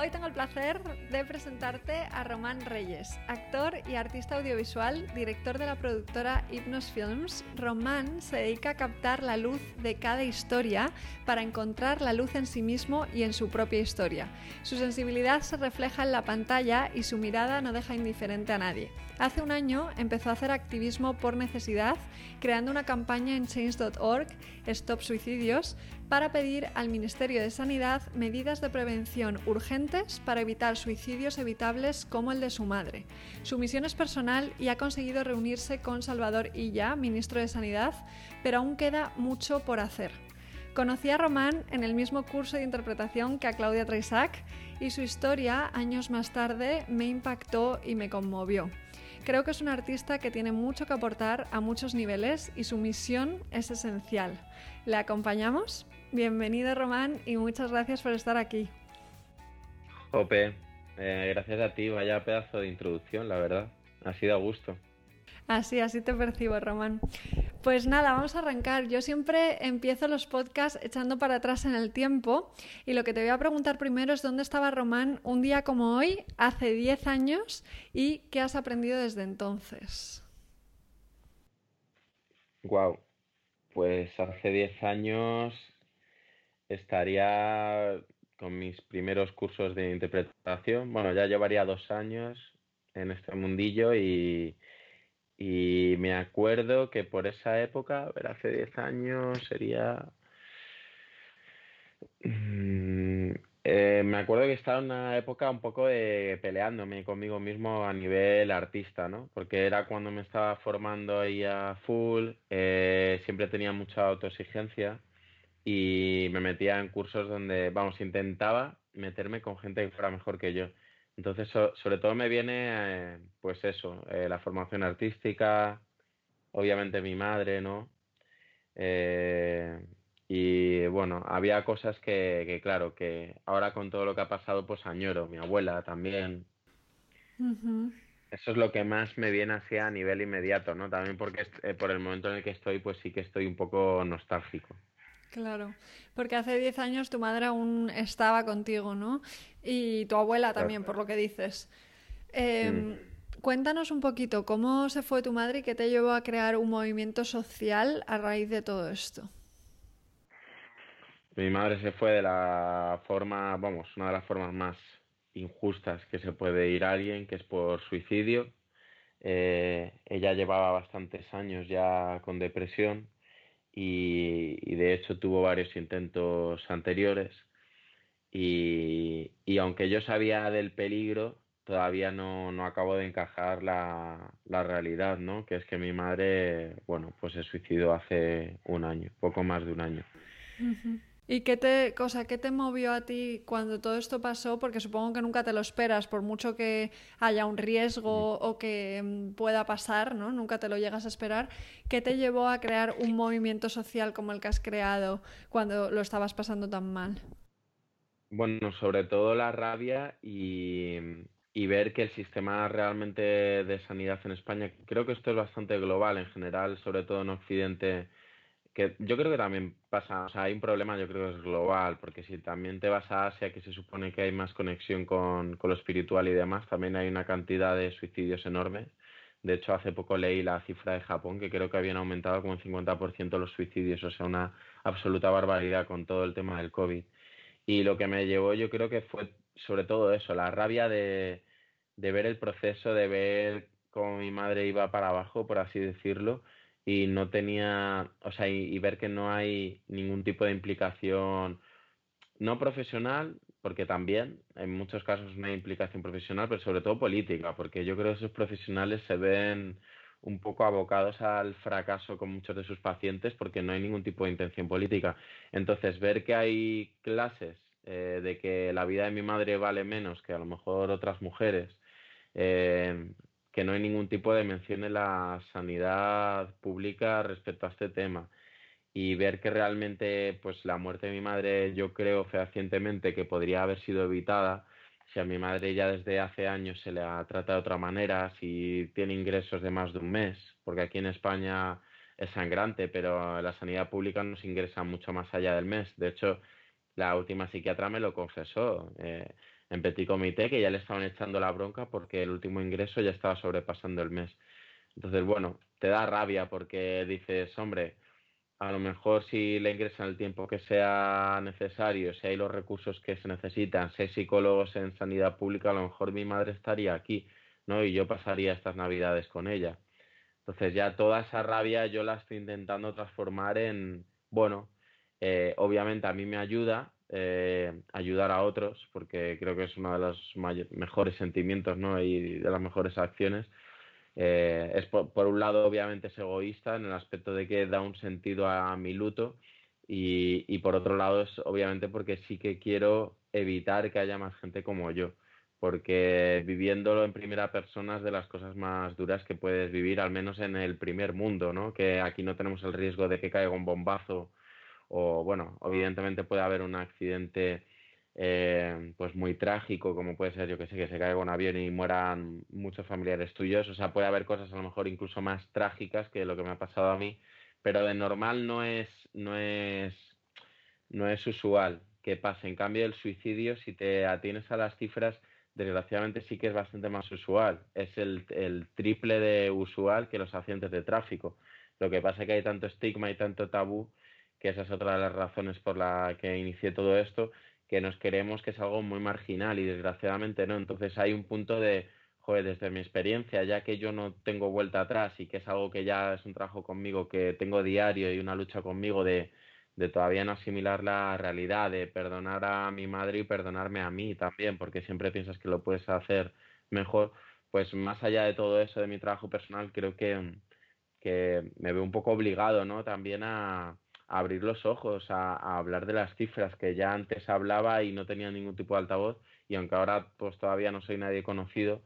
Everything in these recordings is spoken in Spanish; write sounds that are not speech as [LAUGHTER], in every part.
Hoy tengo el placer de presentarte a Román Reyes, actor y artista audiovisual, director de la productora Hypnos Films. Román se dedica a captar la luz de cada historia para encontrar la luz en sí mismo y en su propia historia. Su sensibilidad se refleja en la pantalla y su mirada no deja indiferente a nadie. Hace un año empezó a hacer activismo por necesidad, creando una campaña en change.org, Stop Suicidios, para pedir al Ministerio de Sanidad medidas de prevención urgentes para evitar suicidios evitables como el de su madre. Su misión es personal y ha conseguido reunirse con Salvador Illa, ministro de Sanidad, pero aún queda mucho por hacer. Conocí a Román en el mismo curso de interpretación que a Claudia Traisac y su historia, años más tarde, me impactó y me conmovió. Creo que es un artista que tiene mucho que aportar a muchos niveles y su misión es esencial. ¿Le acompañamos? Bienvenido Román y muchas gracias por estar aquí. Jope, eh, gracias a ti, vaya pedazo de introducción, la verdad. Ha sido a gusto. Así, así te percibo, Román. Pues nada, vamos a arrancar. Yo siempre empiezo los podcasts echando para atrás en el tiempo y lo que te voy a preguntar primero es dónde estaba Román un día como hoy, hace 10 años, y qué has aprendido desde entonces. Wow, pues hace 10 años estaría con mis primeros cursos de interpretación. Bueno, ya llevaría dos años en este mundillo y, y me acuerdo que por esa época, a hace 10 años sería... Mm, eh, me acuerdo que estaba en una época un poco de peleándome conmigo mismo a nivel artista, ¿no? Porque era cuando me estaba formando ahí a full, eh, siempre tenía mucha autoexigencia y me metía en cursos donde, vamos, intentaba meterme con gente que fuera mejor que yo. Entonces, sobre todo me viene, eh, pues eso, eh, la formación artística, obviamente mi madre, ¿no? Eh, y bueno, había cosas que, claro, que ahora con todo lo que ha pasado, pues añoro, mi abuela también. Eso es lo que más me viene así a nivel inmediato, ¿no? También porque por el momento en el que estoy, pues sí que estoy un poco nostálgico. Claro, porque hace 10 años tu madre aún estaba contigo, ¿no? Y tu abuela también, por lo que dices. Em, cuéntanos un poquito, ¿cómo se fue tu madre y qué te llevó a crear un movimiento social a raíz de todo esto? Mi madre se fue de la forma, vamos, una de las formas más injustas que se puede ir a alguien, que es por suicidio. Eh, ella llevaba bastantes años ya con depresión y, de hecho tuvo varios intentos anteriores y, aunque yo sabía del peligro, todavía no, no acabo de encajar la, la, realidad, ¿no? Que es que mi madre, bueno, pues se suicidó hace un año, poco más de un año. ¿Y qué te, cosa, qué te movió a ti cuando todo esto pasó? Porque supongo que nunca te lo esperas, por mucho que haya un riesgo o que mm, pueda pasar, ¿no? Nunca te lo llegas a esperar. ¿Qué te llevó a crear un movimiento social como el que has creado cuando lo estabas pasando tan mal? Bueno, sobre todo la rabia y, y ver que el sistema realmente de sanidad en España, creo que esto es bastante global en general, sobre todo en Occidente, que yo creo que también pasa, o sea, hay un problema yo creo que es global, porque si también te vas a Asia, que se supone que hay más conexión con, con lo espiritual y demás, también hay una cantidad de suicidios enormes. De hecho, hace poco leí la cifra de Japón, que creo que habían aumentado como un 50% los suicidios, o sea, una absoluta barbaridad con todo el tema del COVID. Y lo que me llevó yo creo que fue sobre todo eso, la rabia de, de ver el proceso, de ver cómo mi madre iba para abajo, por así decirlo, y no tenía, o sea, y, ver que no hay ningún tipo de implicación, no profesional, porque también en muchos casos no hay implicación profesional, pero sobre todo política, porque yo creo que esos profesionales se ven un poco abocados al fracaso con muchos de sus pacientes porque no hay ningún tipo de intención política. Entonces, ver que hay clases eh, de que la vida de mi madre vale menos que a lo mejor otras mujeres, eh, que no hay ningún tipo de mención en la sanidad pública respecto a este tema y ver que realmente pues la muerte de mi madre yo creo fehacientemente que podría haber sido evitada si a mi madre ya desde hace años se le ha tratado de otra manera, si tiene ingresos de más de un mes, porque aquí en España es sangrante, pero la sanidad pública no se ingresa mucho más allá del mes. De hecho, la última psiquiatra me lo confesó eh, en Petit Comité, que ya le estaban echando la bronca porque el último ingreso ya estaba sobrepasando el mes. Entonces, bueno, te da rabia porque dices, hombre, a lo mejor si le ingresan el tiempo que sea necesario, si hay los recursos que se necesitan, si psicólogos en sanidad pública, a lo mejor mi madre estaría aquí, ¿no? Y yo pasaría estas navidades con ella. Entonces ya toda esa rabia yo la estoy intentando transformar en, bueno, eh, obviamente a mí me ayuda eh, ayudar a otros, porque creo que es uno de los mejores sentimientos, ¿no? Y de las mejores acciones eh, es por, un lado, obviamente, es egoísta en el aspecto de que da un sentido a, mi luto y, por otro lado es obviamente porque sí que quiero evitar que haya más gente como yo, porque viviéndolo en primera persona es de las cosas más duras que puedes vivir, al menos en el primer mundo, ¿no? Que aquí no tenemos el riesgo de que caiga un bombazo o, bueno, evidentemente puede haber un accidente eh, pues muy trágico, como puede ser, yo que sé, que se caiga un avión y mueran muchos familiares tuyos. O sea, puede haber cosas a lo mejor incluso más trágicas que lo que me ha pasado a mí, pero de normal no es, no es, no es usual que pase. En cambio, el suicidio, si te atienes a las cifras, desgraciadamente sí que es bastante más usual. Es el, el triple de usual que los accidentes de tráfico. Lo que pasa es que hay tanto estigma y tanto tabú, que esa es otra de las razones por la que inicié todo esto, que nos queremos que es algo muy marginal y desgraciadamente no. Entonces hay un punto de, joder, desde mi experiencia, ya que yo no tengo vuelta atrás y que es algo que ya es un trabajo conmigo, que tengo diario y una lucha conmigo de, de todavía no asimilar la realidad, de perdonar a mi madre y perdonarme a mí también, porque siempre piensas que lo puedes hacer mejor, pues más allá de todo eso de mi trabajo personal, creo que, que me veo un poco obligado, ¿no? También a, abrir los ojos, a, hablar de las cifras que ya antes hablaba y no tenía ningún tipo de altavoz y aunque ahora pues todavía no soy nadie conocido,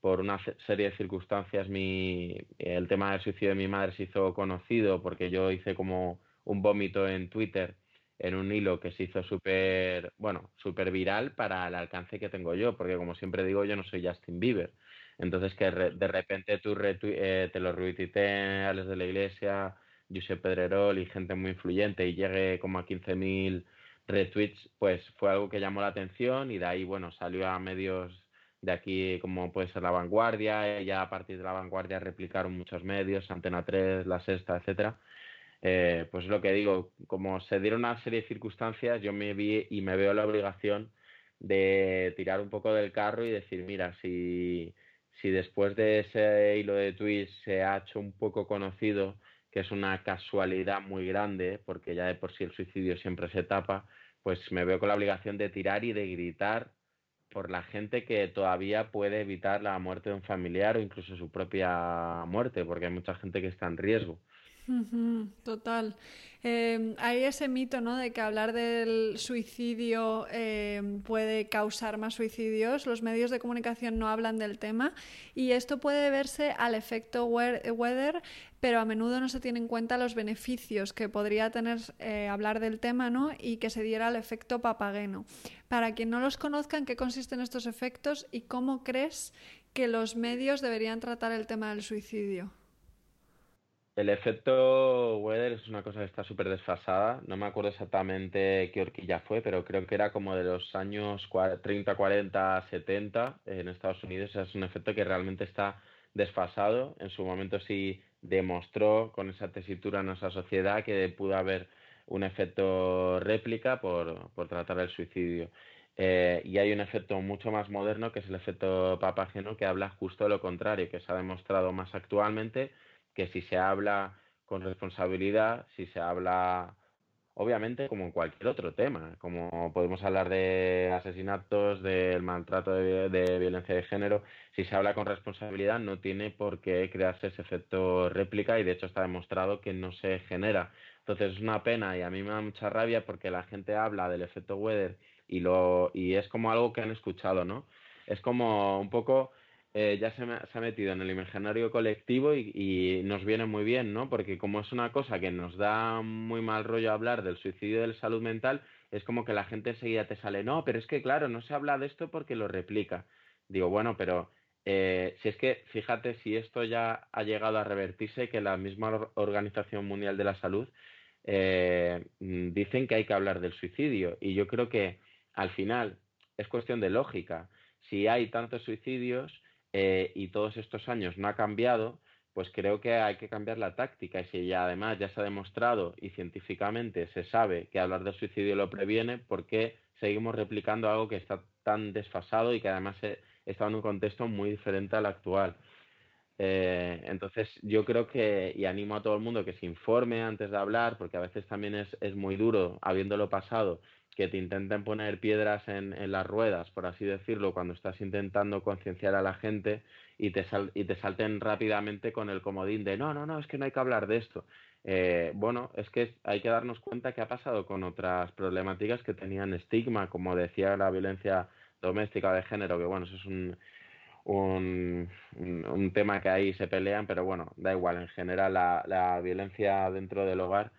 por una serie de circunstancias mi, el tema del suicidio de mi madre se hizo conocido porque yo hice como un vómito en Twitter en un hilo que se hizo súper, bueno, súper viral para el alcance que tengo yo, porque como siempre digo, yo no soy Justin Bieber. Entonces que de repente tú eh, te lo retuiteé a los de la iglesia, Josep Pedrerol y gente muy influyente y llegue como a 15.000 retweets, pues fue algo que llamó la atención y de ahí, bueno, salió a medios de aquí como puede ser La Vanguardia, y ya a partir de La Vanguardia replicaron muchos medios, Antena 3, La Sexta, etcétera. Eh, pues lo que digo, como se dieron una serie de circunstancias, yo me vi y me veo la obligación de tirar un poco del carro y decir, mira, si, si después de ese hilo de tweets se ha hecho un poco conocido que es una casualidad muy grande, porque ya de por sí el suicidio siempre se tapa, pues me veo con la obligación de tirar y de gritar por la gente que todavía puede evitar la muerte de un familiar o incluso su propia muerte, porque hay mucha gente que está en riesgo. Total. Em, hay ese mito, ¿no? De que hablar del suicidio em, puede causar más suicidios. Los medios de comunicación no hablan del tema y esto puede verse al efecto weather, pero a menudo no se tienen en cuenta los beneficios que podría tener eh, hablar del tema, ¿no? Y que se diera el efecto papageno. Para quien no los conozca, ¿en qué consisten estos efectos y cómo crees que los medios deberían tratar el tema del suicidio? El efecto Weather es una cosa que está súper desfasada. No me acuerdo exactamente qué horquilla fue, pero creo que era como de los años 30, 40, 70 en Estados Unidos. Es un efecto que realmente está desfasado. En su momento sí demostró con esa tesitura en nuestra sociedad que pudo haber un efecto réplica por, tratar el suicidio. Eh, y hay un efecto mucho más moderno que es el efecto papágeno que habla justo de lo contrario, que se ha demostrado más actualmente que si se habla con responsabilidad, si se habla, obviamente, como en cualquier otro tema, como podemos hablar de asesinatos, del maltrato de, violencia de género, si se habla con responsabilidad no tiene por qué crearse ese efecto réplica y de hecho está demostrado que no se genera. Entonces es una pena y a mí me da mucha rabia porque la gente habla del efecto Weather y, lo, y es como algo que han escuchado, ¿no? Es como un poco eh, ya se, ha metido en el imaginario colectivo y, nos viene muy bien, ¿no? Porque como es una cosa que nos da muy mal rollo hablar del suicidio de salud mental, es como que la gente enseguida te sale, no, pero es que claro, no se habla de esto porque lo replica. Digo, bueno, pero eh, si es que, fíjate, si esto ya ha llegado a revertirse, que la misma Organización Mundial de la Salud eh, dicen que hay que hablar del suicidio. Y yo creo que al final es cuestión de lógica. Si hay tantos suicidios, eh, y todos estos años no ha cambiado, pues creo que hay que cambiar la táctica. Y si ya además ya se ha demostrado y científicamente se sabe que hablar del suicidio lo previene, ¿por qué seguimos replicando algo que está tan desfasado y que además está en un contexto muy diferente al actual? Eh, entonces yo creo que, y animo a todo el mundo que se informe antes de hablar, porque a veces también es, es muy duro, habiéndolo pasado, que te intenten poner piedras en, las ruedas, por así decirlo, cuando estás intentando concienciar a la gente y te, y te salten rápidamente con el comodín de no, no, no, es que no hay que hablar de esto. Eh, bueno, es que hay que darnos cuenta que ha pasado con otras problemáticas que tenían estigma, como decía la violencia doméstica de género, que bueno, eso es un, un, tema que ahí se pelean, pero bueno, da igual, en general la violencia dentro del hogar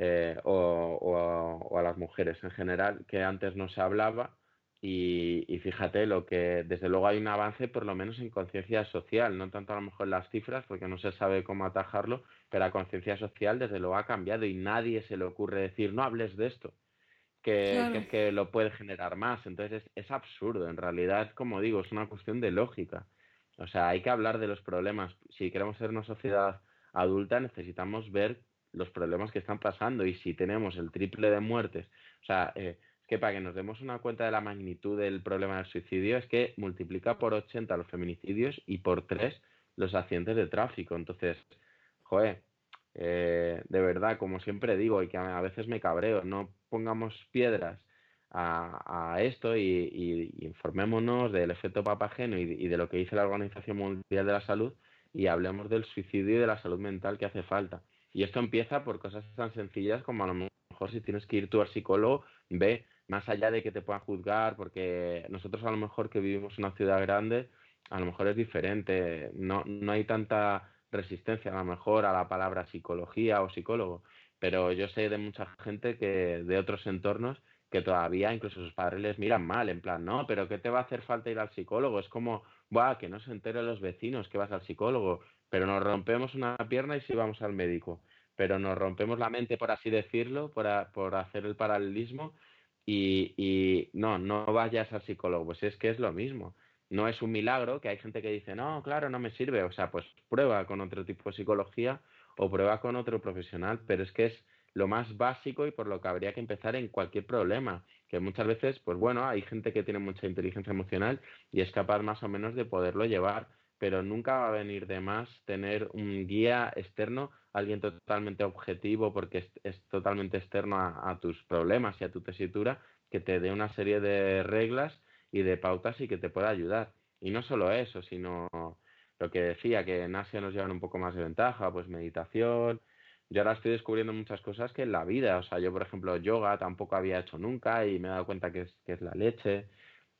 eh, o, a las mujeres en general, que antes no se hablaba. Y, fíjate, lo que desde luego hay un avance, por lo menos en conciencia social, no tanto a lo mejor en las cifras, porque no se sabe cómo atajarlo, pero la conciencia social desde luego ha cambiado y nadie se le ocurre decir, no hables de esto, que, que, lo puede generar más. Entonces es, es absurdo, en realidad, como digo, es una cuestión de lógica. O sea, hay que hablar de los problemas. Si queremos ser una sociedad adulta, necesitamos ver los problemas que están pasando y si tenemos el triple de muertes, o sea, eh, es que para que nos demos una cuenta de la magnitud del problema del suicidio es que multiplica por 80 los feminicidios y por 3 los accidentes de tráfico. Entonces, joder, eh, de verdad, como siempre digo y que a veces me cabreo, no pongamos piedras a, esto y, informémonos del efecto papageno y, y de lo que dice la Organización Mundial de la Salud y hablemos del suicidio y de la salud mental que hace falta. Y esto empieza por cosas tan sencillas como a lo mejor si tienes que ir tú al psicólogo, ve más allá de que te puedan juzgar, porque nosotros a lo mejor que vivimos en una ciudad grande, a lo mejor es diferente, no, no hay tanta resistencia a lo mejor a la palabra psicología o psicólogo, pero yo sé de mucha gente que de otros entornos que todavía incluso sus padres les miran mal, en plan, no, pero ¿qué te va a hacer falta ir al psicólogo? Es como, Buah, que no se enteren los vecinos que vas al psicólogo, pero nos rompemos una pierna y sí vamos al médico, pero nos rompemos la mente, por así decirlo, por, por hacer el paralelismo y, y, no, no vayas al psicólogo, pues es que es lo mismo. No es un milagro que hay gente que dice, no, claro, no me sirve, o sea, pues prueba con otro tipo de psicología o prueba con otro profesional, pero es que es lo más básico y por lo que habría que empezar en cualquier problema, que muchas veces, pues bueno, hay gente que tiene mucha inteligencia emocional y es capaz más o menos de poderlo llevar, pero nunca va a venir de más tener un guía externo, alguien totalmente objetivo, porque es, totalmente externo a, tus problemas y a tu tesitura, que te dé una serie de reglas y de pautas y que te pueda ayudar. Y no solo eso, sino lo que decía, que en Asia nos llevan un poco más de ventaja, pues meditación. Yo ahora estoy descubriendo muchas cosas que en la vida, o sea, yo por ejemplo yoga tampoco había hecho nunca y me he dado cuenta que es, que es la leche.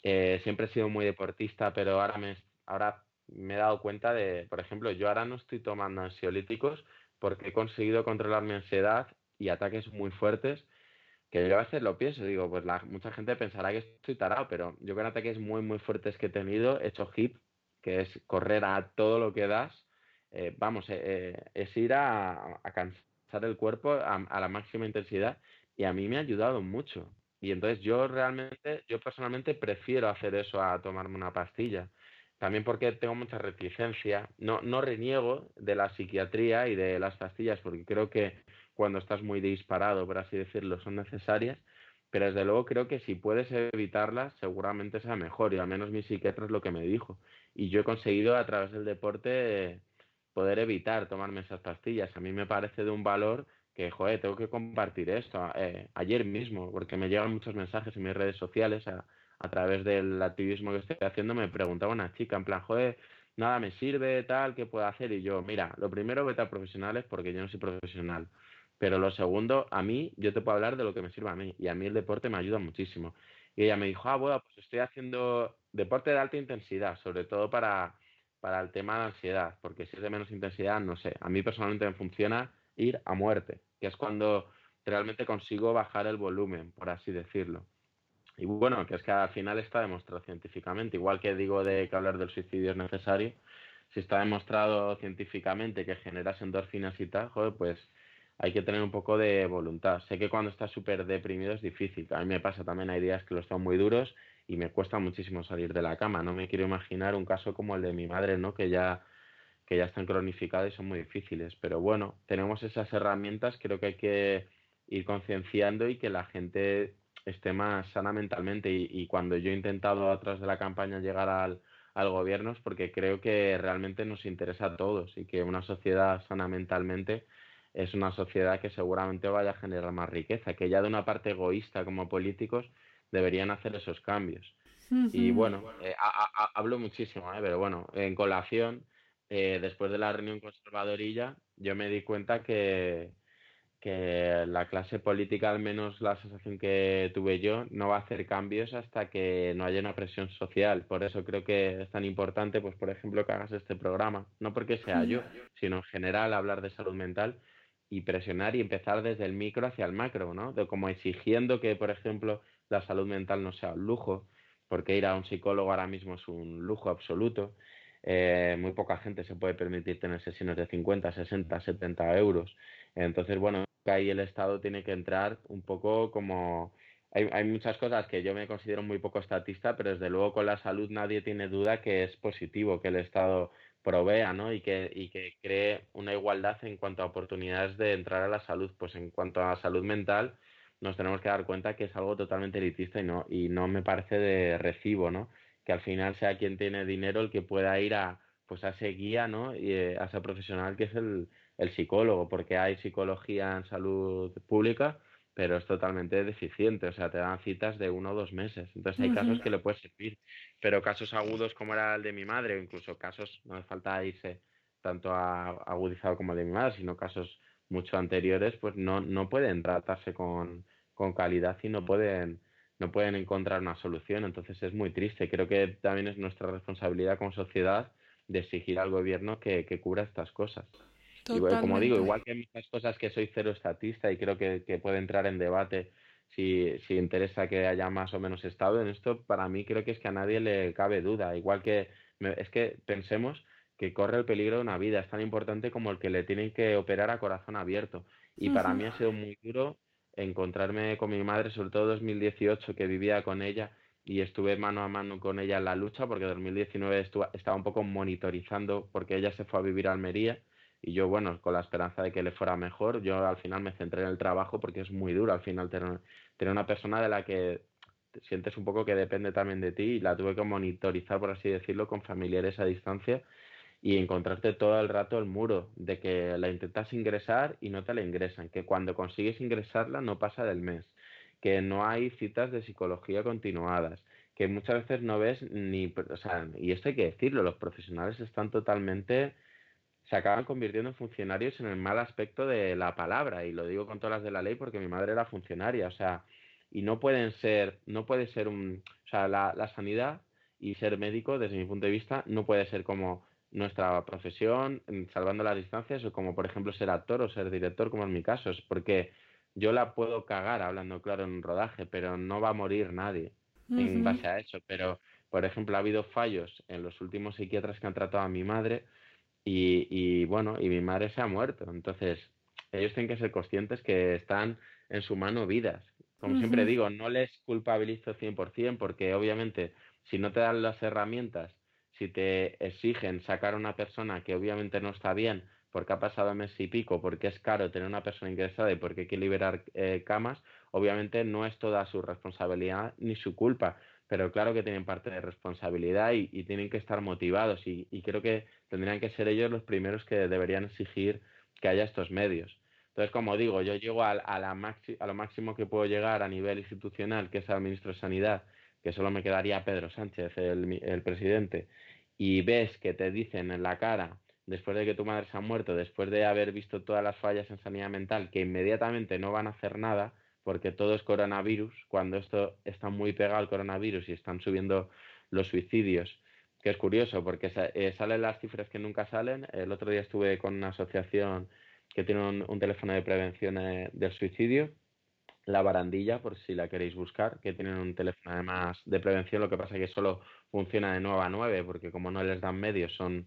Eh, siempre he sido muy deportista, pero ahora me, ahora me he dado cuenta de, por ejemplo, yo ahora no estoy tomando ansiolíticos porque he conseguido controlar mi ansiedad y ataques muy fuertes que yo a veces lo pienso, digo, pues la, mucha gente pensará que estoy tarado, pero yo con ataques muy, muy fuertes que he tenido, he hecho hip, que es correr a todo lo que das, eh, vamos, eh, eh, es ir a, cansar el cuerpo a, a, la máxima intensidad y a mí me ha ayudado mucho. Y entonces yo realmente, yo personalmente prefiero hacer eso a tomarme una pastilla también porque tengo mucha reticencia. No, no reniego de la psiquiatría y de las pastillas, porque creo que cuando estás muy disparado, por así decirlo, son necesarias, pero desde luego creo que si puedes evitarlas, seguramente sea mejor, y al menos mi psiquiatra es lo que me dijo. Y yo he conseguido a través del deporte poder evitar tomarme esas pastillas. A mí me parece de un valor que, joder, tengo que compartir esto. Eh, ayer mismo, porque me llegan muchos mensajes en mis redes sociales a través del activismo que estoy haciendo, me preguntaba una chica, en plan, joder, nada me sirve, tal, ¿qué puedo hacer? Y yo, mira, lo primero, vete a profesionales porque yo no soy profesional. Pero lo segundo, a mí, yo te puedo hablar de lo que me sirve a mí. Y a mí el deporte me ayuda muchísimo. Y ella me dijo, ah, bueno, pues estoy haciendo deporte de alta intensidad, sobre todo para, para el tema de ansiedad, porque si es de menos intensidad, no sé. A mí personalmente me funciona ir a muerte, que es cuando realmente consigo bajar el volumen, por así decirlo. Y bueno, que es que al final está demostrado científicamente, igual que digo de que hablar del suicidio es necesario, si está demostrado científicamente que generas endorfinas y tal, joder, pues hay que tener un poco de voluntad. Sé que cuando estás súper deprimido es difícil, a mí me pasa también, hay días que los tengo muy duros y me cuesta muchísimo salir de la cama. No me quiero imaginar un caso como el de mi madre, ¿no? Que ya, que ya están cronificadas y son muy difíciles. Pero bueno, tenemos esas herramientas, creo que hay que ir concienciando y que la gente esté más sana mentalmente. Y, cuando yo he intentado atrás de la campaña llegar al, al gobierno es porque creo que realmente nos interesa a todos y que una sociedad sana mentalmente es una sociedad que seguramente vaya a generar más riqueza, que ya de una parte egoísta como políticos deberían hacer esos cambios. Y bueno, eh, hablo muchísimo, ¿eh? pero bueno, en colación, eh, después de la reunión conservadorilla, yo me di cuenta que, que la clase política, al menos la sensación que tuve yo, no va a hacer cambios hasta que no haya una presión social. Por eso creo que es tan importante, pues por ejemplo, que hagas este programa, no porque sea yo, sino en general hablar de salud mental y presionar y empezar desde el micro hacia el macro, ¿no? De como exigiendo que, por ejemplo, la salud mental no sea un lujo, porque ir a un psicólogo ahora mismo es un lujo absoluto. Eh, muy poca gente se puede permitir tener sesiones de 50, 60, 70 euros. Entonces, bueno, ahí el Estado tiene que entrar un poco como... Hay, hay muchas cosas que yo me considero muy poco estatista, pero desde luego con la salud nadie tiene duda que es positivo que el Estado provea ¿no? y, que, y que cree una igualdad en cuanto a oportunidades de entrar a la salud. Pues en cuanto a salud mental, nos tenemos que dar cuenta que es algo totalmente elitista y no, y no me parece de recibo, ¿no? Que al final sea quien tiene dinero el que pueda ir a, pues a ese guía, ¿no? Y eh, a ese profesional que es el, el psicólogo, porque hay psicología en salud pública, pero es totalmente deficiente, o sea, te dan citas de uno o dos meses. Entonces hay casos que le puede servir, pero casos agudos como era el de mi madre, o incluso casos, no hace falta irse tanto a agudizado como el de mi madre, sino casos mucho anteriores, pues no, no pueden tratarse con, con calidad y no pueden, no pueden encontrar una solución. Entonces es muy triste. Creo que también es nuestra responsabilidad como sociedad de exigir al gobierno que, que cubra estas cosas. Y como digo, igual que muchas cosas que soy cero estatista y creo que, que puede entrar en debate si, si interesa que haya más o menos Estado en esto, para mí creo que es que a nadie le cabe duda. Igual que es que pensemos que corre el peligro de una vida. Es tan importante como el que le tienen que operar a corazón abierto. Y para mí ha sido muy duro encontrarme con mi madre, sobre todo 2018, que vivía con ella y estuve mano a mano con ella en la lucha, porque en 2019 estaba un poco monitorizando, porque ella se fue a vivir a Almería y yo, bueno, con la esperanza de que le fuera mejor, yo al final me centré en el trabajo porque es muy duro al final tener, tener una persona de la que sientes un poco que depende también de ti y la tuve que monitorizar, por así decirlo, con familiares a distancia y encontrarte todo el rato el muro de que la intentas ingresar y no te la ingresan, que cuando consigues ingresarla no pasa del mes, que no hay citas de psicología continuadas, que muchas veces no ves ni, o sea, y esto hay que decirlo, los profesionales están totalmente, se acaban convirtiendo en funcionarios en el mal aspecto de la palabra, y lo digo con todas las de la ley porque mi madre era funcionaria, o sea, y no pueden ser, no puede ser un, o sea, la, la sanidad y ser médico, desde mi punto de vista, no puede ser como nuestra profesión, salvando las distancias, o como por ejemplo ser actor o ser director, como en mi caso, es porque yo la puedo cagar hablando claro en un rodaje, pero no va a morir nadie en base a eso. Pero, por ejemplo, ha habido fallos en los últimos psiquiatras que han tratado a mi madre y, y bueno, y mi madre se ha muerto. Entonces, ellos tienen que ser conscientes que están en su mano vidas. Como siempre digo, no les culpabilizo 100% porque obviamente si no te dan las herramientas si te exigen sacar a una persona que obviamente no está bien porque ha pasado mes y pico, porque es caro tener una persona ingresada y porque hay que liberar eh, camas, obviamente no es toda su responsabilidad ni su culpa, pero claro que tienen parte de responsabilidad y, tienen que estar motivados y, creo que tendrían que ser ellos los primeros que deberían exigir que haya estos medios. Entonces, como digo, yo llego a, la a lo máximo que puedo llegar a nivel institucional, que es al ministro de Sanidad, que solo me quedaría Pedro Sánchez, el, presidente, y ves que te dicen en la cara, después de que tu madre se ha muerto, después de haber visto todas las fallas en sanidad mental, que inmediatamente no van a hacer nada, porque todo es coronavirus, cuando esto está muy pegado al coronavirus y están subiendo los suicidios, que es curioso porque eh, salen las cifras que nunca salen. El otro día estuve con una asociación que tiene un, teléfono de prevención eh, del suicidio, la barandilla, por si la queréis buscar, que tienen un teléfono además de prevención, lo que pasa es que solo funciona de 9 a 9, porque como no les dan medios, son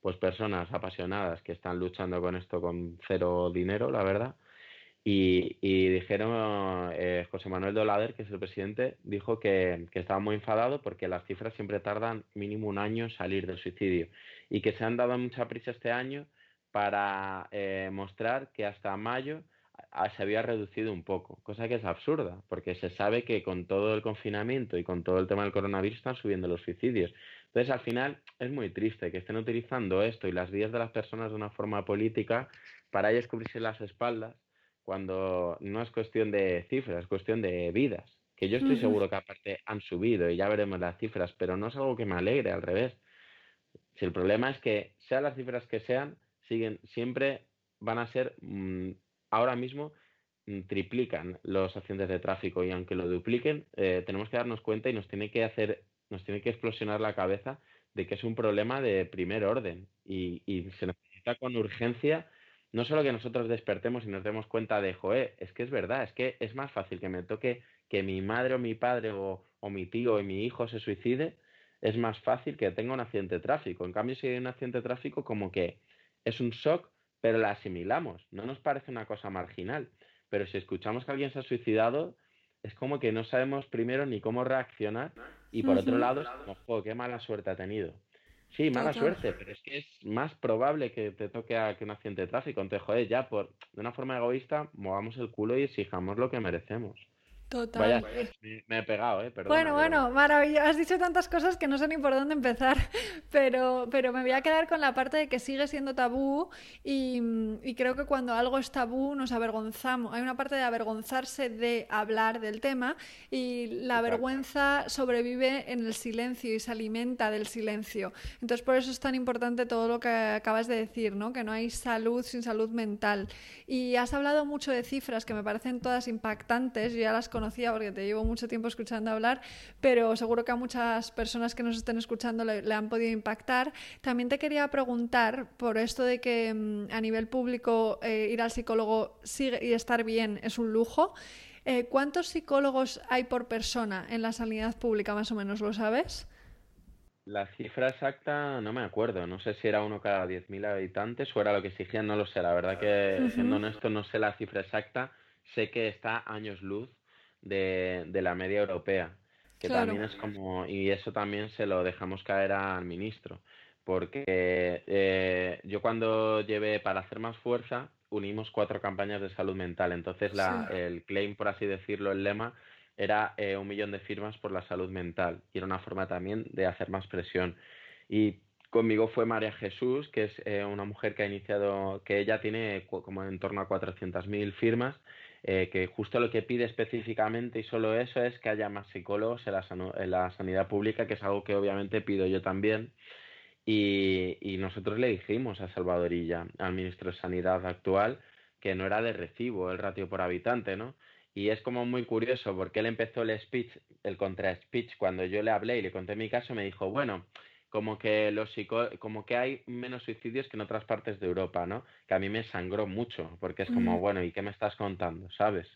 pues personas apasionadas que están luchando con esto con cero dinero, la verdad. Y, dijeron, eh, José Manuel Dolader, que es el presidente, dijo que, estaba muy enfadado porque las cifras siempre tardan mínimo un año en salir del suicidio y que se han dado mucha prisa este año para eh, mostrar que hasta mayo se había reducido un poco, cosa que es absurda, porque se sabe que con todo el confinamiento y con todo el tema del coronavirus están subiendo los suicidios. Entonces, al final, es muy triste que estén utilizando esto y las vidas de las personas de una forma política para ellos cubrirse las espaldas cuando no es cuestión de cifras, es cuestión de vidas. Que yo estoy seguro que aparte han subido y ya veremos las cifras, pero no es algo que me alegre, al revés. Si el problema es que, sean las cifras que sean, siguen, siempre van a ser, mm, ahora mismo mm, triplican los accidentes de tráfico y aunque lo dupliquen, eh, tenemos que darnos cuenta y nos tiene que hacer, nos tiene que explosionar la cabeza de que es un problema de primer orden y, y se necesita con urgencia no solo que nosotros despertemos y nos demos cuenta de, joe, es que es verdad, es que es más fácil que me toque que mi madre o mi padre o, mi tío o mi hijo se suicide, es más fácil que tenga un accidente de tráfico. En cambio, si hay un accidente de tráfico, como que es un shock, pero la asimilamos, no nos parece una cosa marginal. Pero si escuchamos que alguien se ha suicidado, es como que no sabemos primero ni cómo reaccionar y por otro lado, es como, qué mala suerte ha tenido. Sí, mala suerte, pero es que es más probable que te toque a que un accidente de tráfico. Entonces, joder, ya por de una forma egoísta, movamos el culo y exijamos lo que merecemos. Total. me, he pegado, ¿eh? bueno, bueno, maravilloso. Has dicho tantas cosas que no sé ni por dónde empezar, [LAUGHS] pero, pero me voy a quedar con la parte de que sigue siendo tabú y, creo que cuando algo es tabú nos avergonzamos. Hay una parte de avergonzarse de hablar del tema y la vergüenza sobrevive en el silencio y se alimenta del silencio. Entonces, por eso es tan importante todo lo que acabas de decir, ¿no? Que no hay salud sin salud mental. Y has hablado mucho de cifras que me parecen todas impactantes, yo ya las conocía porque te llevo mucho tiempo escuchando hablar, pero seguro que a muchas personas que nos estén escuchando le, han podido impactar. También te quería preguntar por esto de que mm, a nivel público eh, ir al psicólogo sigue, y estar bien es un lujo. Eh, ¿Cuántos psicólogos hay por persona en la sanidad pública, más o menos, lo sabes? La cifra exacta no me acuerdo, no sé si era uno cada 10.000 habitantes o era lo que exigían, no lo sé, la verdad que siendo honesto no sé la cifra exacta, sé que está años luz de, la media europea, que también es como, y eso también se lo dejamos caer al ministro, porque eh, yo cuando llevé para hacer más fuerza, unimos cuatro campañas de salud mental, entonces la, el claim, por así decirlo, el lema era eh, un millón de firmas por la salud mental y era una forma también de hacer más presión. Y conmigo fue María Jesús, que es eh, una mujer que ha iniciado, que ella tiene como en torno a 400.000 firmas, eh, que justo lo que pide específicamente y solo eso es que haya más psicólogos en la, sanidad pública, que es algo que obviamente pido yo también. Y, y nosotros le dijimos a Salvadorilla, al ministro de Sanidad actual, que no era de recibo el ratio por habitante, ¿no? Y es como muy curioso porque él empezó el speech, el contra-speech, cuando yo le hablé y le conté mi caso, me dijo, bueno, como que los como que hay menos suicidios que en otras partes de Europa, ¿no? Que a mí me sangró mucho, porque es como, bueno, ¿y qué me estás contando? ¿Sabes?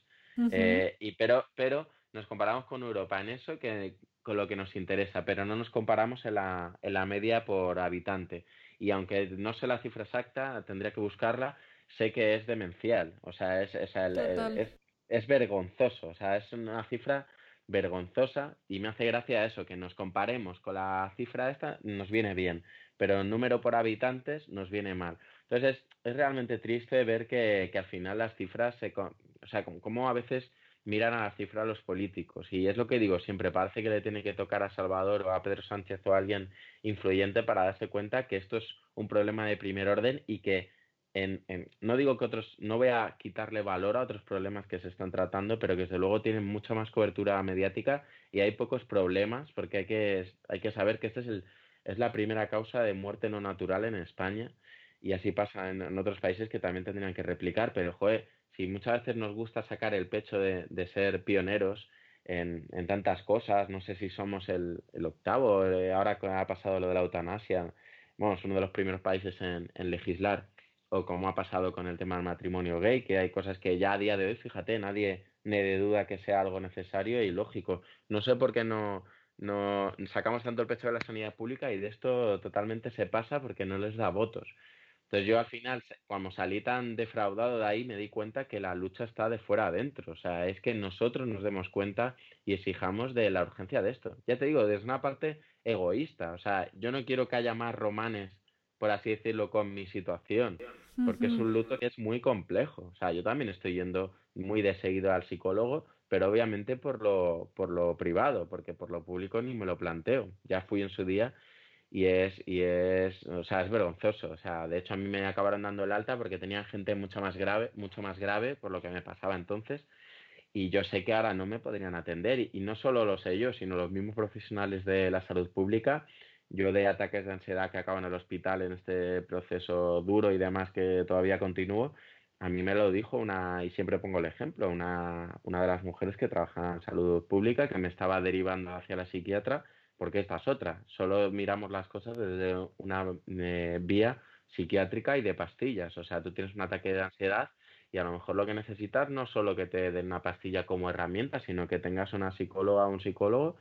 Eh, y pero, pero nos comparamos con Europa en eso que con lo que nos interesa, pero no nos comparamos en la, en la media por habitante. Y aunque no sé la cifra exacta, tendría que buscarla, sé que es demencial. O sea, es, es, es es vergonzoso, o sea, es una cifra vergonzosa y me hace gracia eso, que nos comparemos con la cifra esta, nos viene bien, pero el número por habitantes nos viene mal. Entonces es, realmente triste ver que, al final las cifras, se, o sea, como, a veces miran a la cifra los políticos. Y es lo que digo siempre, parece que le tiene que tocar a Salvador o a Pedro Sánchez o a alguien influyente para darse cuenta que esto es un problema de primer orden y que no digo que otros, no voy a quitarle valor a otros problemas que se están tratando, pero que desde luego tienen mucha más cobertura mediática y hay pocos problemas porque hay que, hay que saber que esta es, es la primera causa de muerte no natural en España y así pasa en, otros países que también tendrían que replicar, pero joder, si muchas veces nos gusta sacar el pecho de, de ser pioneros en, en, tantas cosas. No sé si somos el, octavo, eh, ahora ha pasado lo de la eutanasia, bueno, uno de los primeros países en, legislar, o como ha pasado con el tema del matrimonio gay, que hay cosas que ya a día de hoy, fíjate, nadie ne de duda que sea algo necesario y lógico. No sé por qué no, no sacamos tanto el pecho de la sanidad pública y de esto totalmente se pasa porque no les da votos. Entonces yo al final, cuando salí tan defraudado de ahí, me di cuenta que la lucha está de fuera adentro. O sea, es que nosotros nos demos cuenta y exijamos de la urgencia de esto. Ya te digo, desde una parte egoísta. O sea, yo no quiero que haya más romanes, por así decirlo, con mi situación, porque es un luto que es muy complejo. O sea, yo también estoy yendo muy de seguido al psicólogo, pero obviamente por lo, por lo privado, porque por lo público ni me lo planteo. Ya fui en su día y es, y es, o sea, es vergonzoso. O sea, de hecho a mí me acabaron dando el alta porque tenía gente mucho más grave, mucho más grave por lo que me pasaba entonces. Y yo sé que ahora no me podrían atender. Y, y no solo lo sé yo, sino los mismos profesionales de la salud pública. Yo de ataques de ansiedad que acabo en el hospital en este proceso duro y demás que todavía continúo, a mí me lo dijo una, y siempre pongo el ejemplo, una, una de las mujeres que trabaja en salud pública que me estaba derivando hacia la psiquiatra porque esta es otra. Solo miramos las cosas desde una eh, vía psiquiátrica y de pastillas. O sea, tú tienes un ataque de ansiedad y a lo mejor lo que necesitas no solo que te den una pastilla como herramienta, sino que tengas una psicóloga o un psicólogo.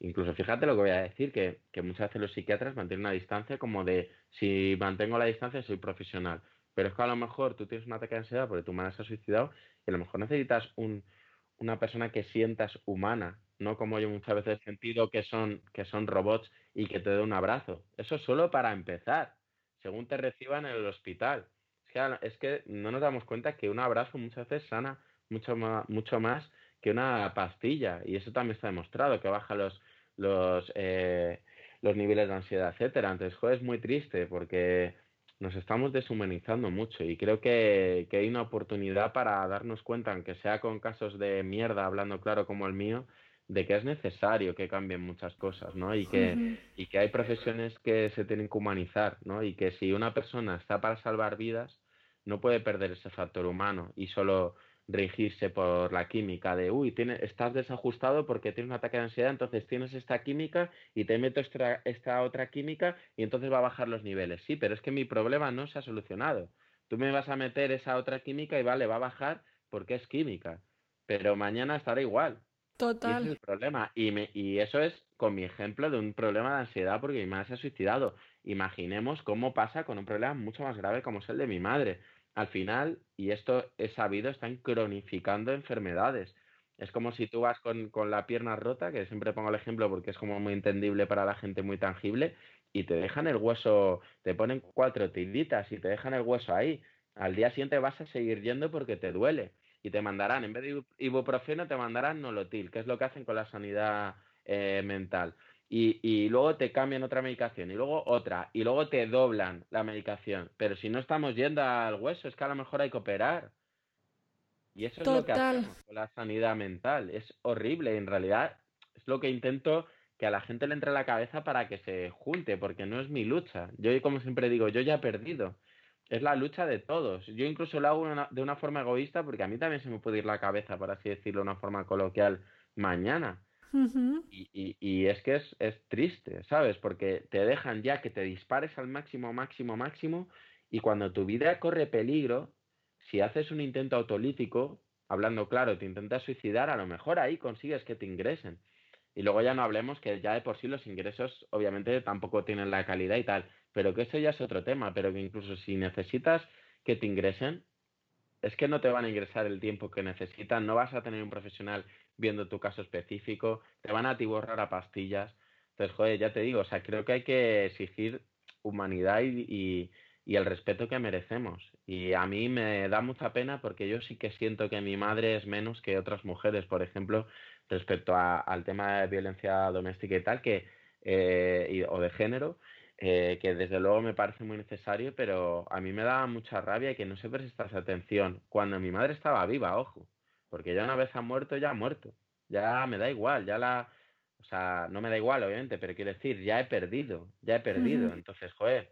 Incluso fíjate lo que voy a decir, que, que muchas veces los psiquiatras mantienen una distancia como de si mantengo la distancia soy profesional. Pero es que a lo mejor tú tienes un ataque de ansiedad porque tu madre se ha suicidado y a lo mejor necesitas un, una persona que sientas humana, no como yo muchas veces he sentido que son, que son robots y que te dé un abrazo. Eso solo para empezar, según te reciban en el hospital. Es que, es que no nos damos cuenta que un abrazo muchas veces sana mucho más, mucho más que una pastilla. Y eso también está demostrado, que baja los, los, eh, los niveles de ansiedad, etcétera. Entonces, joder, es muy triste porque nos estamos deshumanizando mucho y creo que, que, hay una oportunidad para darnos cuenta, aunque sea con casos de mierda, hablando claro como el mío, de que es necesario que cambien muchas cosas, ¿no? Y que, uh -huh. y que hay profesiones que se tienen que humanizar, ¿no? Y que si una persona está para salvar vidas, no puede perder ese factor humano y solo regirse por la química de, uy, tiene, estás desajustado porque tienes un ataque de ansiedad, entonces tienes esta química y te meto esta, esta otra química y entonces va a bajar los niveles. Sí, pero es que mi problema no se ha solucionado. Tú me vas a meter esa otra química y vale, va a bajar porque es química, pero mañana estará igual. Total. Y ese es el problema. Y, me, y eso es con mi ejemplo de un problema de ansiedad porque mi madre se ha suicidado. Imaginemos cómo pasa con un problema mucho más grave como es el de mi madre al final, y esto es sabido, están cronificando enfermedades. Es como si tú vas con, con, la pierna rota, que siempre pongo el ejemplo porque es como muy entendible para la gente, muy tangible, y te dejan el hueso, te ponen cuatro tiritas y te dejan el hueso ahí. Al día siguiente vas a seguir yendo porque te duele. Y te mandarán, en vez de ibuprofeno, te mandarán nolotil, que es lo que hacen con la sanidad eh, mental y, y, luego te cambian otra medicación y luego otra y luego te doblan la medicación. Pero si no estamos yendo al hueso, es que a lo mejor hay que operar. Y eso Total. es lo que hacemos con la sanidad mental. Es horrible. En realidad es lo que intento que a la gente le entre a la cabeza para que se junte, porque no es mi lucha. Yo, como siempre digo, yo ya he perdido. Es la lucha de todos. Yo incluso lo hago una, de una forma egoísta porque a mí también se me puede ir la cabeza, por así decirlo, de una forma coloquial, mañana Y, y, y, es que es, es, triste, ¿sabes? Porque te dejan ya que te dispares al máximo, máximo, máximo, y cuando tu vida corre peligro, si haces un intento autolítico, hablando claro, te intentas suicidar, a lo mejor ahí consigues que te ingresen. Y luego ya no hablemos que ya de por sí los ingresos obviamente tampoco tienen la calidad y tal, pero que eso ya es otro tema, pero que incluso si necesitas que te ingresen, es que no te van a ingresar el tiempo que necesitan, no vas a tener un profesional viendo tu caso específico, te van a atiborrar a pastillas. Entonces, joder, ya te digo, o sea, creo que hay que exigir humanidad y, y, el respeto que merecemos. Y a mí me da mucha pena porque yo sí que siento que mi madre es menos que otras mujeres, por ejemplo, respecto al tema de violencia doméstica y tal, que, eh, o de género, eh, que desde luego me parece muy necesario, pero a mí me da mucha rabia que no se prestase atención cuando mi madre estaba viva, ojo, porque ya una vez ha muerto, ya ha muerto, ya me da igual, ya la, o sea, no me da igual, obviamente, pero quiero decir, ya he perdido, ya he perdido, uh -huh. entonces, joder,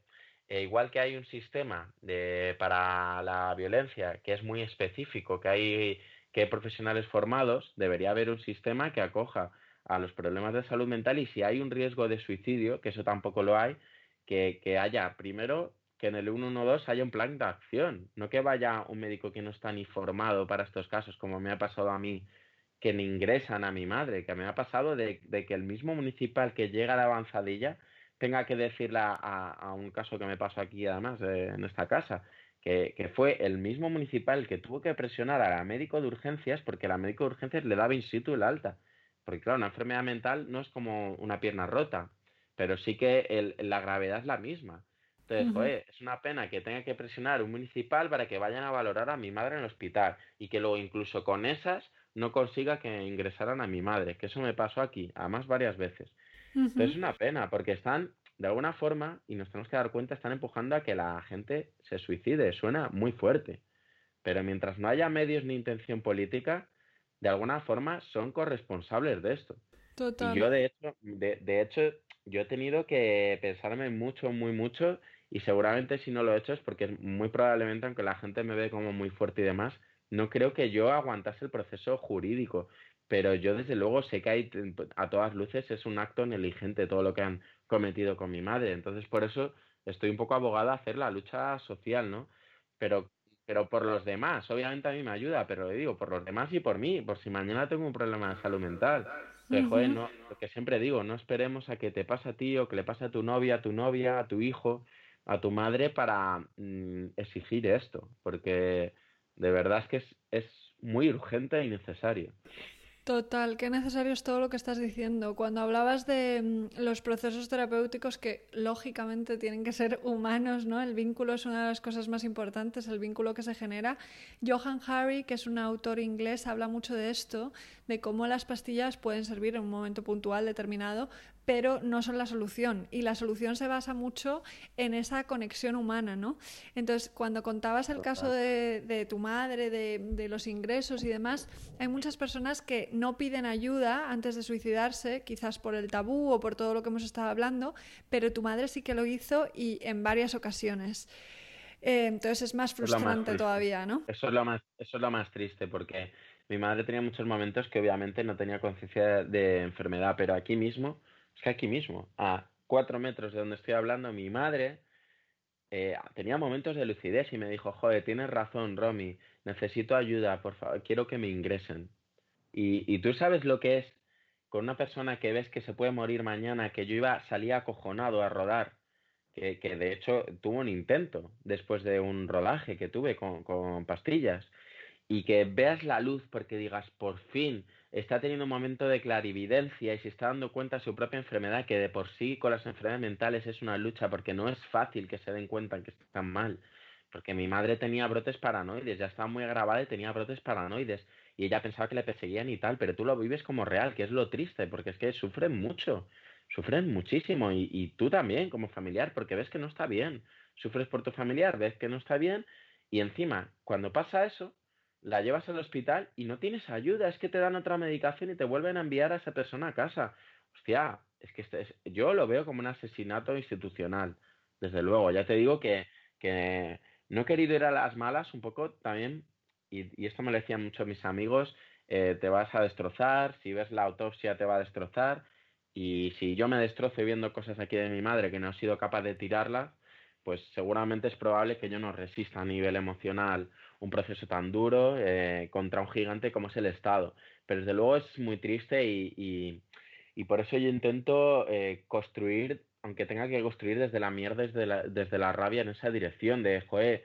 eh, igual que hay un sistema de, para la violencia que es muy específico, que hay que profesionales formados, debería haber un sistema que acoja a los problemas de salud mental y si hay un riesgo de suicidio, que eso tampoco lo hay, que, que haya primero que en el 112 haya un plan de acción, no que vaya un médico que no está ni formado para estos casos, como me ha pasado a mí, que me ingresan a mi madre, que me ha pasado de, que el mismo municipal que llega de avanzadilla tenga que decirle a, un caso que me pasó aquí además en esta casa, que, fue el mismo municipal que tuvo que presionar a la médico de urgencias porque la médico de urgencias le daba in situ el alta. Porque claro, una enfermedad mental no es como una pierna rota, pero sí que la gravedad es la misma. Entonces, es una pena que tenga que presionar un municipal para que vayan a valorar a mi madre en el hospital y que luego incluso con esas no consiga que ingresaran a mi madre, que eso me pasó aquí, además varias veces. Entonces es una pena, porque están, de alguna forma, y nos tenemos que dar cuenta, están empujando a que la gente se suicide, suena muy fuerte. Pero mientras no haya medios ni intención política, de alguna forma son corresponsables de esto. Total. Y yo, de hecho, de, hecho, yo he tenido que pensarme mucho, muy mucho, y seguramente si no lo he hecho es porque muy probablemente, aunque la gente me ve como muy fuerte y demás, no creo que yo aguantase el proceso jurídico. Pero yo desde luego sé que hay, a todas luces es un acto negligente todo lo que han cometido con mi madre. Entonces por eso estoy un poco abogada a hacer la lucha social, ¿no? Pero pero por los demás, obviamente a mí me ayuda, pero le digo, por los demás y por mí, por si mañana tengo un problema de salud mental. Que, joder, no, lo que siempre digo, no esperemos a que te pase a ti o que le pase a tu novia, a tu novia, a tu hijo, a tu madre para mm, exigir esto, porque de verdad es que es, es muy urgente y necesario. Total, qué necesario es todo lo que estás diciendo. Cuando hablabas de mm, los procesos terapéuticos que lógicamente tienen que ser humanos, ¿no? El vínculo es una de las cosas más importantes, el vínculo que se genera. Johan Harry, que es un autor inglés, habla mucho de esto, de cómo las pastillas pueden servir en un momento puntual determinado, pero no son la solución. Y la solución se basa mucho en esa conexión humana, ¿no? Entonces, cuando contabas el caso de, tu madre, de, los ingresos y demás, hay muchas personas que no piden ayuda antes de suicidarse, quizás por el tabú o por todo lo que hemos estado hablando, pero tu madre sí que lo hizo y en varias ocasiones. Eh, entonces es más frustrante todavía, ¿no? Eso es, lo más, eso es lo más triste porque mi madre tenía muchos momentos que obviamente no tenía conciencia de enfermedad, pero aquí mismo es que aquí mismo, a cuatro metros de donde estoy hablando, mi madre eh, tenía momentos de lucidez y me dijo, joder, tienes razón, Romy, necesito ayuda, por favor, quiero que me ingresen. Y, tú sabes lo que es con una persona que ves que se puede morir mañana, que yo iba, salía acojonado a rodar, que, que de hecho tuvo un intento después de un rodaje que tuve con, con pastillas, y que veas la luz porque digas, por fin, está teniendo un momento de clarividencia y se está dando cuenta de su propia enfermedad, que de por sí con las enfermedades mentales es una lucha porque no es fácil que se den cuenta que están mal. Porque mi madre tenía brotes paranoides, ya estaba muy agravada y tenía brotes paranoides. Y ella pensaba que le perseguían y tal, pero tú lo vives como real, que es lo triste, porque es que sufren mucho, sufren muchísimo. Y, y tú también como familiar, porque ves que no está bien. Sufres por tu familiar, ves que no está bien. Y encima, cuando pasa eso, la llevas al hospital y no tienes ayuda, es que te dan otra medicación y te vuelven a enviar a esa persona a casa. Hostia, es que este yo lo veo como un asesinato institucional, desde luego. Ya te digo que, que no he querido ir a las malas un poco también, y, esto me lo decían mucho mis amigos, eh, te vas a destrozar, si ves la autopsia te va a destrozar, y si yo me destrozo viendo cosas aquí de mi madre que no he sido capaz de tirarlas, pues seguramente es probable que yo no resista a nivel emocional un proceso tan duro eh, contra un gigante como es el Estado. Pero desde luego es muy triste y, y, por eso yo intento eh, construir, aunque tenga que construir desde la mierda, desde la, desde la rabia en esa dirección de, joder,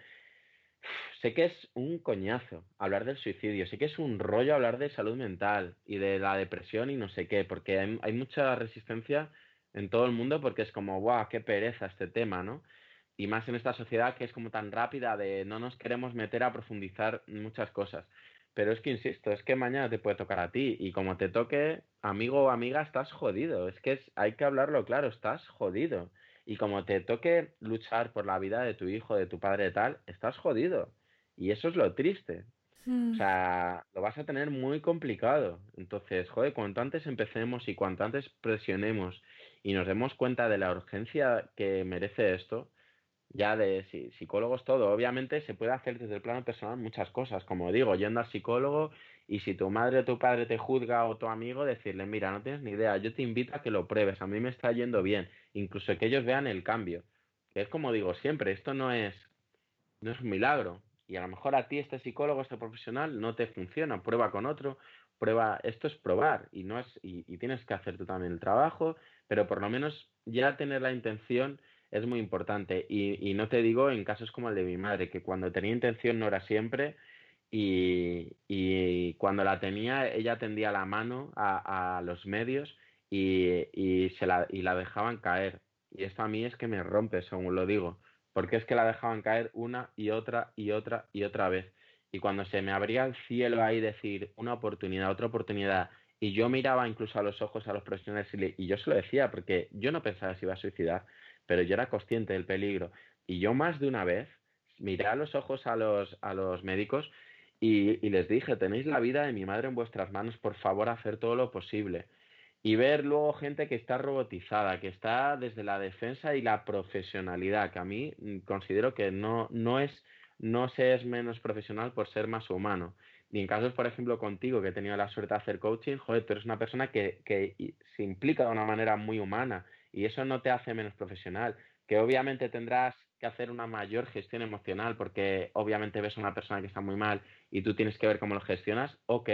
sé que es un coñazo hablar del suicidio, sé que es un rollo hablar de salud mental y de la depresión y no sé qué, porque hay, hay mucha resistencia en todo el mundo porque es como, guau, qué pereza este tema, ¿no? Y más en esta sociedad que es como tan rápida de no nos queremos meter a profundizar muchas cosas. Pero es que insisto, es que mañana te puede tocar a ti y como te toque, amigo o amiga, estás jodido. Es que es, hay que hablarlo claro, estás jodido. Y como te toque luchar por la vida de tu hijo, de tu padre, tal, estás jodido. Y eso es lo triste. O hmm. sea, lo vas a tener muy complicado. Entonces, joder, cuanto antes empecemos y cuanto antes presionemos y nos demos cuenta de la urgencia que merece esto, ya de psicólogos todo. Obviamente se puede hacer desde el plano personal muchas cosas, como digo, yendo al psicólogo y si tu madre o tu padre te juzga o tu amigo, decirle, mira, no tienes ni idea, yo te invito a que lo pruebes, a mí me está yendo bien, incluso que ellos vean el cambio. Es como digo siempre, esto no es, no es un milagro. Y a lo mejor a ti este psicólogo, este profesional no te funciona, prueba con otro, prueba, esto es probar y no es, y, tienes que hacer tú también el trabajo, pero por lo menos ya tener la intención es muy importante. Y, no te digo en casos como el de mi madre, que cuando tenía intención no era siempre y, cuando la tenía ella tendía la mano a, los medios y, y, se la, y la dejaban caer. Y esto a mí es que me rompe, según lo digo, porque es que la dejaban caer una y otra y otra y otra vez. Y cuando se me abría el cielo ahí decir una oportunidad, otra oportunidad, y yo miraba incluso a los ojos a los profesionales y, y yo se lo decía, porque yo no pensaba si iba a suicidar, pero yo era consciente del peligro. Y yo más de una vez miré a los ojos a los, a los médicos y, les dije, tenéis la vida de mi madre en vuestras manos, por favor, hacer todo lo posible. Y ver luego gente que está robotizada, que está desde la defensa y la profesionalidad, que a mí mm, considero que no, no, es, no se es menos profesional por ser más humano. Y en casos, por ejemplo, contigo, que he tenido la suerte de hacer coaching, joder, tú eres una persona que, que se implica de una manera muy humana y eso no te hace menos profesional. Que obviamente tendrás que hacer una mayor gestión emocional porque obviamente ves a una persona que está muy mal y tú tienes que ver cómo lo gestionas, ok.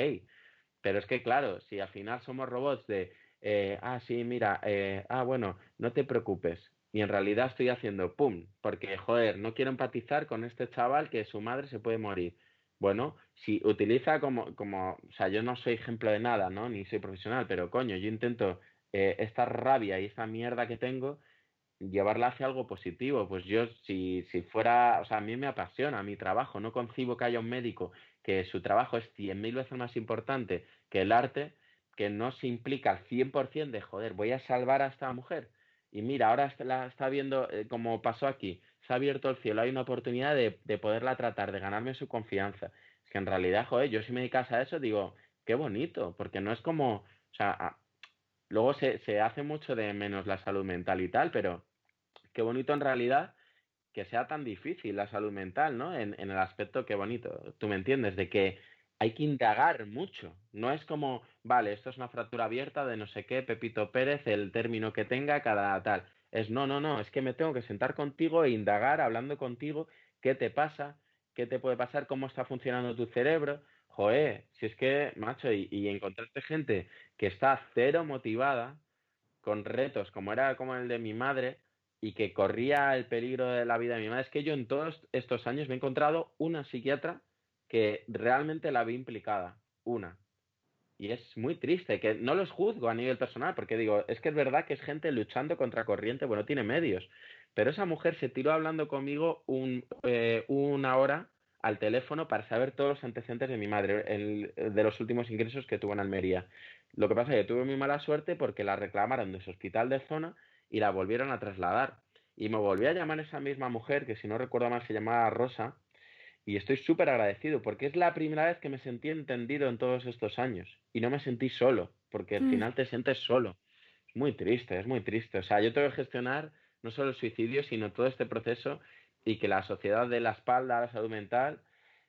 Pero es que, claro, si al final somos robots de, eh, ah, sí, mira, eh, ah, bueno, no te preocupes. Y en realidad estoy haciendo pum, porque, joder, no quiero empatizar con este chaval que su madre se puede morir. Bueno, si utiliza como, como, o sea, yo no soy ejemplo de nada, ¿no? Ni soy profesional, pero coño, yo intento eh, esta rabia y esta mierda que tengo, llevarla hacia algo positivo. Pues yo, si, si fuera, o sea, a mí me apasiona mi trabajo, no concibo que haya un médico que su trabajo es cien mil veces más importante que el arte, que no se implica al 100% de, joder, voy a salvar a esta mujer. Y mira, ahora la está viendo, eh, como pasó aquí, se ha abierto el cielo, hay una oportunidad de, de poderla tratar, de ganarme su confianza. Es que en realidad, joder, yo si me dedicas a eso, digo, qué bonito, porque no es como, o sea, Luego se, se hace mucho de menos la salud mental y tal, pero qué bonito en realidad que sea tan difícil la salud mental, ¿no? En, en, el aspecto, qué bonito, tú me entiendes, de que hay que indagar mucho. No es como, vale, esto es una fractura abierta de no sé qué, Pepito Pérez, el término que tenga, cada tal. Es no, no, no, es que me tengo que sentar contigo e indagar hablando contigo qué te pasa, qué te puede pasar, cómo está funcionando tu cerebro. Joé, si es que, macho, y, y encontrarte gente que está cero motivada con retos como era como el de mi madre y que corría el peligro de la vida de mi madre. Es que yo en todos estos años me he encontrado una psiquiatra que realmente la vi implicada, una. Y es muy triste, que no los juzgo a nivel personal, porque digo, es que es verdad que es gente luchando contra corriente, bueno, tiene medios. Pero esa mujer se tiró hablando conmigo un, eh, una hora al teléfono para saber todos los antecedentes de mi madre, el, de los últimos ingresos que tuvo en Almería. Lo que pasa es que tuve muy mala suerte porque la reclamaron de su hospital de zona y la volvieron a trasladar. Y me volví a llamar esa misma mujer, que si no recuerdo mal se llamaba Rosa, y estoy súper agradecido porque es la primera vez que me sentí entendido en todos estos años y no me sentí solo, porque al mm. final te sientes solo. Es muy triste, es muy triste. O sea, yo tengo que gestionar no solo el suicidio, sino todo este proceso y que la sociedad de la espalda, la salud mental,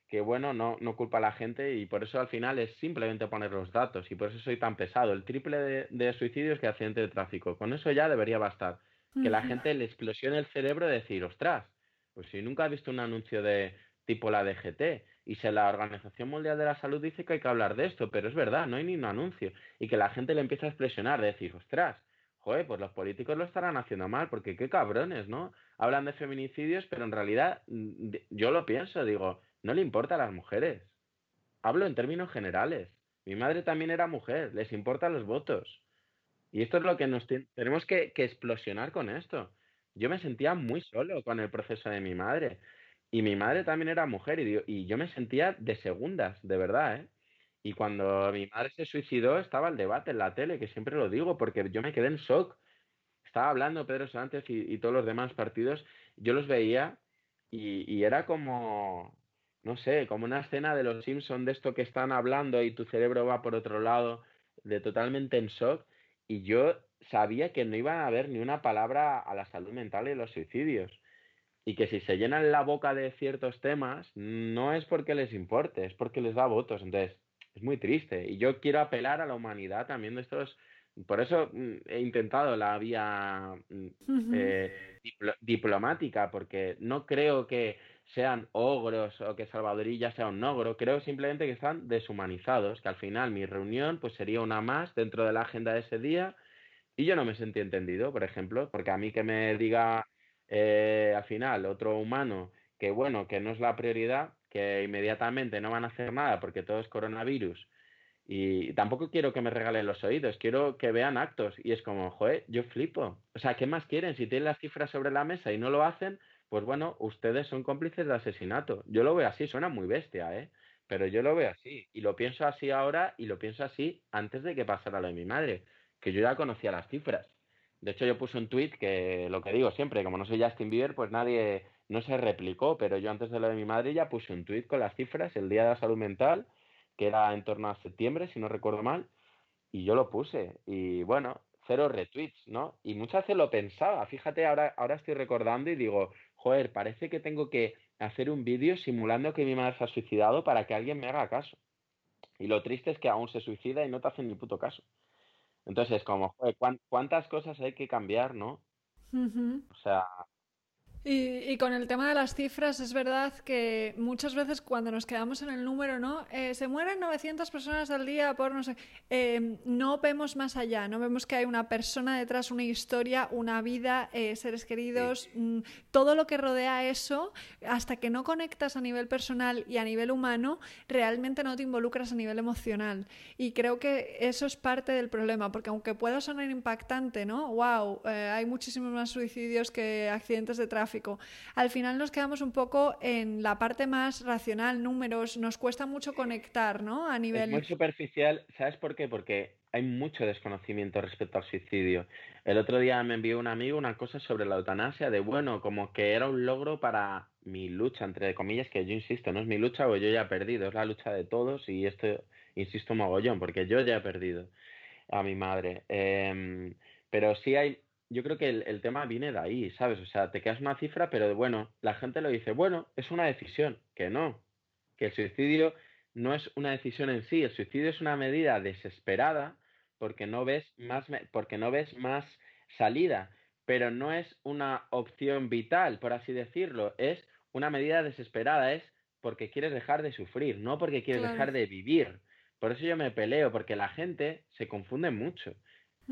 que bueno, no, no culpa a la gente y por eso al final es simplemente poner los datos y por eso soy tan pesado. El triple de, de suicidios que accidente de tráfico. Con eso ya debería bastar. Que la gente le explosione el cerebro de decir, ostras, pues si nunca ha visto un anuncio de tipo la DGT y si la Organización Mundial de la Salud dice que hay que hablar de esto, pero es verdad, no hay ni un anuncio. Y que la gente le empieza a explosionar, de decir, ostras, joder, pues los políticos lo estarán haciendo mal, porque qué cabrones, ¿no? Hablan de feminicidios, pero en realidad mm, yo lo pienso, digo, no le importa a las mujeres. Hablo en términos generales. Mi madre también era mujer, les importan los votos. Y esto es lo que nos tenemos que, que, explosionar con esto. Yo me sentía muy solo con el proceso de mi madre. Y mi madre también era mujer y, y yo me sentía de segundas, de verdad, ¿eh? Y cuando mi madre se suicidó estaba el debate en la tele, que siempre lo digo, porque yo me quedé en shock. Estaba hablando Pedro Sánchez y, todos los demás partidos, yo los veía y, era como, no sé, como una escena de los Simpsons de esto que están hablando y tu cerebro va por otro lado, de totalmente en shock, y yo sabía que no iba a haber ni una palabra a la salud mental y los suicidios. y que si se llenan la boca de ciertos temas, no es porque les importe, es porque les da votos. Entonces, es muy triste. Y yo quiero apelar a la humanidad también de estos. Por eso mm, he intentado la vía mm, eh, diplomática, porque no creo que sean ogros o que Salvadorilla sea un ogro, creo simplemente que están deshumanizados, que al final mi reunión pues sería una más dentro de la agenda de ese día y yo no me sentí entendido, por ejemplo, porque a mí que me diga eh, al final otro humano que bueno, que no es la prioridad, que inmediatamente no van a hacer nada porque todo es coronavirus y tampoco quiero que me regalen los oídos, quiero que vean actos y es como, joder, yo flipo. O sea, ¿qué más quieren? Si tienen las cifras sobre la mesa y no lo hacen, pues bueno, ustedes son cómplices de asesinato. Yo lo veo así, suena muy bestia, ¿eh? Pero yo lo veo así y lo pienso así ahora y lo pienso así antes de que pasara lo de mi madre, que yo ya conocía las cifras. De hecho, yo puse un tweet que lo que digo siempre, como no soy Justin Bieber, pues nadie no se replicó, pero yo antes de lo de mi madre ya puse un tweet con las cifras el Día de la Salud Mental, que era en torno a septiembre, si no recuerdo mal, y yo lo puse. Y bueno, cero retweets, ¿no? Y muchas veces lo pensaba. Fíjate, ahora, ahora estoy recordando y digo, joder, parece que tengo que hacer un vídeo simulando que mi madre se ha suicidado para que alguien me haga caso. Y lo triste es que aún se suicida y no te hacen ni puto caso. Entonces, es como, joder, ¿cuántas cosas hay que cambiar, no? O sea, y, con el tema de las cifras, es verdad que muchas veces cuando nos quedamos en el número, ¿no? Eh, se mueren 900 personas al día por no sé. Eh, no vemos más allá, no vemos que hay una persona detrás, una historia, una vida, eh, seres queridos, mm, todo lo que rodea eso, hasta que no conectas a nivel personal y a nivel humano, realmente no te involucras a nivel emocional. Y creo que eso es parte del problema, porque aunque pueda sonar impactante, ¿no? ¡Wow! hay muchísimos más suicidios que accidentes de tráfico al final nos quedamos un poco en la parte más racional, números, nos cuesta mucho conectar, ¿no? A nivel... Es muy superficial, ¿sabes por qué? Porque hay mucho desconocimiento respecto al suicidio. El otro día me envió un amigo una cosa sobre la eutanasia, de bueno, como que era un logro para mi lucha, entre comillas, que yo insisto, no es mi lucha o yo ya he perdido, es la lucha de todos y esto, insisto, mogollón, porque yo ya he perdido a mi madre. Em, pero sí hay yo creo que el, tema viene de ahí, ¿sabes? O sea, te quedas una cifra, pero bueno, la gente lo dice, bueno, es una decisión, que no, que el suicidio no es una decisión en sí, el suicidio es una medida desesperada porque no ves más, porque no ves más salida, pero no es una opción vital, por así decirlo, es una medida desesperada, es porque quieres dejar de sufrir, no porque quieres dejar de vivir. Por eso yo me peleo, porque la gente se confunde mucho.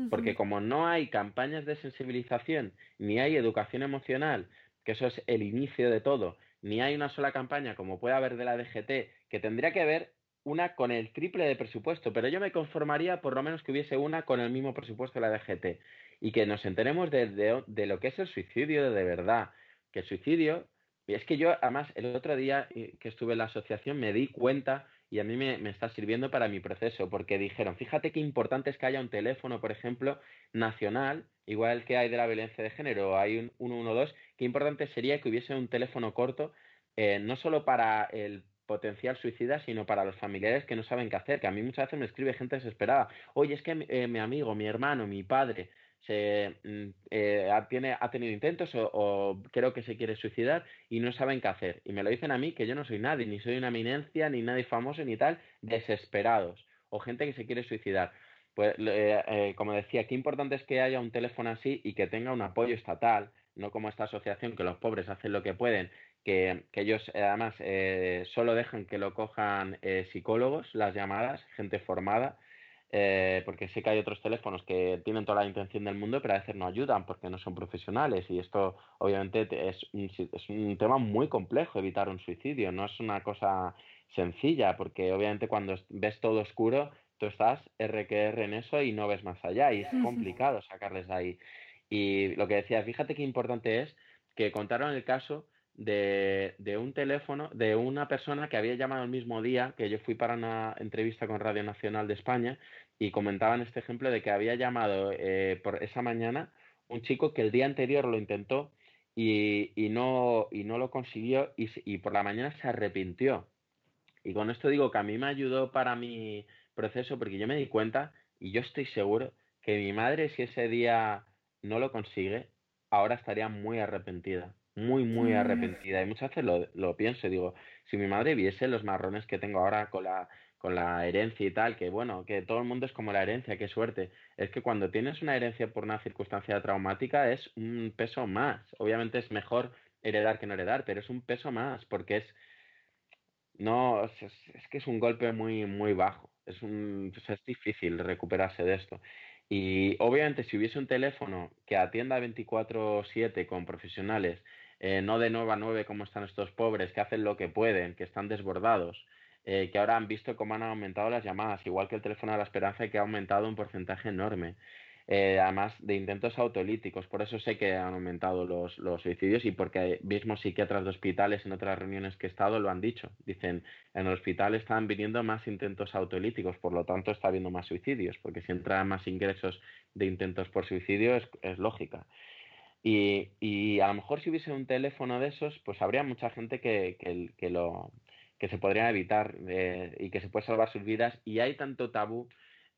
Porque como no hay campañas de sensibilización, ni hay educación emocional, que eso es el inicio de todo, ni hay una sola campaña como puede haber de la DGT, que tendría que haber una con el triple de presupuesto, pero yo me conformaría por lo menos que hubiese una con el mismo presupuesto de la DGT y que nos enteremos de, de, lo que es el suicidio de verdad, que el suicidio, y es que yo además el otro día eh, que estuve en la asociación me di cuenta y a mí me, está sirviendo para mi proceso, porque dijeron, fíjate qué importante es que haya un teléfono, por ejemplo, nacional, igual que hay de la violencia de género, hay un 112, qué importante sería que hubiese un teléfono corto, eh, no solo para el potencial suicida, sino para los familiares que no saben qué hacer, que a mí muchas veces me escribe gente desesperada, oye, es que eh, mi amigo, mi hermano, mi padre, se mm, eh, tiene, ha tenido intentos o, creo que se quiere suicidar y no saben qué hacer. Y me lo dicen a mí que yo no soy nadie, ni soy una eminencia, ni nadie famoso, ni tal, desesperados. O gente que se quiere suicidar. Pues, eh, eh, como decía, qué importante es que haya un teléfono así y que tenga un apoyo estatal, no como esta asociación que los pobres hacen lo que pueden, que, que ellos además solo dejan que lo cojan psicólogos, las llamadas, gente formada eh, porque sé que hay otros teléfonos que tienen toda la intención del mundo, pero a veces no ayudan porque no son profesionales y esto obviamente es un, es un tema muy complejo evitar un suicidio, no es una cosa sencilla porque obviamente cuando ves todo oscuro tú estás RQR en eso y no ves más allá y es [LAUGHS] complicado sacarles de ahí. Y lo que decía, fíjate qué importante es que contaron el caso de, un teléfono de una persona que había llamado el mismo día que yo fui para una entrevista con Radio Nacional de España y comentaban este ejemplo de que había llamado eh, por esa mañana un chico que el día anterior lo intentó y, no, y no lo consiguió y, por la mañana se arrepintió. Y con esto digo que a mí me ayudó para mi proceso porque yo me di cuenta y yo estoy seguro que mi madre si ese día no lo consigue, ahora estaría muy arrepentida muy, muy arrepentida. Y muchas veces lo, lo pienso y digo, si mi madre viese los marrones que tengo ahora con la, con la herencia y tal, que bueno, que todo el mundo es como la herencia, qué suerte. Es que cuando tienes una herencia por una circunstancia traumática es un peso más. Obviamente es mejor heredar que no heredar, pero es un peso más, porque es no, es, es que es un golpe muy, muy bajo. Es un, es difícil recuperarse de esto. Y obviamente si hubiese un teléfono que atienda 24/7 con profesionales, eh, no de 9 a 9 como están estos pobres, que hacen lo que pueden, que están desbordados, eh, que ahora han visto cómo han aumentado las llamadas, igual que el teléfono de la esperanza que ha aumentado un porcentaje enorme. Eh, además de intentos autolíticos. Por eso sé que han aumentado los, los, suicidios y porque mismos psiquiatras de hospitales en otras reuniones que he estado lo han dicho. Dicen, en el hospital están viniendo más intentos autolíticos, por lo tanto está habiendo más suicidios, porque si entran más ingresos de intentos por suicidio es, es lógica. Y, y, a lo mejor si hubiese un teléfono de esos, pues habría mucha gente que, que, que lo, que se podrían evitar eh, y que se puede salvar sus vidas. Y hay tanto tabú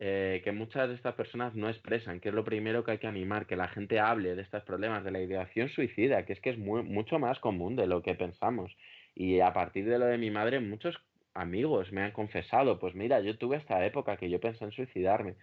eh, que muchas de estas personas no expresan, que es lo primero que hay que animar, que la gente hable de estos problemas, de la ideación suicida, que es que es mucho más común de lo que pensamos. Y a partir de lo de mi madre, muchos amigos me han confesado, pues mira, yo tuve esta época que yo pensé en suicidarme.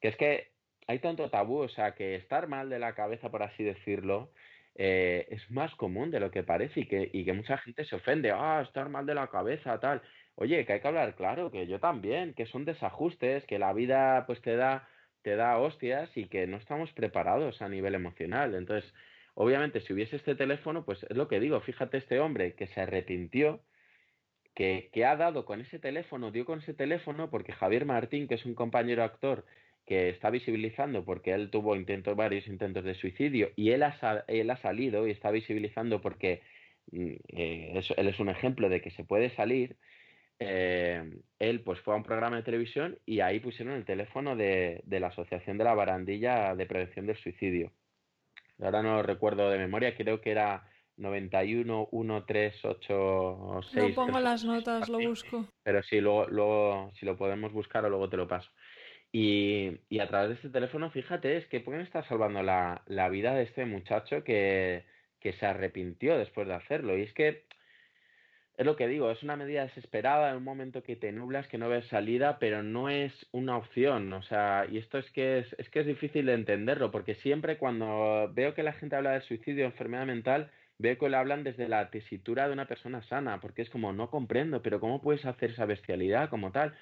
Que es que hay tanto tabú, o sea, que estar mal de la cabeza, por así decirlo, eh, es más común de lo que parece y que, y que mucha gente se ofende, ah, estar mal de la cabeza, tal. Oye, que hay que hablar claro, que yo también, que son desajustes, que la vida pues te da, te da hostias y que no estamos preparados a nivel emocional. Entonces, obviamente, si hubiese este teléfono, pues es lo que digo, fíjate este hombre que se arrepintió, que, que ha dado con ese teléfono, dio con ese teléfono porque Javier Martín, que es un compañero actor que está visibilizando porque él tuvo intentos, varios intentos de suicidio y él ha, él ha salido y está visibilizando porque mm, eh, él es un ejemplo de que se puede salir, eh, él pues fue a un programa de televisión y ahí pusieron el teléfono de, de, la Asociación de la Barandilla de Prevención del Suicidio. Ahora no lo recuerdo de memoria, creo que era 91 No pongo las notas, lo busco. Pero sí, luego, luego si lo podemos buscar o luego te lo paso. Y, y, a través de este teléfono, fíjate, es que pueden estar salvando la, vida de este muchacho que, que se arrepintió después de hacerlo. Y es que es lo que digo, es una medida desesperada en un momento que te nublas, que no ves salida, pero no es una opción. O sea, y esto es que es, es que es difícil de entenderlo, porque siempre cuando veo que la gente habla de suicidio o enfermedad mental, veo que lo hablan desde la tesitura de una persona sana, porque es como, no comprendo, pero ¿cómo puedes hacer esa bestialidad como tal?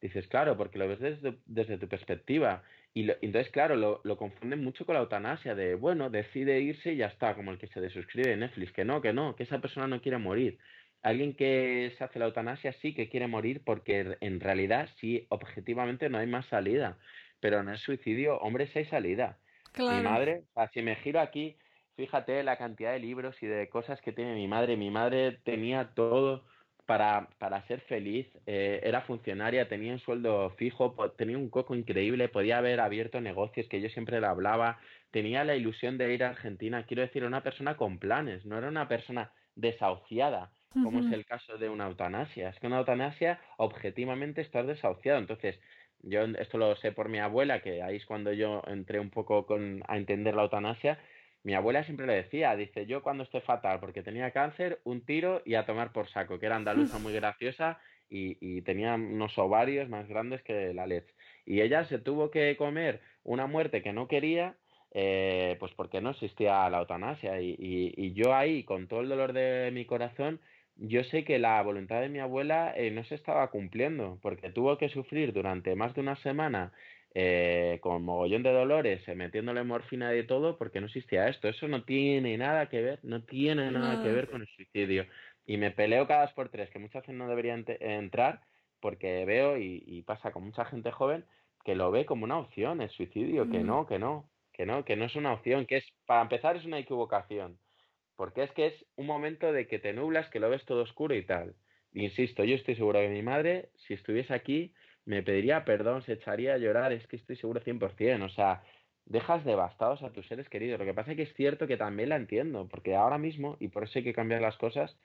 Dices, claro, porque lo ves desde, desde tu perspectiva. Y lo, entonces, claro, lo, lo, confunden mucho con la eutanasia, de, bueno, decide irse y ya está, como el que se desuscribe en Netflix, que no, que no, que esa persona no quiere morir alguien que se hace la eutanasia sí que quiere morir porque en realidad sí, objetivamente no hay más salida. Pero en el suicidio, hombre, sí hay salida. Mi madre, o sea, si me giro aquí, fíjate la cantidad de libros y de cosas que tiene mi madre. Mi madre tenía todo para, para ser feliz, eh, era funcionaria, tenía un sueldo fijo, tenía un coco increíble, podía haber abierto negocios que yo siempre le hablaba, tenía la ilusión de ir a Argentina. Quiero decir, una persona con planes, no era una persona desahuciada como es el caso de una eutanasia. Es que una eutanasia objetivamente está desahuciado. Entonces, yo esto lo sé por mi abuela, que ahí es cuando yo entré un poco con, a entender la eutanasia. Mi abuela siempre le decía, dice, yo cuando esté fatal, porque tenía cáncer, un tiro y a tomar por saco, que era [LAUGHS] andaluza muy graciosa y, y tenía unos ovarios más grandes que la leche. Y ella se tuvo que comer una muerte que no quería eh, pues porque no existía la eutanasia. Y, y, y, yo ahí, con todo el dolor de mi corazón, yo sé que la voluntad de mi abuela eh, no se estaba cumpliendo, porque tuvo que sufrir durante más de una semana eh, con mogollón de dolores, eh, metiéndole morfina de todo, porque no existía esto. Eso no tiene nada que ver, no tiene nada que ver con el suicidio. Y me peleo cada dos por tres, que muchas veces no deberían entrar, porque veo, y, y, pasa con mucha gente joven, que lo ve como una opción, el suicidio, que no, que no, que no, que no es una opción, que es, para empezar, es una equivocación porque es que es un momento de que te nublas, que lo ves todo oscuro y tal. Insisto, yo estoy seguro que mi madre, si estuviese aquí, me pediría perdón, se echaría a llorar, es que estoy seguro 100%. O sea, dejas devastados a tus seres queridos. Lo que pasa es que es cierto que también la entiendo, porque ahora mismo, y por eso hay que cambiar las cosas,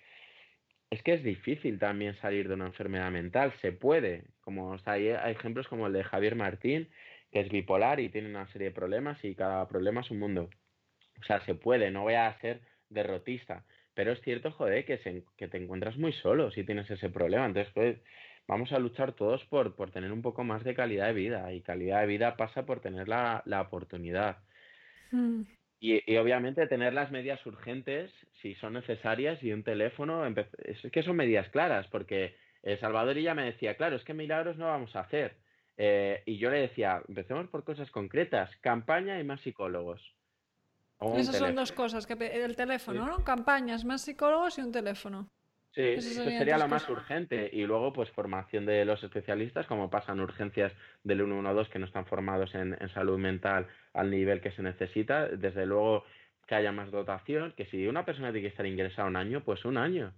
es que es difícil también salir de una enfermedad mental. Se puede, como o sea, hay, ejemplos como el de Javier Martín, que es bipolar y tiene una serie de problemas y cada problema es un mundo. O sea, se puede, no voy a ser derrotista. Pero es cierto, joder, que, se, que te encuentras muy solo si tienes ese problema. Entonces, pues, vamos a luchar todos por, por tener un poco más de calidad de vida. Y calidad de vida pasa por tener la, la oportunidad. Mm. Y, obviamente tener las medidas urgentes, si son necesarias, y un teléfono, es que son medidas claras, porque el Salvador ya me decía, claro, es que milagros no vamos a hacer. Eh, y yo le decía, empecemos por cosas concretas, campaña y más psicólogos. Esas son dos cosas, que el teléfono, ¿no? Campañas, más psicólogos y un teléfono. Sí, eso sería lo más urgente. Y luego, pues formación de los especialistas, como pasan urgencias del 112 que no están formados en, salud mental al nivel que se necesita. Desde luego que haya más dotación, que si una persona tiene que estar ingresada un año, pues un año.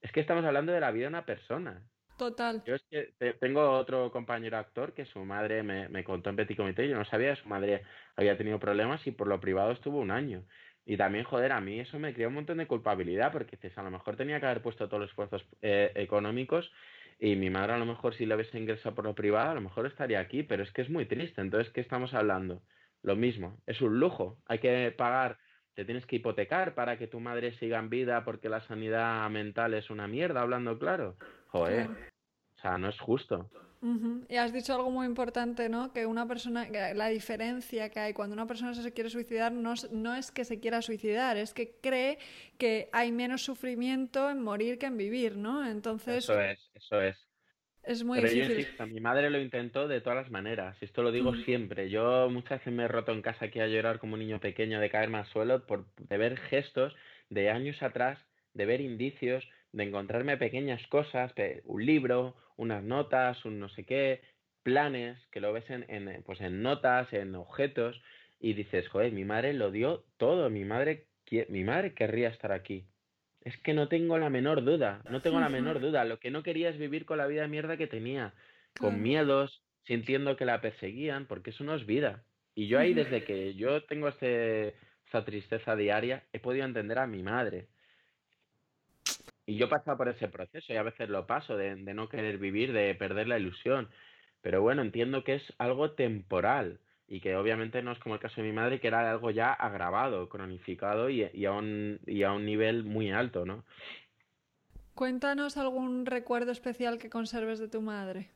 Es que estamos hablando de la vida de una persona. Total. Yo es que tengo otro compañero actor que su madre me, me contó en Petit Comité, yo no sabía, su madre había tenido problemas y por lo privado estuvo un año. Y también, joder, a mí eso me crea un montón de culpabilidad porque dices, a lo mejor tenía que haber puesto todos los esfuerzos eh, económicos y mi madre a lo mejor si le hubiese ingresado por lo privado, a lo mejor estaría aquí, pero es que es muy triste. Entonces, ¿qué estamos hablando? Lo mismo, es un lujo. Hay que pagar, te tienes que hipotecar para que tu madre siga en vida porque la sanidad mental es una mierda, hablando claro. Joder, o sea, no es justo. Y has dicho algo muy importante, ¿no? Que una persona, la diferencia que hay cuando una persona se quiere suicidar no, no, es que se quiera suicidar, es que cree que hay menos sufrimiento en morir que en vivir, ¿no? Entonces. Eso es, eso es. Es muy difícil. mi madre lo intentó de todas las maneras, y esto lo digo siempre. Yo muchas veces me he roto en casa aquí a llorar como un niño pequeño de caerme al suelo por de ver gestos de años atrás, de ver indicios, de encontrarme pequeñas cosas, un libro, unas notas, un no sé qué, planes, que lo ves en, en, pues en notas, en objetos, y dices, joder, mi madre lo dio todo, mi madre, mi madre querría estar aquí. Es que no tengo la menor duda, no tengo la menor duda. Lo que no quería es vivir con la vida de mierda que tenía, con miedos, sintiendo que la perseguían, porque eso no es vida. Y yo ahí, desde que yo tengo este, esta tristeza diaria, he podido entender a mi madre. Y yo paso por ese proceso y a veces lo paso de, no querer vivir, de perder la ilusión. Pero bueno, entiendo que es algo temporal y que obviamente no es como el caso de mi madre, que era algo ya agravado, cronificado y, y, a, un, y a un nivel muy alto, ¿no? Cuéntanos algún recuerdo especial que conserves de tu madre.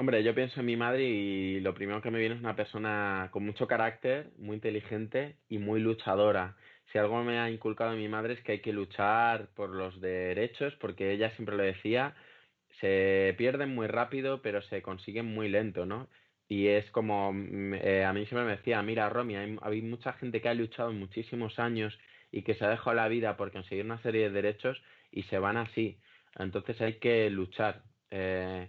Hombre, yo pienso en mi madre y lo primero que me viene es una persona con mucho carácter, muy inteligente y muy luchadora. Si algo me ha inculcado mi madre es que hay que luchar por los derechos, porque ella siempre lo decía, se pierden muy rápido, pero se consiguen muy lento, ¿no? Y es como, mm, eh, a mí siempre me decía, mira, Romy, hay, hay, mucha gente que ha luchado muchísimos años y que se ha dejado la vida por conseguir una serie de derechos y se van así. Entonces hay que luchar. Eh,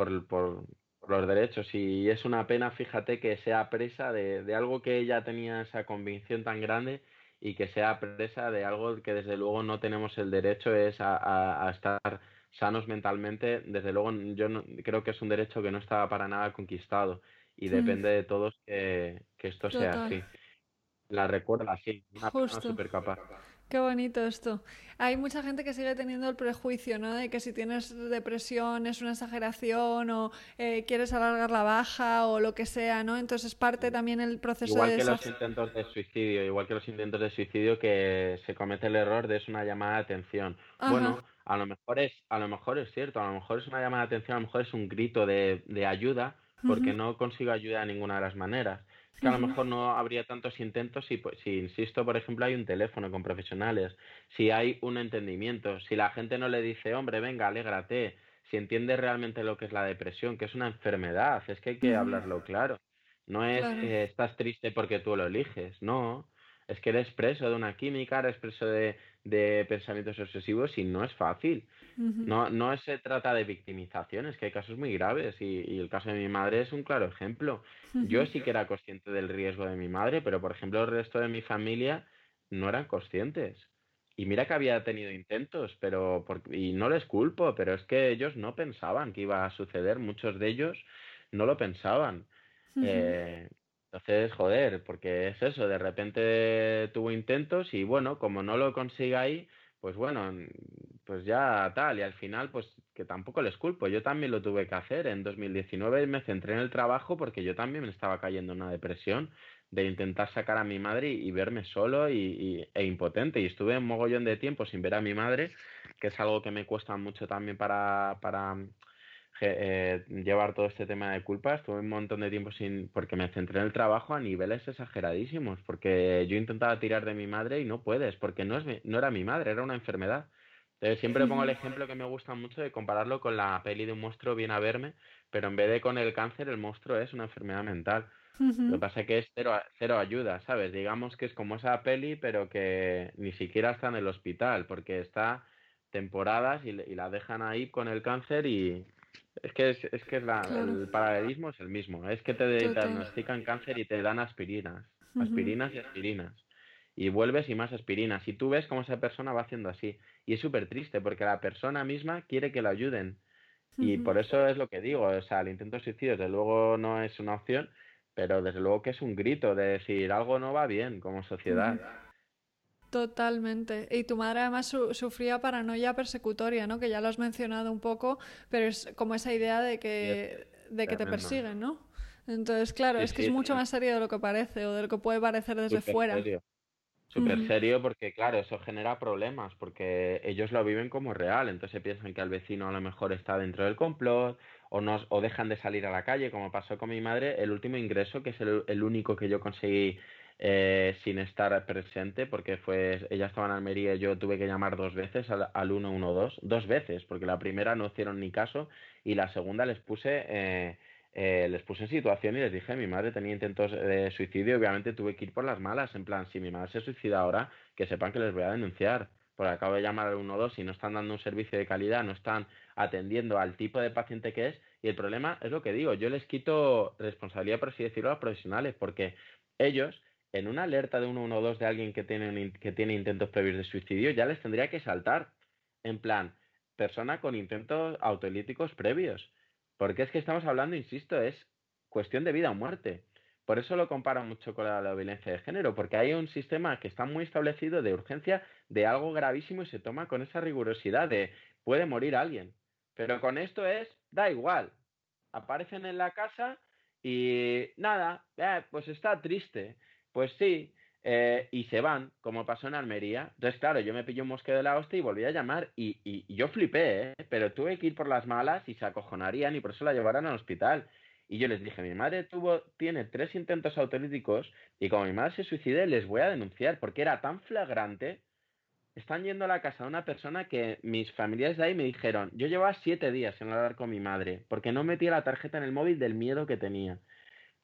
por, por, los derechos. Y es una pena, fíjate, que sea presa de, de, algo que ella tenía esa convicción tan grande y que sea presa de algo que desde luego no tenemos el derecho es a, a, estar sanos mentalmente. Desde luego yo no, creo que es un derecho que no estaba para nada conquistado y mm. depende de todos que, que esto sea así. La recuerda así, una persona súper capaz. Qué bonito esto. Hay mucha gente que sigue teniendo el prejuicio, ¿no? De que si tienes depresión es una exageración o eh, quieres alargar la baja o lo que sea, ¿no? Entonces parte también el proceso igual que los intentos de suicidio, igual que los intentos de suicidio que se comete el error de es una llamada de atención. Bueno, a lo mejor es, a lo mejor es cierto, a lo mejor es una llamada de atención, a lo mejor es un grito de, de ayuda porque no consigo ayuda de ninguna de las maneras que a lo mejor no habría tantos intentos si, pues, si, insisto, por ejemplo, hay un teléfono con profesionales, si hay un entendimiento, si la gente no le dice, hombre, venga, alégrate, si entiende realmente lo que es la depresión, que es una enfermedad, es que hay que hablarlo claro. No es eh, estás triste porque tú lo eliges, no. Es que eres preso de una química, eres preso de, de pensamientos obsesivos y no es fácil. No, no se trata de victimización, es que hay casos muy graves y, el caso de mi madre es un claro ejemplo. Yo sí que era consciente del riesgo de mi madre, pero por ejemplo el resto de mi familia no eran conscientes. Y mira que había tenido intentos, pero y no les culpo, pero es que ellos no pensaban que iba a suceder, muchos de ellos no lo pensaban. eh, entonces, joder, porque es eso, de repente tuvo intentos y bueno, como no lo consigue ahí, pues bueno, pues ya tal, y al final, pues que tampoco les culpo, yo también lo tuve que hacer. En 2019 me centré en el trabajo porque yo también me estaba cayendo en una depresión de intentar sacar a mi madre y, verme solo y, e impotente. Y estuve un mogollón de tiempo sin ver a mi madre, que es algo que me cuesta mucho también para, para eh, llevar todo este tema de culpa. Estuve un montón de tiempo sin, porque me centré en el trabajo a niveles exageradísimos, porque yo intentaba tirar de mi madre y no puedes, porque no, es, no era mi madre, era una enfermedad. Entonces siempre pongo el ejemplo que me gusta mucho de compararlo con la peli de un monstruo viene a verme, pero en vez de con el cáncer, el monstruo es una enfermedad mental. Lo que pasa es que es cero, cero ayuda, ¿sabes? Digamos que es como esa peli, pero que ni siquiera está en el hospital, porque está temporadas y, la dejan ahí con el cáncer y es que es, es que el paralelismo es el mismo. Es que te diagnostican cáncer y te dan aspirinas, aspirinas y aspirinas. Y vuelves y más aspirinas. Y tú ves cómo esa persona va haciendo así. Y es súper triste porque la persona misma quiere que la ayuden. Y por eso es lo que digo, o sea, el intento de suicidio desde luego no es una opción, pero desde luego que es un grito de decir algo no va bien como sociedad. Totalmente. Y tu madre además sufría paranoia persecutoria, ¿no? Que ya lo has mencionado un poco, pero es como esa idea de que, de que te persiguen, ¿no? Entonces, claro, es que es mucho más serio de lo que parece o de lo que puede parecer desde fuera. Súper serio porque, claro, eso genera problemas porque ellos lo viven como real, entonces piensan que el vecino a lo mejor está dentro del complot o, nos, o dejan de salir a la calle, como pasó con mi madre, el último ingreso, que es el, único que yo conseguí eh, sin estar presente, porque fue ella estaba en Almería y yo tuve que llamar dos veces al, al 112, dos veces, porque la primera no hicieron ni caso y la segunda les puse... Eh, eh, les puse en situación y les dije, mi madre tenía intentos de suicidio obviamente tuve que ir por las malas, en plan, si mi madre se suicida ahora, que sepan que les voy a denunciar, porque acabo de llamar al 112 y no están dando un servicio de calidad, no están atendiendo al tipo de paciente que es, y el problema es lo que digo, yo les quito responsabilidad, por así decirlo, a los profesionales, porque ellos, en una alerta de 112 de alguien que tiene, que tiene intentos previos de suicidio, ya les tendría que saltar, en plan, persona con intentos autolíticos previos porque es que estamos hablando, insisto, es cuestión de vida o muerte. Por eso lo comparo mucho con la, violencia de género, porque hay un sistema que está muy establecido de urgencia de algo gravísimo y se toma con esa rigurosidad de puede morir alguien. Pero con esto es, da igual. Aparecen en la casa y nada, eh, pues está triste. Pues sí, eh, y se van, como pasó en Almería. Entonces, claro, yo me pillé un mosqueo de la hostia y volví a llamar y, y, yo flipé, ¿eh? pero tuve que ir por las malas y se acojonarían y por eso la llevaron al hospital. Y yo les dije, mi madre tuvo, tiene tres intentos autolíticos y como mi madre se suicide, les voy a denunciar porque era tan flagrante. Están yendo a la casa de una persona que mis familiares de ahí me dijeron, yo llevaba siete días sin hablar con mi madre porque no metía la tarjeta en el móvil del miedo que tenía.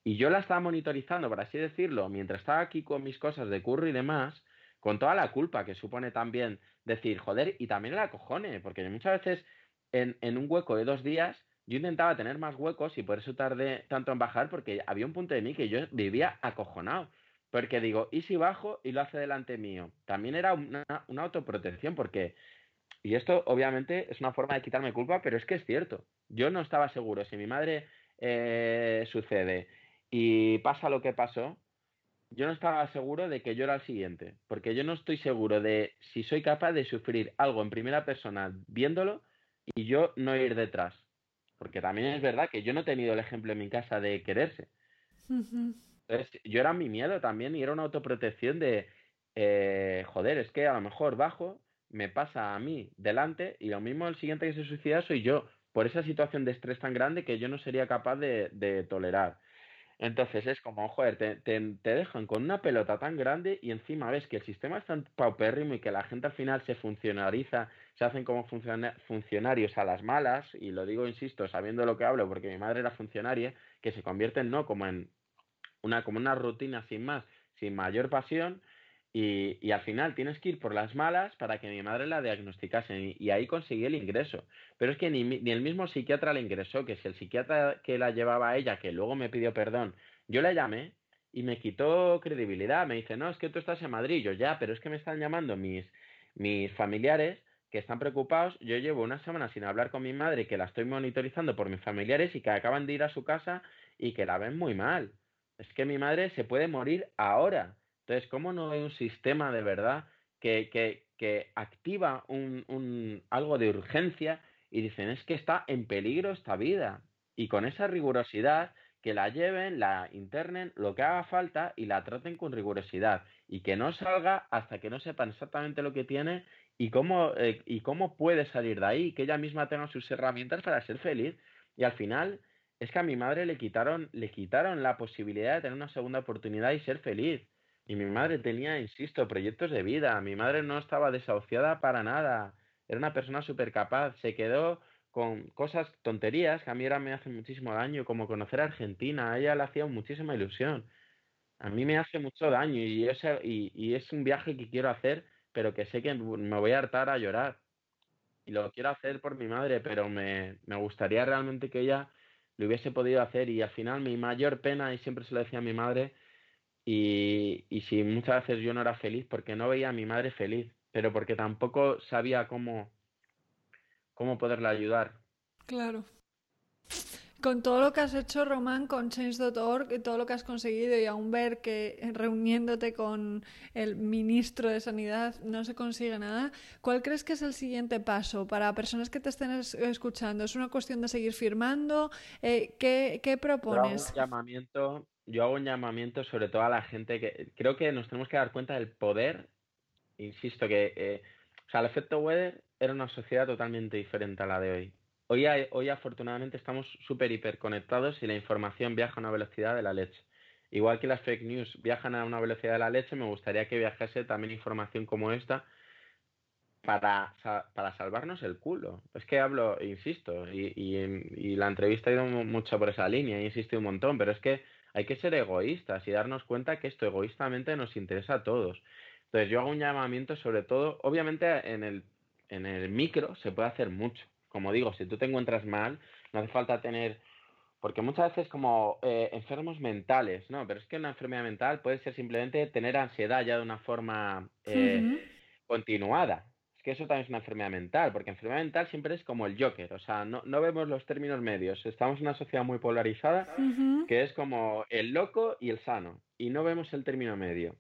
Y yo la estaba monitorizando, por así decirlo, mientras estaba aquí con mis cosas de curro y demás, con toda la culpa que supone también decir, joder, y también el acojone, porque muchas veces en, en un hueco de dos días yo intentaba tener más huecos y por eso tardé tanto en bajar, porque había un punto de mí que yo vivía acojonado. Porque digo, ¿y si bajo y lo hace delante mío? También era una, una, autoprotección, porque. Y esto, obviamente, es una forma de quitarme culpa, pero es que es cierto. Yo no estaba seguro. Si mi madre eh, sucede y pasa lo que pasó, yo no estaba seguro de que yo era el siguiente, porque yo no estoy seguro de si soy capaz de sufrir algo en primera persona viéndolo y yo no ir detrás. Porque también es verdad que yo no he tenido el ejemplo en mi casa de quererse. [LAUGHS] Entonces, yo era mi miedo también y era una autoprotección de, eh, joder, es que a lo mejor bajo, me pasa a mí delante y lo mismo el siguiente que se suicida soy yo, por esa situación de estrés tan grande que yo no sería capaz de tolerar. Entonces es como, joder, te, te, dejan con una pelota tan grande y encima ves que el sistema es tan paupérrimo y que la gente al final se funcionariza, se hacen como funcionarios a las malas, y lo digo, insisto, sabiendo lo que hablo, porque mi madre era funcionaria, que se convierten no como en una, como una rutina sin más, sin mayor pasión, y, al final tienes que ir por las malas para que mi madre la diagnosticase y, ahí conseguí el ingreso. Pero es que ni, ni, el mismo psiquiatra la ingresó, que si el psiquiatra que la llevaba a ella, que luego me pidió perdón, yo la llamé y me quitó credibilidad. Me dice, no, es que tú estás en Madrid. Yo ya, pero es que me están llamando mis, mis familiares que están preocupados. Yo llevo una semana sin hablar con mi madre, que la estoy monitorizando por mis familiares y que acaban de ir a su casa y que la ven muy mal. Es que mi madre se puede morir ahora entonces, ¿cómo no hay un sistema de verdad que, que, que activa un, un, algo de urgencia y dicen, es que está en peligro esta vida? Y con esa rigurosidad que la lleven, la internen, lo que haga falta y la traten con rigurosidad y que no salga hasta que no sepan exactamente lo que tiene y cómo, eh, y cómo puede salir de ahí, que ella misma tenga sus herramientas para ser feliz. Y al final es que a mi madre le quitaron, le quitaron la posibilidad de tener una segunda oportunidad y ser feliz. Y mi madre tenía, insisto, proyectos de vida. Mi madre no estaba desahuciada para nada. Era una persona súper capaz. Se quedó con cosas, tonterías, que a mí ahora me hacen muchísimo daño, como conocer a Argentina. A ella le hacía muchísima ilusión. A mí me hace mucho daño y, ese, y, y es un viaje que quiero hacer, pero que sé que me voy a hartar a llorar. Y lo quiero hacer por mi madre, pero me, me gustaría realmente que ella lo hubiese podido hacer. Y al final mi mayor pena, y siempre se lo decía a mi madre, y, y si muchas veces yo no era feliz, porque no veía a mi madre feliz, pero porque tampoco sabía cómo cómo poderle ayudar. Claro. Con todo lo que has hecho, Román, con Change.org y todo lo que has conseguido y aún ver que reuniéndote con el ministro de Sanidad no se consigue nada, ¿cuál crees que es el siguiente paso para personas que te estén escuchando? ¿Es una cuestión de seguir firmando? Eh, ¿qué, ¿qué, propones? Un llamamiento, yo hago un llamamiento sobre todo a la gente que creo que nos tenemos que dar cuenta del poder, insisto, que eh, o sea, el efecto weather era una sociedad totalmente diferente a la de hoy. Hoy, hoy afortunadamente estamos súper hiperconectados y la información viaja a una velocidad de la leche. Igual que las fake news viajan a una velocidad de la leche, me gustaría que viajase también información como esta para, para salvarnos el culo. Es que hablo, insisto, y, y, la entrevista ha ido mucho por esa línea, he insistido un montón, pero es que hay que ser egoístas y darnos cuenta que esto egoístamente nos interesa a todos. Entonces yo hago un llamamiento sobre todo, obviamente en el, en el micro se puede hacer mucho. Como digo, si tú te encuentras mal, no hace falta tener, porque muchas veces como eh, enfermos mentales, ¿no? Pero es que una enfermedad mental puede ser simplemente tener ansiedad ya de una forma eh, continuada. Que eso también es una enfermedad mental, porque enfermedad mental siempre es como el Joker, o sea, no, no vemos los términos medios. Estamos en una sociedad muy polarizada, que es como el loco y el sano, y no vemos el término medio.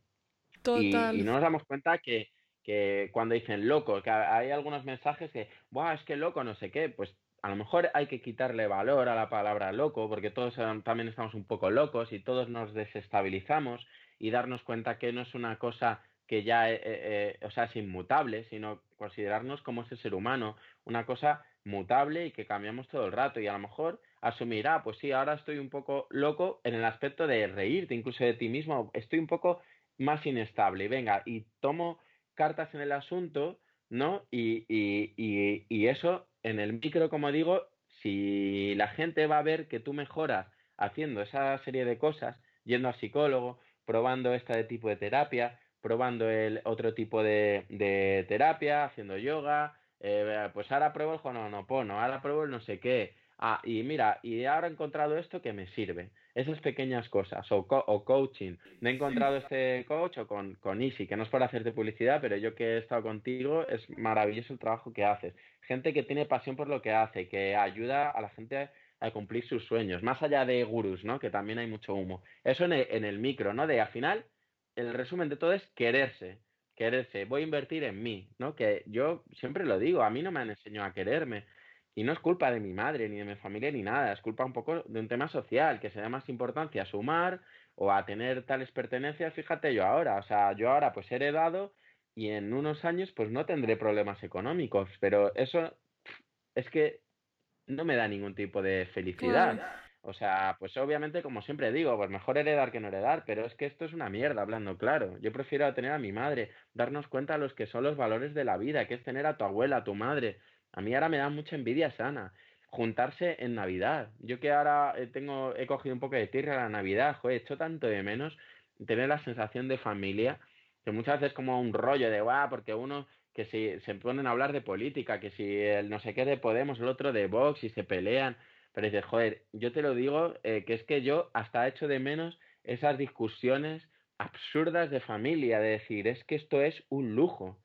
Y, no nos damos cuenta que, que, cuando dicen loco, que hay algunos mensajes que, Buah, es que loco, no sé qué, pues a lo mejor hay que quitarle valor a la palabra loco, porque todos también estamos un poco locos y todos nos desestabilizamos y darnos cuenta que no es una cosa que ya eh, eh, o sea, es inmutable, sino considerarnos como ese ser humano, una cosa mutable y que cambiamos todo el rato y a lo mejor asumirá, pues sí, ahora estoy un poco loco en el aspecto de reírte incluso de ti mismo, estoy un poco más inestable. Venga, y tomo cartas en el asunto, ¿no? Y, y, y, y, eso, en el micro, como digo, si la gente va a ver que tú mejoras haciendo esa serie de cosas, yendo al psicólogo, probando este tipo de terapia, probando el otro tipo de, de terapia, haciendo yoga, eh, pues ahora pruebo el Honopono, ahora pruebo el no sé qué, ah, y mira, y ahora he encontrado esto que me sirve esas pequeñas cosas, o, o coaching. No he encontrado este coach o con, con Easy, que no es para hacerte publicidad, pero yo que he estado contigo, es maravilloso el trabajo que haces. Gente que tiene pasión por lo que hace, que ayuda a la gente a cumplir sus sueños, más allá de gurús, ¿no? Que también hay mucho humo. Eso en el, en el micro, ¿no? De al final, el resumen de todo es quererse, quererse. Voy a invertir en mí, ¿no? Que yo siempre lo digo, a mí no me han enseñado a quererme. Y no es culpa de mi madre, ni de mi familia, ni nada, es culpa un poco de un tema social, que se da más importancia a sumar o a tener tales pertenencias. Fíjate yo ahora, o sea, yo ahora pues he heredado y en unos años pues no tendré problemas económicos, pero eso es que no me da ningún tipo de felicidad. O sea, pues obviamente, como siempre digo, pues mejor heredar que no heredar, pero es que esto es una mierda, hablando claro. Yo prefiero tener a mi madre, darnos cuenta de los que son los valores de la vida, que es tener a tu abuela, a tu madre, a mí ahora me da mucha envidia sana. Juntarse en Navidad. Yo que ahora eh, tengo, he cogido un poco de tierra a la Navidad, joder, he hecho tanto de menos tener la sensación de familia, que muchas veces como un rollo de, guau, porque uno que si se ponen a hablar de política, que si el no sé qué de Podemos, el otro de Vox y se pelean, pero dices, joder, yo te lo digo, eh, que es que yo hasta he hecho de menos esas discusiones absurdas de familia, de decir, es que esto es un lujo.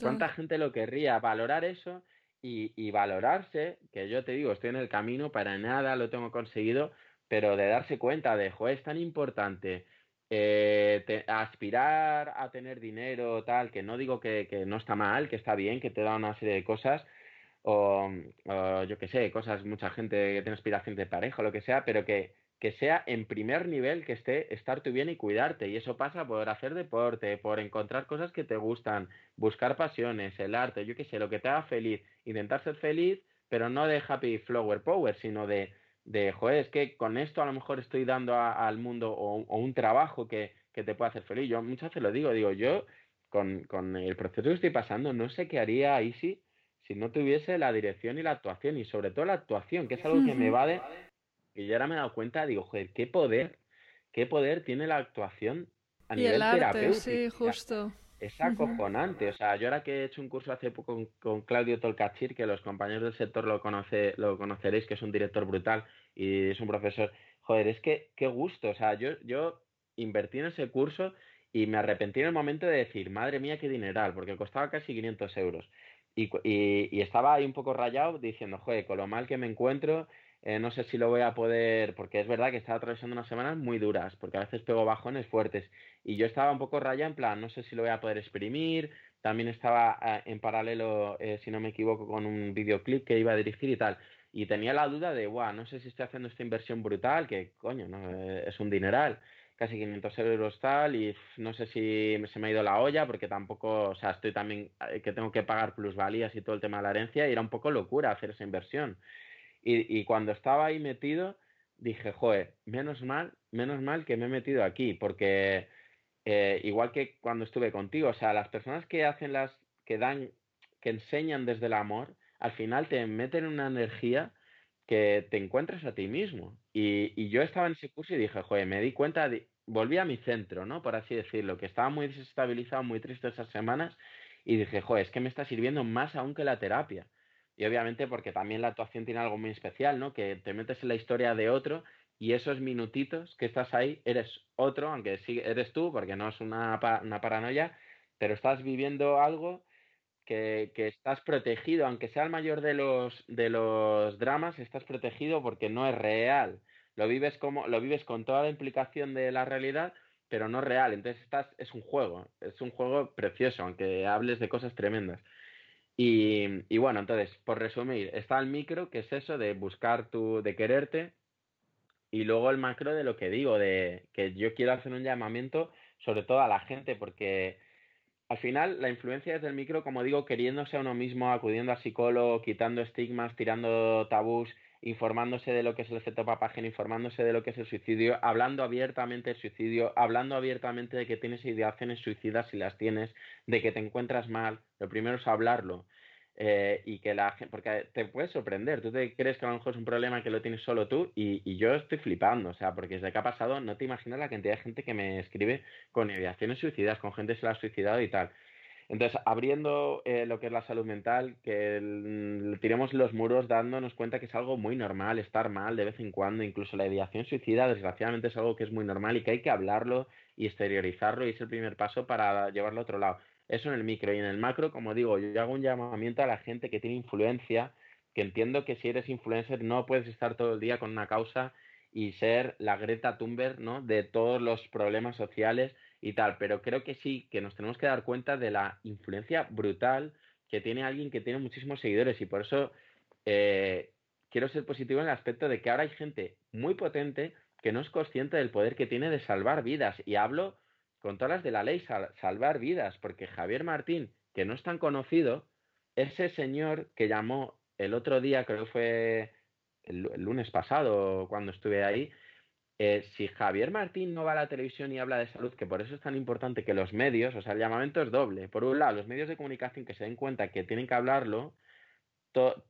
¿Cuánta gente lo querría? Valorar eso y, valorarse, que yo te digo, estoy en el camino, para nada lo tengo conseguido, pero de darse cuenta de, joder, es tan importante eh, aspirar a tener dinero, tal, que no digo que, que, no está mal, que está bien, que te da una serie de cosas, o, yo qué sé, cosas, mucha gente que tiene aspiración de pareja lo que sea, pero que, que sea en primer nivel que esté estar tú bien y cuidarte. Y eso pasa por hacer deporte, por encontrar cosas que te gustan, buscar pasiones, el arte, yo qué sé, lo que te haga feliz, intentar ser feliz, pero no de happy flower power, sino de, de joder, es que con esto a lo mejor estoy dando al mundo o, un trabajo que, que, te pueda hacer feliz. Yo muchas veces lo digo, digo, yo con, con el proceso que estoy pasando, no sé qué haría Easy si no tuviese la dirección y la actuación, y sobre todo la actuación, que es algo que me va de y yo ahora me he dado cuenta, digo, joder, qué poder, qué poder tiene la actuación a y nivel el arte, terapéutico. Sí, justo. Es acojonante. O sea, yo ahora que he hecho un curso hace poco con, Claudio Tolcachir, que los compañeros del sector lo, conoce, lo conoceréis, que es un director brutal y es un profesor. Joder, es que qué gusto. O sea, yo, yo invertí en ese curso y me arrepentí en el momento de decir, madre mía, qué dineral, porque costaba casi 500 euros. Y, estaba ahí un poco rayado diciendo, joder, con lo mal que me encuentro, eh, no sé si lo voy a poder, porque es verdad que estaba atravesando unas semanas muy duras, porque a veces pego bajones fuertes. Y yo estaba un poco raya en plan, no sé si lo voy a poder exprimir. También estaba eh, en paralelo, eh, si no me equivoco, con un videoclip que iba a dirigir y tal. Y tenía la duda de, guau, no sé si estoy haciendo esta inversión brutal, que coño, ¿no? es un dineral, casi 500 euros tal, y no sé si se me ha ido la olla, porque tampoco, o sea, estoy también, que tengo que pagar plusvalías y todo el tema de la herencia, y era un poco locura hacer esa inversión. Y, cuando estaba ahí metido, dije, joder, menos mal, menos mal que me he metido aquí, porque eh, igual que cuando estuve contigo, o sea, las personas que hacen las, que dan, que enseñan desde el amor, al final te meten una energía que te encuentras a ti mismo. Y, yo estaba en ese curso y dije, joder, me di cuenta, volví a mi centro, ¿no? Por así decirlo, que estaba muy desestabilizado, muy triste esas semanas, y dije, joder, es que me está sirviendo más aún que la terapia. Y obviamente porque también la actuación tiene algo muy especial, ¿no? Que te metes en la historia de otro y esos minutitos que estás ahí, eres otro, aunque sí eres tú, porque no es una, una paranoia, pero estás viviendo algo que, que, estás protegido, aunque sea el mayor de los, de los dramas, estás protegido porque no es real. Lo vives, como, lo vives con toda la implicación de la realidad, pero no real. Entonces estás, es un juego, es un juego precioso, aunque hables de cosas tremendas. Y, bueno, entonces, por resumir, está el micro, que es eso de buscar tu, de quererte, y luego el macro de lo que digo, de que yo quiero hacer un llamamiento sobre todo a la gente, porque al final la influencia desde el micro, como digo, queriéndose a uno mismo, acudiendo al psicólogo, quitando estigmas, tirando tabús, informándose de lo que es el efecto papágeno, informándose de lo que es el suicidio, hablando abiertamente del suicidio, hablando abiertamente de que tienes ideaciones suicidas si las tienes, de que te encuentras mal. Lo primero es hablarlo. Eh, y que la gente, porque te puede sorprender, tú te crees que a lo mejor es un problema que lo tienes solo tú y, y, yo estoy flipando, o sea, porque desde que ha pasado no te imaginas la cantidad de gente que me escribe con ideaciones suicidas, con gente que se la ha suicidado y tal. Entonces, abriendo eh, lo que es la salud mental, que tiremos los muros dándonos cuenta que es algo muy normal estar mal de vez en cuando, incluso la ideación suicida, desgraciadamente es algo que es muy normal y que hay que hablarlo y exteriorizarlo y es el primer paso para llevarlo a otro lado. Eso en el micro y en el macro, como digo, yo hago un llamamiento a la gente que tiene influencia, que entiendo que si eres influencer no puedes estar todo el día con una causa y ser la Greta Thunberg, ¿no? De todos los problemas sociales y tal, pero creo que sí, que nos tenemos que dar cuenta de la influencia brutal que tiene alguien que tiene muchísimos seguidores y por eso eh, quiero ser positivo en el aspecto de que ahora hay gente muy potente que no es consciente del poder que tiene de salvar vidas y hablo con todas las de la ley, salvar vidas, porque Javier Martín, que no es tan conocido, ese señor que llamó el otro día, creo que fue el lunes pasado cuando estuve ahí, eh, si Javier Martín no va a la televisión y habla de salud, que por eso es tan importante que los medios, o sea, el llamamiento es doble. Por un lado, los medios de comunicación que se den cuenta que tienen que hablarlo,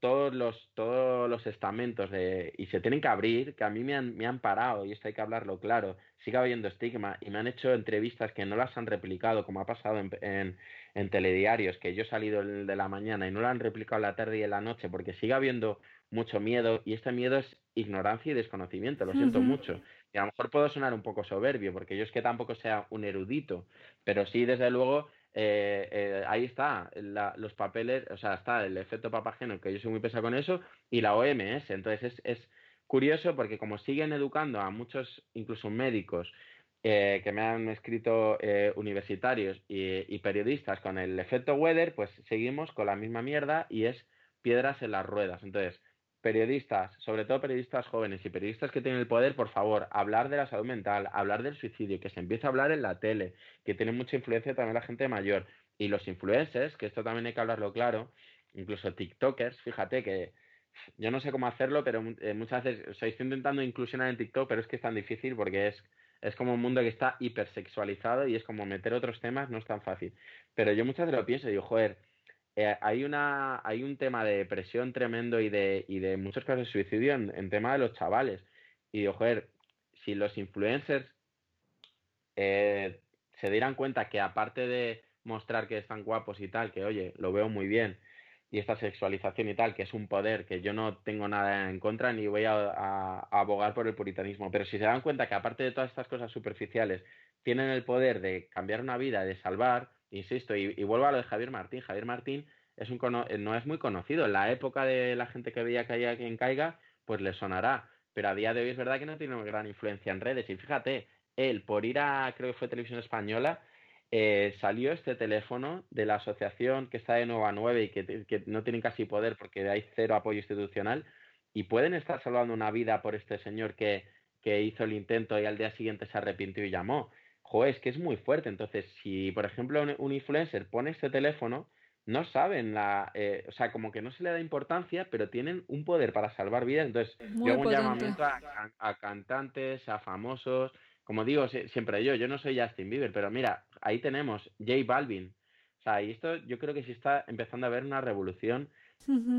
todos, los, todos los estamentos de, y se tienen que abrir, que a mí me han, me han parado, y esto hay que hablarlo claro, sigue habiendo estigma, y me han hecho entrevistas que no las han replicado, como ha pasado en, en, en telediarios, que yo he salido de la mañana y no lo han replicado en la tarde y en la noche, porque sigue habiendo mucho miedo, y este miedo es ignorancia y desconocimiento, lo siento mucho. Y a lo mejor puedo sonar un poco soberbio, porque yo es que tampoco sea un erudito, pero sí, desde luego, eh, eh, ahí está, los papeles, o sea, está el efecto papageno, que yo soy muy pesado con eso, y la OMS. Entonces es, es curioso porque como siguen educando a muchos, incluso médicos, eh, que me han escrito universitarios y, y, periodistas con el efecto weather, pues seguimos con la misma mierda y es piedras en las ruedas. Entonces, periodistas, sobre todo periodistas jóvenes y periodistas que tienen el poder, por favor, hablar de la salud mental, hablar del suicidio, que se empiece a hablar en la tele, que tiene mucha influencia también la gente mayor. Y los influencers, que esto también hay que hablarlo claro, incluso TikTokers, fíjate que yo no sé cómo hacerlo, pero eh, muchas veces, o sea, estoy intentando inclusionar en TikTok, pero es que es tan difícil porque es, es como un mundo que está hipersexualizado y es como meter otros temas, no es tan fácil. Pero yo muchas veces lo pienso y digo, joder, eh, hay, una, hay un tema de depresión tremendo y de, y de muchos casos de suicidio en, tema de los chavales. Y digo, joder, si los influencers eh, se dieran cuenta que aparte de mostrar que están guapos y tal, que oye, lo veo muy bien, y esta sexualización y tal, que es un poder que yo no tengo nada en contra ni voy a, abogar por el puritanismo, pero si se dan cuenta que aparte de todas estas cosas superficiales, tienen el poder de cambiar una vida, de salvar, insisto, y, vuelvo a lo de Javier Martín. Javier Martín es un no es muy conocido. En la época de la gente que veía que quien caiga, pues le sonará. Pero a día de hoy es verdad que no tiene gran influencia en redes. Y fíjate, él, por ir a, creo que fue Televisión Española, eh, salió este teléfono de la asociación que está de Nueva 9 y que, que, no tienen casi poder porque hay cero apoyo institucional y pueden estar salvando una vida por este señor que, que hizo el intento y al día siguiente se arrepintió y llamó joder, es que es muy fuerte. Entonces, si por ejemplo un, influencer pone este teléfono, no saben la, eh, o sea, como que no se le da importancia, pero tienen un poder para salvar vidas. Entonces, yo hago un llamamiento a, cantantes, a famosos, como digo siempre yo, yo no soy Justin Bieber, pero mira, ahí tenemos J Balvin. O sea, y esto yo creo que sí está empezando a haber una revolución,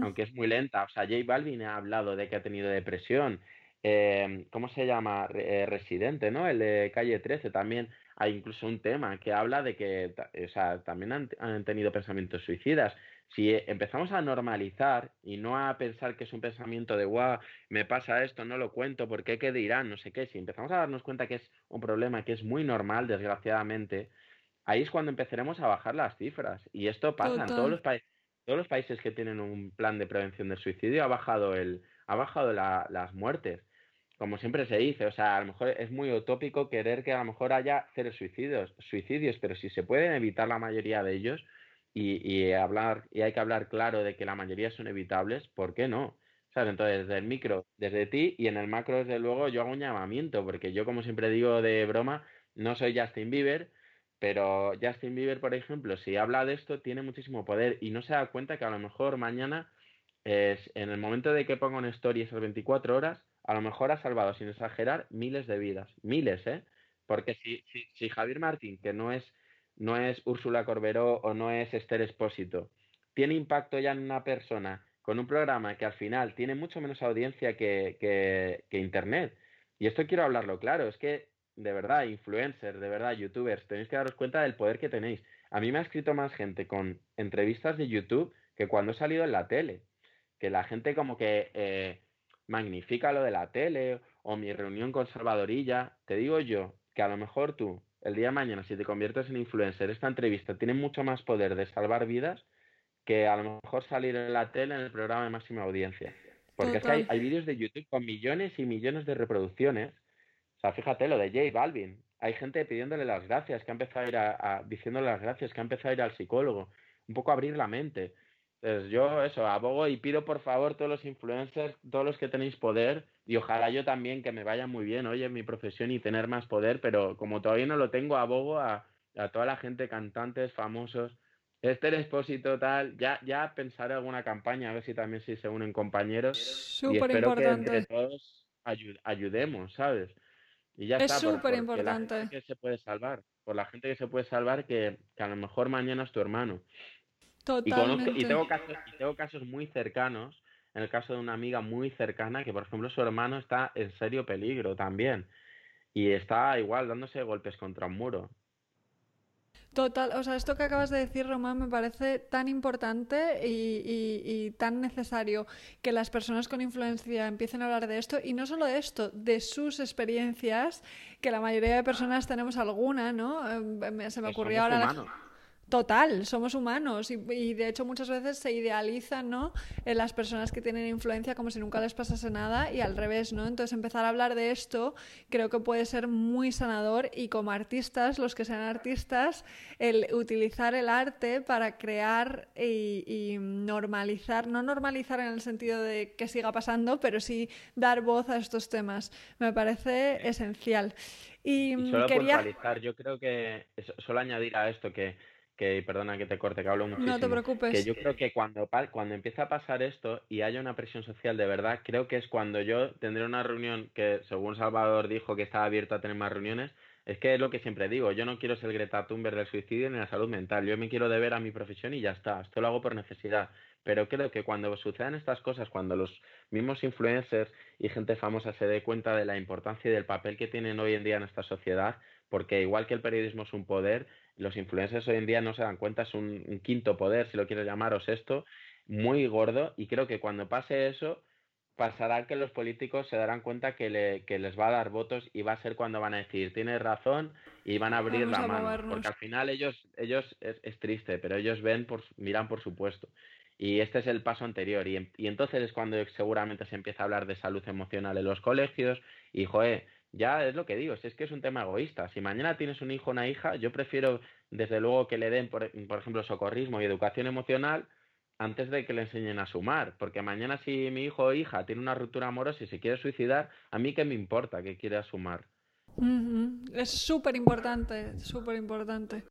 aunque es muy lenta. O sea, J Balvin ha hablado de que ha tenido depresión, eh, ¿cómo se llama? Eh, Residente, ¿no? El de Calle 13 también hay incluso un tema que habla de que, o sea, también han, tenido pensamientos suicidas. Si empezamos a normalizar y no a pensar que es un pensamiento de, guau, me pasa esto, no lo cuento, porque qué dirán? No sé qué. Si empezamos a darnos cuenta que es un problema que es muy normal, desgraciadamente, ahí es cuando empezaremos a bajar las cifras. Y esto pasa en todos los países. Todos los países que tienen un plan de prevención del suicidio ha bajado el, ha bajado las muertes como siempre se dice, o sea, a lo mejor es muy utópico querer que a lo mejor haya cero suicidios, suicidios, pero si se pueden evitar la mayoría de ellos y, hablar y hay que hablar claro de que la mayoría son evitables, ¿por qué no? ¿Sabes? Entonces, desde el micro, desde ti y en el macro, desde luego, yo hago un llamamiento, porque yo, como siempre digo de broma, no soy Justin Bieber, pero Justin Bieber, por ejemplo, si habla de esto, tiene muchísimo poder y no se da cuenta que a lo mejor mañana, es, en el momento de que ponga una story esas 24 horas, a lo mejor ha salvado, sin exagerar, miles de vidas. Miles, ¿eh? Porque si, si, Javier Martín, que no es, no es Úrsula Corberó o no es Esther Espósito, tiene impacto ya en una persona con un programa que al final tiene mucho menos audiencia que, que, Internet. Y esto quiero hablarlo claro, es que de verdad, influencers, de verdad, youtubers, tenéis que daros cuenta del poder que tenéis. A mí me ha escrito más gente con entrevistas de YouTube que cuando he salido en la tele. Que la gente como que eh, magnifica lo de la tele o mi reunión con Salvadorilla. Te digo yo que a lo mejor tú, el día de mañana, si te conviertes en influencer, esta entrevista tiene mucho más poder de salvar vidas que a lo mejor salir en la tele en el programa de máxima audiencia. Porque es que hay, vídeos de YouTube con millones y millones de reproducciones. O sea, fíjate lo de J Balvin. Hay gente pidiéndole las gracias, que ha empezado a ir a, diciéndole las gracias, que ha empezado a ir al psicólogo. Un poco abrir la mente. Entonces yo eso, abogo y pido por favor todos los influencers, todos los que tenéis poder, y ojalá yo también que me vaya muy bien, oye, en mi profesión y tener más poder, pero como todavía no lo tengo, abogo a, a toda la gente, cantantes, famosos, este Expósito tal, ya, ya pensaré alguna campaña, a ver si también si se unen compañeros. Súper importante. Que entre todos ayudemos, ¿sabes? Y ya es súper importante. que se puede salvar, por la gente que se puede salvar, que, que a lo mejor mañana es tu hermano. Y, tengo casos, y tengo casos muy cercanos, en el caso de una amiga muy cercana, que por ejemplo su hermano está en serio peligro también. Y está igual dándose golpes contra un muro. Total, o sea, esto que acabas de decir, Román, me parece tan importante y, tan necesario que las personas con influencia empiecen a hablar de esto y no solo de esto, de sus experiencias, que la mayoría de personas tenemos alguna, ¿no? Eh, se me ocurrió ahora. Total, somos humanos y, de hecho muchas veces se idealizan ¿no? en las personas que tienen influencia como si nunca les pasase nada y al revés, ¿no? Entonces empezar a hablar de esto creo que puede ser muy sanador y como artistas, los que sean artistas, el utilizar el arte para crear y, y normalizar, no normalizar en el sentido de que siga pasando, pero sí dar voz a estos temas. Me parece esencial. Y, solo quería... yo creo que, solo añadir a esto que que perdona que te corte, que hablo muchísimo. No te preocupes. Que yo creo que cuando, cuando empieza a pasar esto y haya una presión social de verdad, creo que es cuando yo tendré una reunión que, según Salvador dijo que estaba abierto a tener más reuniones, es que es lo que siempre digo, yo no quiero ser Greta Thunberg del suicidio ni la salud mental, yo me quiero deber a mi profesión y ya está, esto lo hago por necesidad. Pero creo que cuando sucedan estas cosas, cuando los mismos influencers y gente famosa se dé cuenta de la importancia y del papel que tienen hoy en día en esta sociedad, porque igual que el periodismo es un poder, los influencers hoy en día no se dan cuenta, es un, quinto poder, si lo quieres llamar, o sexto, muy gordo, y creo que cuando pase eso, pasará que los políticos se darán cuenta que, les va a dar votos y va a ser cuando van a decir, tienes razón, y van a abrir la mano, porque al final ellos, ellos es, triste, pero ellos ven, por, miran por supuesto. Y este es el paso anterior. Y, y entonces es cuando seguramente se empieza a hablar de salud emocional en los colegios. Y, joder, ya es lo que digo, si es que es un tema egoísta. Si mañana tienes un hijo o una hija, yo prefiero desde luego que le den, por, por, ejemplo, socorrismo y educación emocional antes de que le enseñen a sumar. Porque mañana si mi hijo o hija tiene una ruptura amorosa y se quiere suicidar, a mí qué me importa que quiera sumar. Es súper importante, súper importante.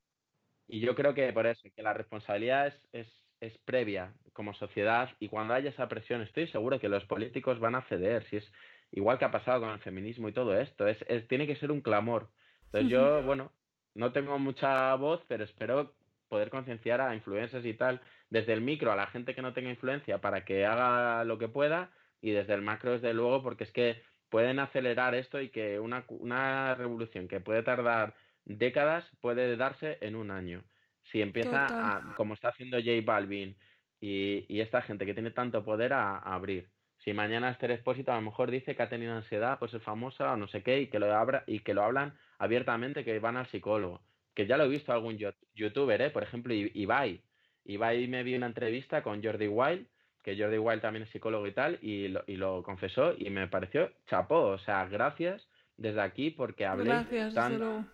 Y yo creo que por eso, que la responsabilidad es, es, es previa como sociedad y cuando haya esa presión estoy seguro que los políticos van a ceder. Si es, igual que ha pasado con el feminismo y todo esto, es, tiene que ser un clamor. Entonces yo, bueno, no tengo mucha voz, pero espero poder concienciar a influencers y tal, desde el micro a la gente que no tenga influencia para que haga lo que pueda y desde el macro, desde luego, porque es que pueden acelerar esto y que una, una revolución que puede tardar décadas puede darse en un año. Si empieza, a, como está haciendo J Balvin y, y, esta gente que tiene tanto poder a abrir. Si mañana Esther Expósito a lo mejor dice que ha tenido ansiedad, pues es famosa o no sé qué, y que lo abra, y que lo hablan abiertamente, que van al psicólogo. Que ya lo he visto algún youtuber, ¿eh? por ejemplo, Ibai. Ibai me vi una entrevista con Jordi Wild, que Jordi Wild también es psicólogo y tal, y lo, y lo confesó, y me pareció chapó. O sea, gracias desde aquí porque hablé. Gracias, tan...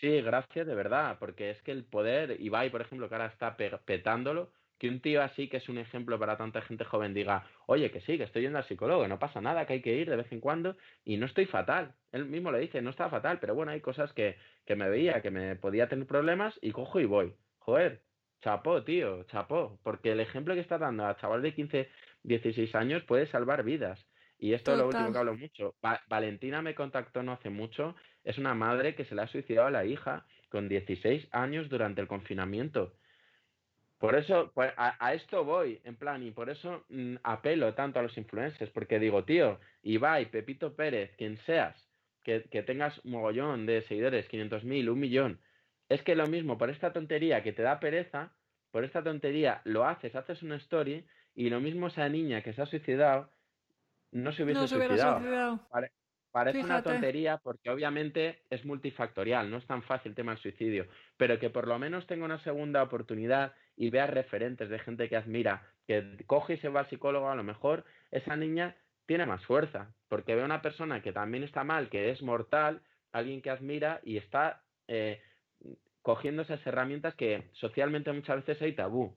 Sí, gracias de verdad, porque es que el poder, Ibai, por ejemplo, que ahora está petándolo, que un tío así, que es un ejemplo para tanta gente joven, diga, oye, que sí, que estoy yendo al psicólogo, no pasa nada, que hay que ir de vez en cuando, y no estoy fatal. Él mismo le dice, no está fatal, pero bueno, hay cosas que, que me veía, que me podía tener problemas, y cojo y voy. Joder, chapó, tío, chapó, porque el ejemplo que está dando a chaval de 15, 16 años puede salvar vidas. Y esto es lo último que hablo mucho. Valentina me contactó no hace mucho, es una madre que se le ha suicidado a la hija con 16 años durante el confinamiento. Por eso, pues, a, esto voy, en plan, y por eso mm, apelo tanto a los influencers, porque digo, tío, Ibai, Pepito Pérez, quien seas, que, que tengas un mogollón de seguidores, 500.000, un millón, es que lo mismo, por esta tontería que te da pereza, por esta tontería lo haces, haces una story, y lo mismo esa niña que se ha suicidado, no se hubiese suicidado. Parece una tontería porque obviamente es multifactorial, no es tan fácil el tema del suicidio, pero que por lo menos tenga una segunda oportunidad y vea referentes de gente que admira, que coge y se va al psicólogo, a lo mejor esa niña tiene más fuerza, porque ve a una persona que también está mal, que es mortal, alguien que admira y está eh, cogiendo esas herramientas que socialmente muchas veces hay tabú.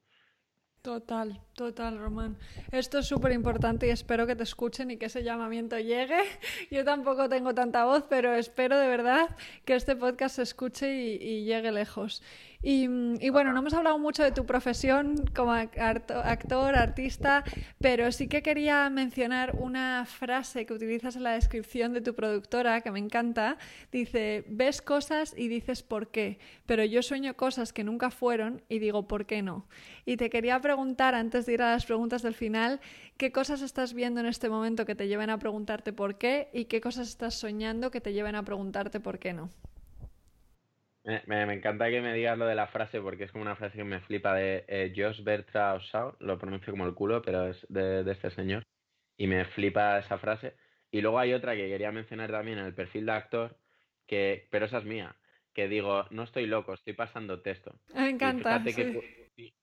Total, total, Román. Esto es súper importante y espero que te escuchen y que ese llamamiento llegue. [LAUGHS] Yo tampoco tengo tanta voz, pero espero de verdad que este podcast se escuche y, llegue lejos. Y, bueno, no hemos hablado mucho de tu profesión como actor, artista, pero sí que quería mencionar una frase que utilizas en la descripción de tu productora que me encanta. Dice, ves cosas y dices por qué, pero yo sueño cosas que nunca fueron y digo por qué no. Y te quería preguntar, antes de ir a las preguntas del final, ¿qué cosas estás viendo en este momento que te lleven a preguntarte por qué y qué cosas estás soñando que te lleven a preguntarte por qué no? Me, encanta que me digas lo de la frase porque es como una frase que me flipa de eh, Josh Bertrand lo pronuncio como el culo, pero es de, este señor, y me flipa esa frase. Y luego hay otra que quería mencionar también en el perfil de actor, que, pero esa es mía, que digo, no estoy loco, estoy pasando texto. [LAUGHS] Me encanta.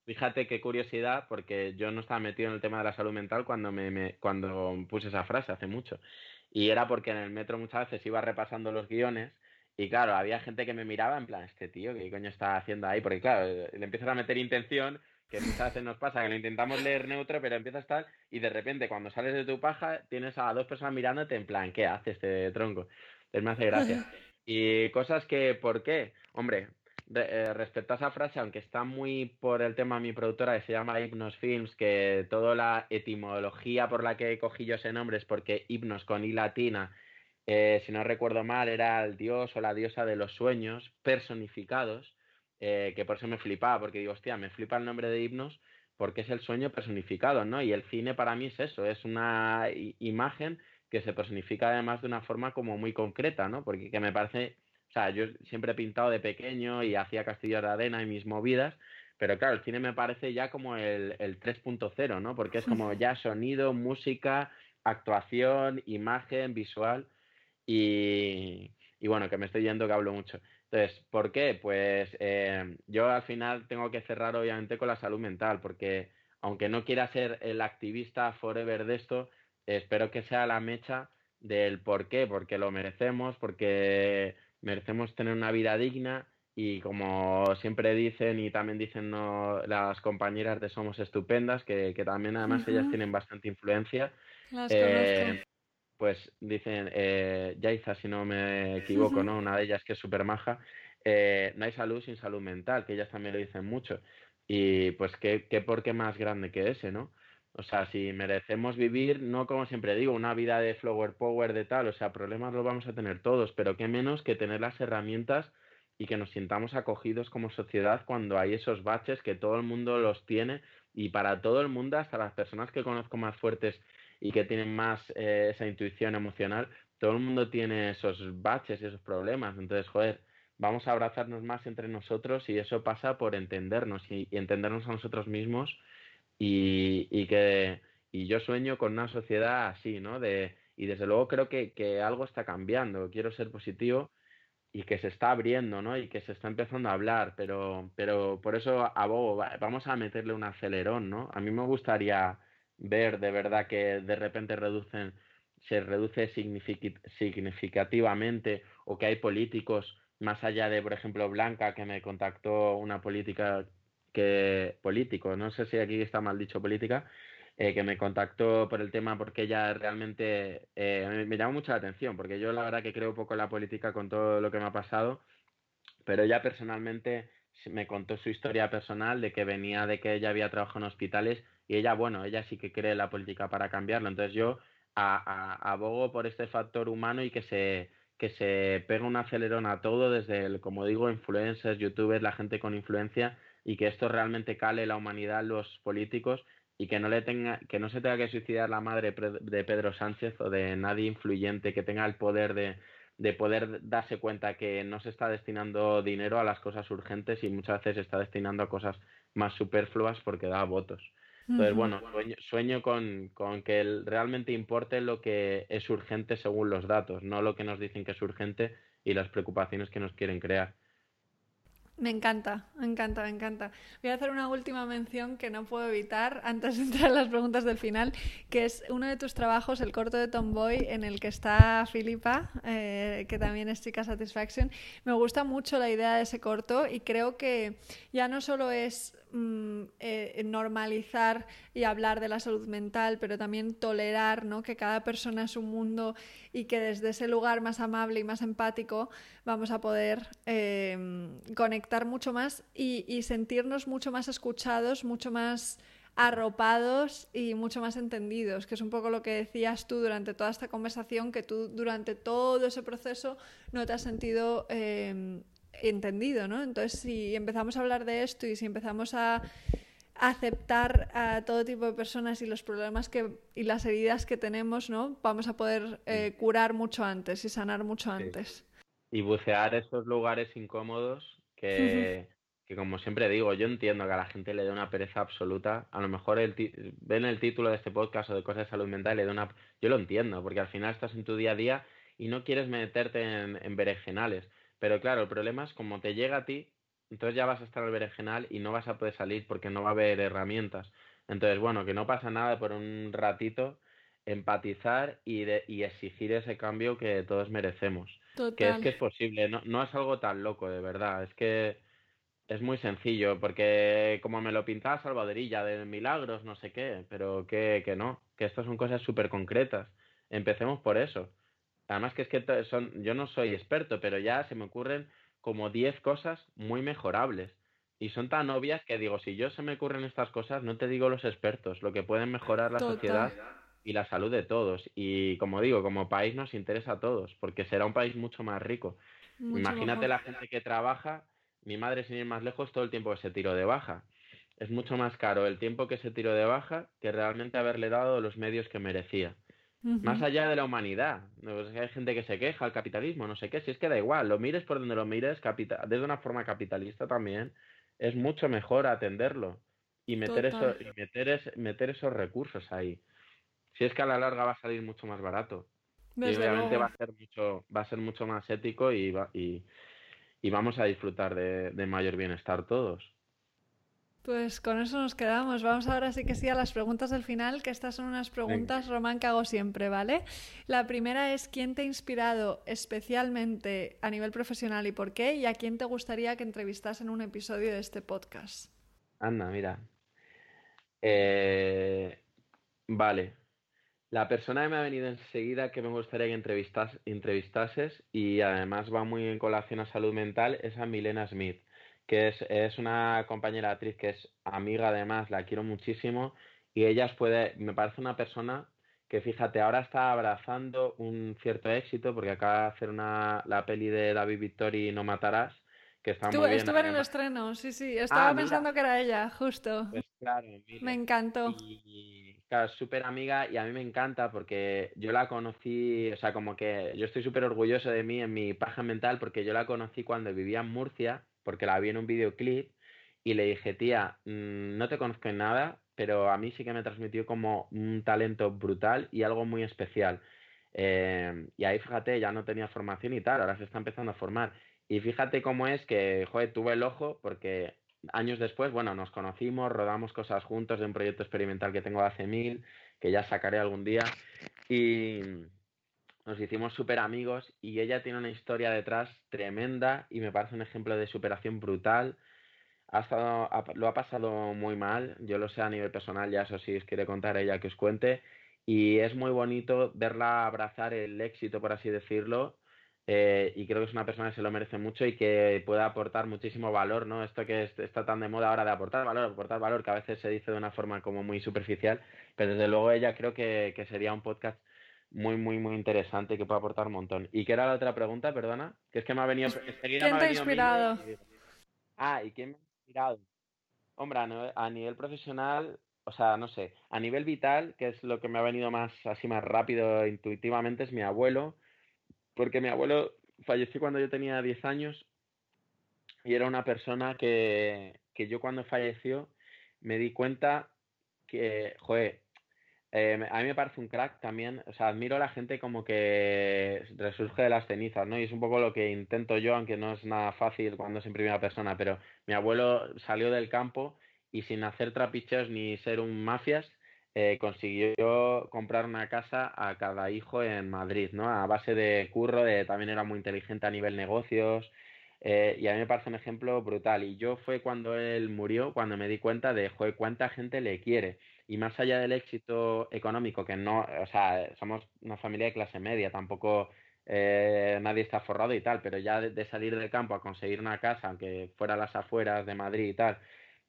Fíjate, qué curiosidad, porque yo no estaba metido en el tema de la salud mental cuando, me, cuando puse esa frase hace mucho. Y era porque en el metro muchas veces iba repasando los guiones y claro, había gente que me miraba en plan, este tío, ¿qué coño está haciendo ahí? Porque claro, le empiezas a meter intención, que muchas veces nos pasa, que lo intentamos leer neutro, pero empieza a estar y de repente cuando sales de tu paja tienes a dos personas mirándote en plan, ¿qué hace este tronco? Entonces me hace gracia. Y cosas que, ¿por qué? Hombre, eh, respecto a esa frase, aunque está muy por el tema de mi productora que se llama Hypnos Films, que toda la etimología por la que cogí yo ese nombre es porque hipnos con i latina, eh, si no recuerdo mal, era el dios o la diosa de los sueños personificados, eh, que por eso me flipaba, porque digo, hostia, me flipa el nombre de hipnos porque es el sueño personificado, ¿no? Y el cine para mí es eso, es una imagen que se personifica además de una forma como muy concreta, ¿no? Porque que me parece o sea, yo siempre he pintado de pequeño y hacía castillos de arena y mis movidas, pero claro, el cine me parece ya como el, el 3.0, ¿no? Porque es como ya sonido, música, actuación, imagen, visual y, y bueno, que me estoy yendo que hablo mucho. Entonces, ¿por qué? Pues eh, yo al final tengo que cerrar obviamente con la salud mental, porque aunque no quiera ser el activista forever de esto, espero que sea la mecha del por qué, porque lo merecemos, porque merecemos tener una vida digna y como siempre dicen y también dicen las compañeras de Somos Estupendas, que, también además ellas tienen bastante influencia, eh, pues dicen, eh, Yaiza, si no me equivoco, ¿no? Una de ellas que es súper maja, eh, no hay salud sin salud mental, que ellas también lo dicen mucho. Y pues qué, qué por qué más grande que ese, ¿no? O sea, si merecemos vivir, no como siempre digo, una vida de flower power, de tal, o sea, problemas los vamos a tener todos, pero qué menos que tener las herramientas y que nos sintamos acogidos como sociedad cuando hay esos baches que todo el mundo los tiene y para todo el mundo, hasta las personas que conozco más fuertes y que tienen más eh, esa intuición emocional, todo el mundo tiene esos baches y esos problemas. Entonces, joder, vamos a abrazarnos más entre nosotros y eso pasa por entendernos y entendernos a nosotros mismos y, y que y yo sueño con una sociedad así, ¿no? De, y desde luego creo que, que, algo está cambiando, quiero ser positivo y que se está abriendo, ¿no? Y que se está empezando a hablar, pero, pero por eso abogo, vamos a meterle un acelerón, ¿no? A mí me gustaría ver de verdad que de repente se reduce significativamente o que hay políticos más allá de, por ejemplo, Blanca, que me contactó una política que político, no sé si aquí está mal dicho política, eh, que me contactó por el tema porque ella realmente eh, me, llamó mucho la atención, porque yo la verdad que creo poco en la política con todo lo que me ha pasado, pero ella personalmente me contó su historia personal de que venía de que ella había trabajado en hospitales y ella, bueno, ella sí que cree la política para cambiarlo. Entonces yo abogo por este factor humano y que se, que se pega un acelerón a todo desde, el, como digo, influencers, youtubers, la gente con influencia y que esto realmente cale la humanidad los políticos y que no le tenga que no se tenga que suicidar la madre de Pedro Sánchez o de nadie influyente que tenga el poder de, de poder darse cuenta que no se está destinando dinero a las cosas urgentes y muchas veces se está destinando a cosas más superfluas porque da votos. Entonces, bueno, sueño, sueño con, con, que realmente importe lo que es urgente según los datos, no lo que nos dicen que es urgente y las preocupaciones que nos quieren crear. Me encanta, me encanta, me encanta. Voy a hacer una última mención que no puedo evitar [LAUGHS] antes de entrar en las preguntas del final, que es uno de tus trabajos, el corto de Tomboy, en el que está Filipa, eh, que también es Chica Satisfaction. Me gusta mucho la idea de ese corto y creo que ya no solo es Mm, eh, normalizar y hablar de la salud mental, pero también tolerar ¿no? que cada persona es un mundo y que desde ese lugar más amable y más empático vamos a poder em, conectar mucho más y, sentirnos mucho más escuchados, mucho más arropados y mucho más entendidos, que es un poco lo que decías tú durante toda esta conversación, que tú durante todo ese proceso no te has sentido eh, entendido, ¿no? Entonces, si empezamos a hablar de esto y si empezamos a aceptar a todo tipo de personas y los problemas que, y las heridas que tenemos, ¿no? Vamos a poder eh, curar mucho antes y sanar mucho antes. Y bucear esos lugares incómodos que, que, como siempre digo, yo entiendo que a la gente le dé una pereza absoluta. A lo mejor el ven el título de este podcast o de cosas de salud mental y le da una... Yo lo entiendo, porque al final estás en tu día a día y no quieres meterte en, en berenjenales Pero claro, el problema es como te llega a ti, entonces ya vas a estar al berenjenal y no vas a poder salir porque no va a haber herramientas. Entonces, bueno, que no pasa nada por un ratito empatizar y, de, y exigir ese cambio que todos merecemos. Que es que es posible, no, no es algo tan loco, de verdad. Es que es muy sencillo, porque como me lo pintaba Salvadorilla de milagros, no sé qué, pero que, que no, que estas son cosas súper concretas. Empecemos por eso. Además que es que son, yo no soy experto, pero ya se me ocurren como 10 cosas muy mejorables. Y son tan obvias que digo, si yo se me ocurren estas cosas, no te digo los expertos, lo que pueden mejorar la sociedad y la salud de todos. Y como digo, como país nos interesa a todos, porque será un país mucho más rico. Imagínate la gente que trabaja, mi madre sin ir más lejos todo el tiempo que se tiró de baja. Es mucho más caro el tiempo que se tiró de baja que realmente haberle dado los medios que merecía. Más allá de la humanidad. hay gente que se queja, al capitalismo, no sé qué, si es que da igual, lo mires por donde lo mires, desde una forma capitalista también, es mucho mejor atenderlo y meter, eso, y meter, meter esos recursos ahí. Si es que a la larga va a salir mucho más barato. y obviamente va a ser mucho, va a ser mucho más ético y, y, y vamos a disfrutar de, de mayor bienestar todos. Pues con eso nos quedamos. Vamos ahora sí que sí a las preguntas del final, que estas son unas preguntas, Román, que hago siempre, ¿vale? La primera es, ¿quién te ha inspirado especialmente a nivel profesional y por qué? ¿Y a quién te gustaría que entrevistas en un episodio de este podcast? Anda, mira. Eh, vale. La persona que me ha venido enseguida que me gustaría que entrevistas, entrevistases y además va muy en colación a salud mental es a Milena Smith que es, una compañera actriz que es amiga además, la quiero muchísimo y ella puede, me parece una persona que fíjate, ahora está abrazando un cierto éxito porque acaba de hacer una, la peli de David Victory No Matarás, que está muy bien. Estuve en el estreno, sí, sí, estaba ah, pensando que era ella, justo. Pues claro, me encantó. Y, claro, súper amiga y a mí me encanta porque yo la conocí, o sea, como que yo estoy súper orgulloso de mí en mi paja mental porque yo la conocí cuando vivía en Murcia porque la vi en un videoclip y le dije, tía, mm, no te conozco en nada, pero a mí sí que me transmitió como un talento brutal y algo muy especial. Eh, y ahí, fíjate, ya no tenía formación y tal, ahora se está empezando a formar. Y fíjate cómo es que, joder, tuve el ojo porque años después, bueno, nos conocimos, rodamos cosas juntos de un proyecto experimental que tengo hace mil, que ya sacaré algún día. Y, nos hicimos súper amigos y ella tiene una historia detrás tremenda y me parece un ejemplo de superación brutal. Ha estado, lo ha pasado muy mal, yo lo sé a nivel personal, ya eso sí, os quiere contar ella que os cuente. Y es muy bonito verla abrazar el éxito, por así decirlo, eh, y creo que es una persona que se lo merece mucho y que puede aportar muchísimo valor, ¿no? Esto que está tan de moda ahora de aportar valor, aportar valor, que a veces se dice de una forma como muy superficial, pero desde luego ella creo que, que sería un podcast muy, muy, muy interesante que puede aportar un montón. ¿Y qué era la otra pregunta, perdona? Que es que me ha venido... ¿Quién te ha inspirado? Ah, ¿y quién me ha inspirado? Hombre, a nivel profesional, o sea, no sé, a nivel vital, que es lo que me ha venido más así más rápido intuitivamente, es mi abuelo, porque mi abuelo falleció cuando yo tenía 10 años y era una persona que, que yo cuando falleció me di cuenta que, joder, eh, a mí me parece un crack también, o sea, admiro a la gente como que resurge de las cenizas, ¿no? Y es un poco lo que intento yo, aunque no es nada fácil cuando es en primera persona, pero mi abuelo salió del campo y sin hacer trapicheos ni ser un mafias, eh, consiguió comprar una casa a cada hijo en Madrid, ¿no? A base de curro, de, también era muy inteligente a nivel negocios, eh, y a mí me parece un ejemplo brutal. Y yo fue cuando él murió, cuando me di cuenta de, cuánta gente le quiere. Y más allá del éxito económico, que no, o sea, somos una familia de clase media, tampoco eh, nadie está forrado y tal, pero ya de, salir del campo a conseguir una casa, aunque fuera a las afueras de Madrid y tal,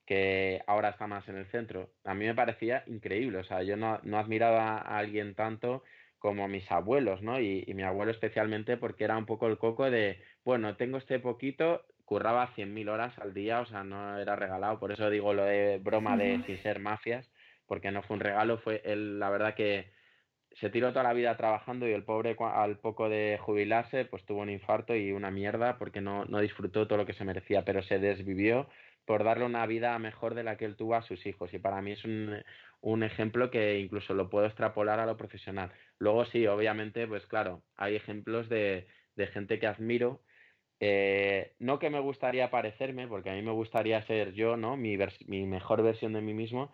que ahora está más en el centro, a mí me parecía increíble. O sea, yo no, no admiraba a alguien tanto como mis abuelos, ¿no? Y, mi abuelo especialmente porque era un poco el coco de, bueno, tengo este poquito, curraba 100.000 horas al día, o sea, no era regalado, por eso digo lo de broma de sin ser mafias, porque no fue un regalo, fue él, la verdad que se tiró toda la vida trabajando y el pobre al poco de jubilarse pues tuvo un infarto y una mierda porque no, no disfrutó todo lo que se merecía, pero se desvivió por darle una vida mejor de la que él tuvo a sus hijos. Y para mí es un, un ejemplo que incluso lo puedo extrapolar a lo profesional. Luego sí, obviamente, pues claro, hay ejemplos de, de gente que admiro Eh, no que me gustaría parecerme, porque a mí me gustaría ser yo, ¿no? Mi, mi mejor versión de mí mismo,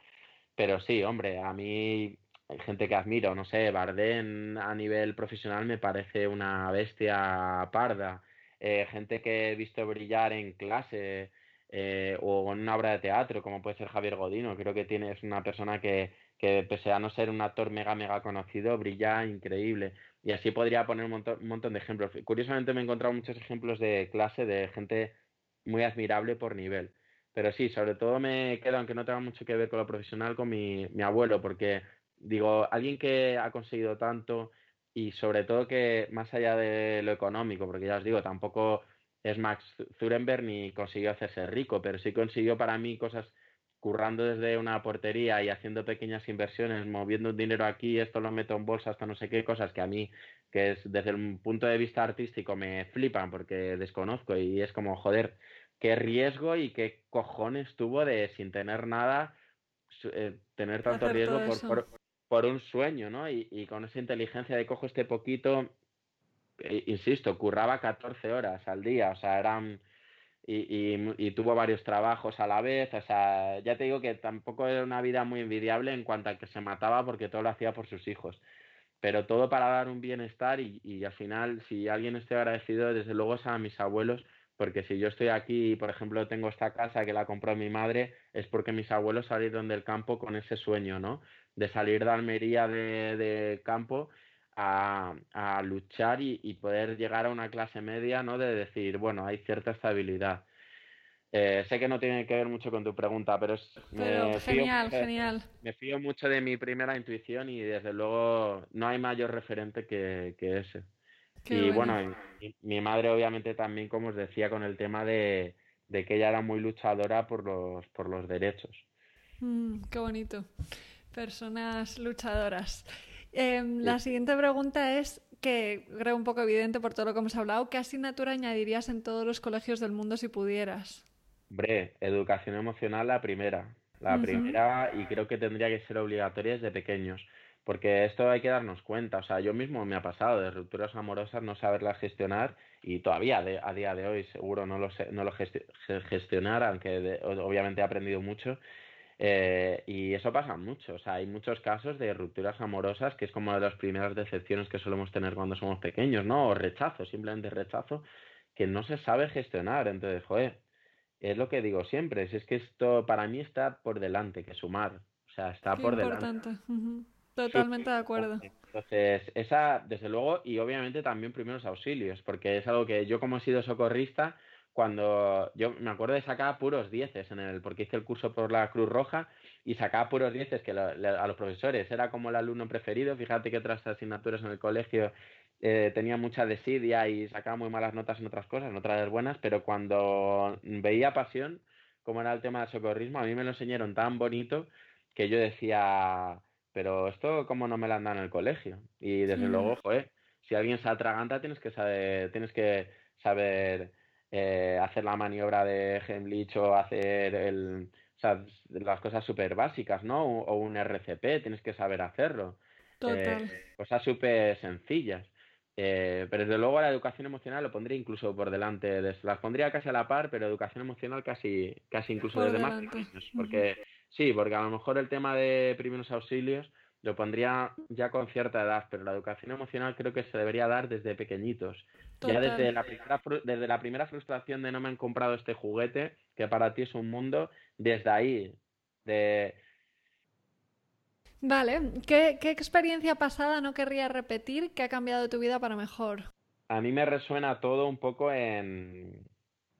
pero sí, hombre, a mí hay gente que admiro, no sé, Bardem a nivel profesional me parece una bestia parda, eh, gente que he visto brillar en clase eh, o en una obra de teatro, como puede ser Javier Godino, creo que tiene, es una persona que, que pese a no ser un actor mega, mega conocido, brilla increíble. Y así podría poner un montón, un montón de ejemplos. Curiosamente me he encontrado muchos ejemplos de clase de gente muy admirable por nivel. Pero sí, sobre todo me quedo, aunque no tenga mucho que ver con lo profesional, con mi, mi abuelo, porque digo, alguien que ha conseguido tanto y sobre todo que más allá de lo económico, porque ya os digo, tampoco es Max Zurenberg ni consiguió hacerse rico, pero sí consiguió para mí cosas currando desde una portería y haciendo pequeñas inversiones, moviendo dinero aquí, esto lo meto en bolsa, hasta no sé qué cosas que a mí, que es desde un punto de vista artístico, me flipan porque desconozco y es como, joder, qué riesgo y qué cojones tuvo de sin tener nada, eh, tener tanto riesgo por, por, un sueño, ¿no? Y, y, con esa inteligencia de cojo este poquito, eh, insisto, curraba 14 horas al día, o sea, eran y, tuvo varios trabajos a la vez. O sea, ya te digo que tampoco era una vida muy envidiable en cuanto a que se mataba porque todo lo hacía por sus hijos. Pero todo para dar un bienestar y, y al final, si alguien estoy agradecido, desde luego es a mis abuelos, porque si yo estoy aquí y, por ejemplo, tengo esta casa que la compró mi madre, es porque mis abuelos salieron del campo con ese sueño, ¿no? De salir de Almería de, de campo a, luchar y, poder llegar a una clase media, ¿no? De decir, bueno, hay cierta estabilidad. Eh, sé que no tiene que ver mucho con tu pregunta, pero es... genial, genial. Me fío mucho de mi primera intuición y desde luego no hay mayor referente que, ese. Y bueno, mi, madre obviamente también, como os decía, con el tema de, que ella era muy luchadora por los, por los derechos. Mm, qué bonito. Personas luchadoras. Em, la siguiente pregunta es, que creo un poco evidente por todo lo que hemos hablado, ¿qué asignatura añadirías en todos los colegios del mundo si pudieras? Hombre, educación emocional la primera. La primera y creo que tendría que ser obligatoria desde pequeños. Porque esto hay que darnos cuenta. O sea, yo mismo me ha pasado de rupturas amorosas no saberlas gestionar y todavía a día de hoy seguro no lo, sé, no lo gestionar, aunque obviamente he aprendido mucho. Eh, y eso pasa mucho, o sea, hay muchos casos de rupturas amorosas que es como de las primeras decepciones que solemos tener cuando somos pequeños, ¿no? O rechazo, simplemente rechazo, que no se sabe gestionar. Entonces, joder, es lo que digo siempre, si es que esto para mí está por delante que sumar, o sea, está por delante. Totalmente de acuerdo. Entonces, esa, desde luego, y obviamente también primeros auxilios, porque es algo que yo como he sido socorrista, cuando yo me acuerdo de sacar puros dieces en el, porque hice el curso por la Cruz Roja y sacaba puros dieces que a los profesores era como el alumno preferido. Fíjate que otras asignaturas en el colegio eh, tenía mucha desidia y sacaba muy malas notas en otras cosas, en otras buenas, pero cuando veía pasión, como era el tema del socorrismo, a mí me lo enseñaron tan bonito que yo decía, pero esto cómo no me lo han dado en el colegio. Y desde luego, joder, si alguien se atraganta tienes que saber, tienes que saber eh, hacer la maniobra de Heimlich o hacer el, o sea, las cosas súper básicas, ¿no? O, un RCP, tienes que saber hacerlo. Total. Eh, cosas súper sencillas. Eh, pero desde luego la educación emocional lo pondría incluso por delante, las pondría casi a la par, pero educación emocional casi, casi incluso desde más Porque sí, porque a lo mejor el tema de primeros auxilios lo pondría ya con cierta edad, pero la educación emocional creo que se debería dar desde pequeñitos. Ya desde la, primera, desde la primera frustración de no me han comprado este juguete, que para ti es un mundo, desde ahí, de... Vale, ¿Qué, ¿qué, experiencia pasada no querrías repetir que ha cambiado tu vida para mejor? A mí me resuena todo un poco en,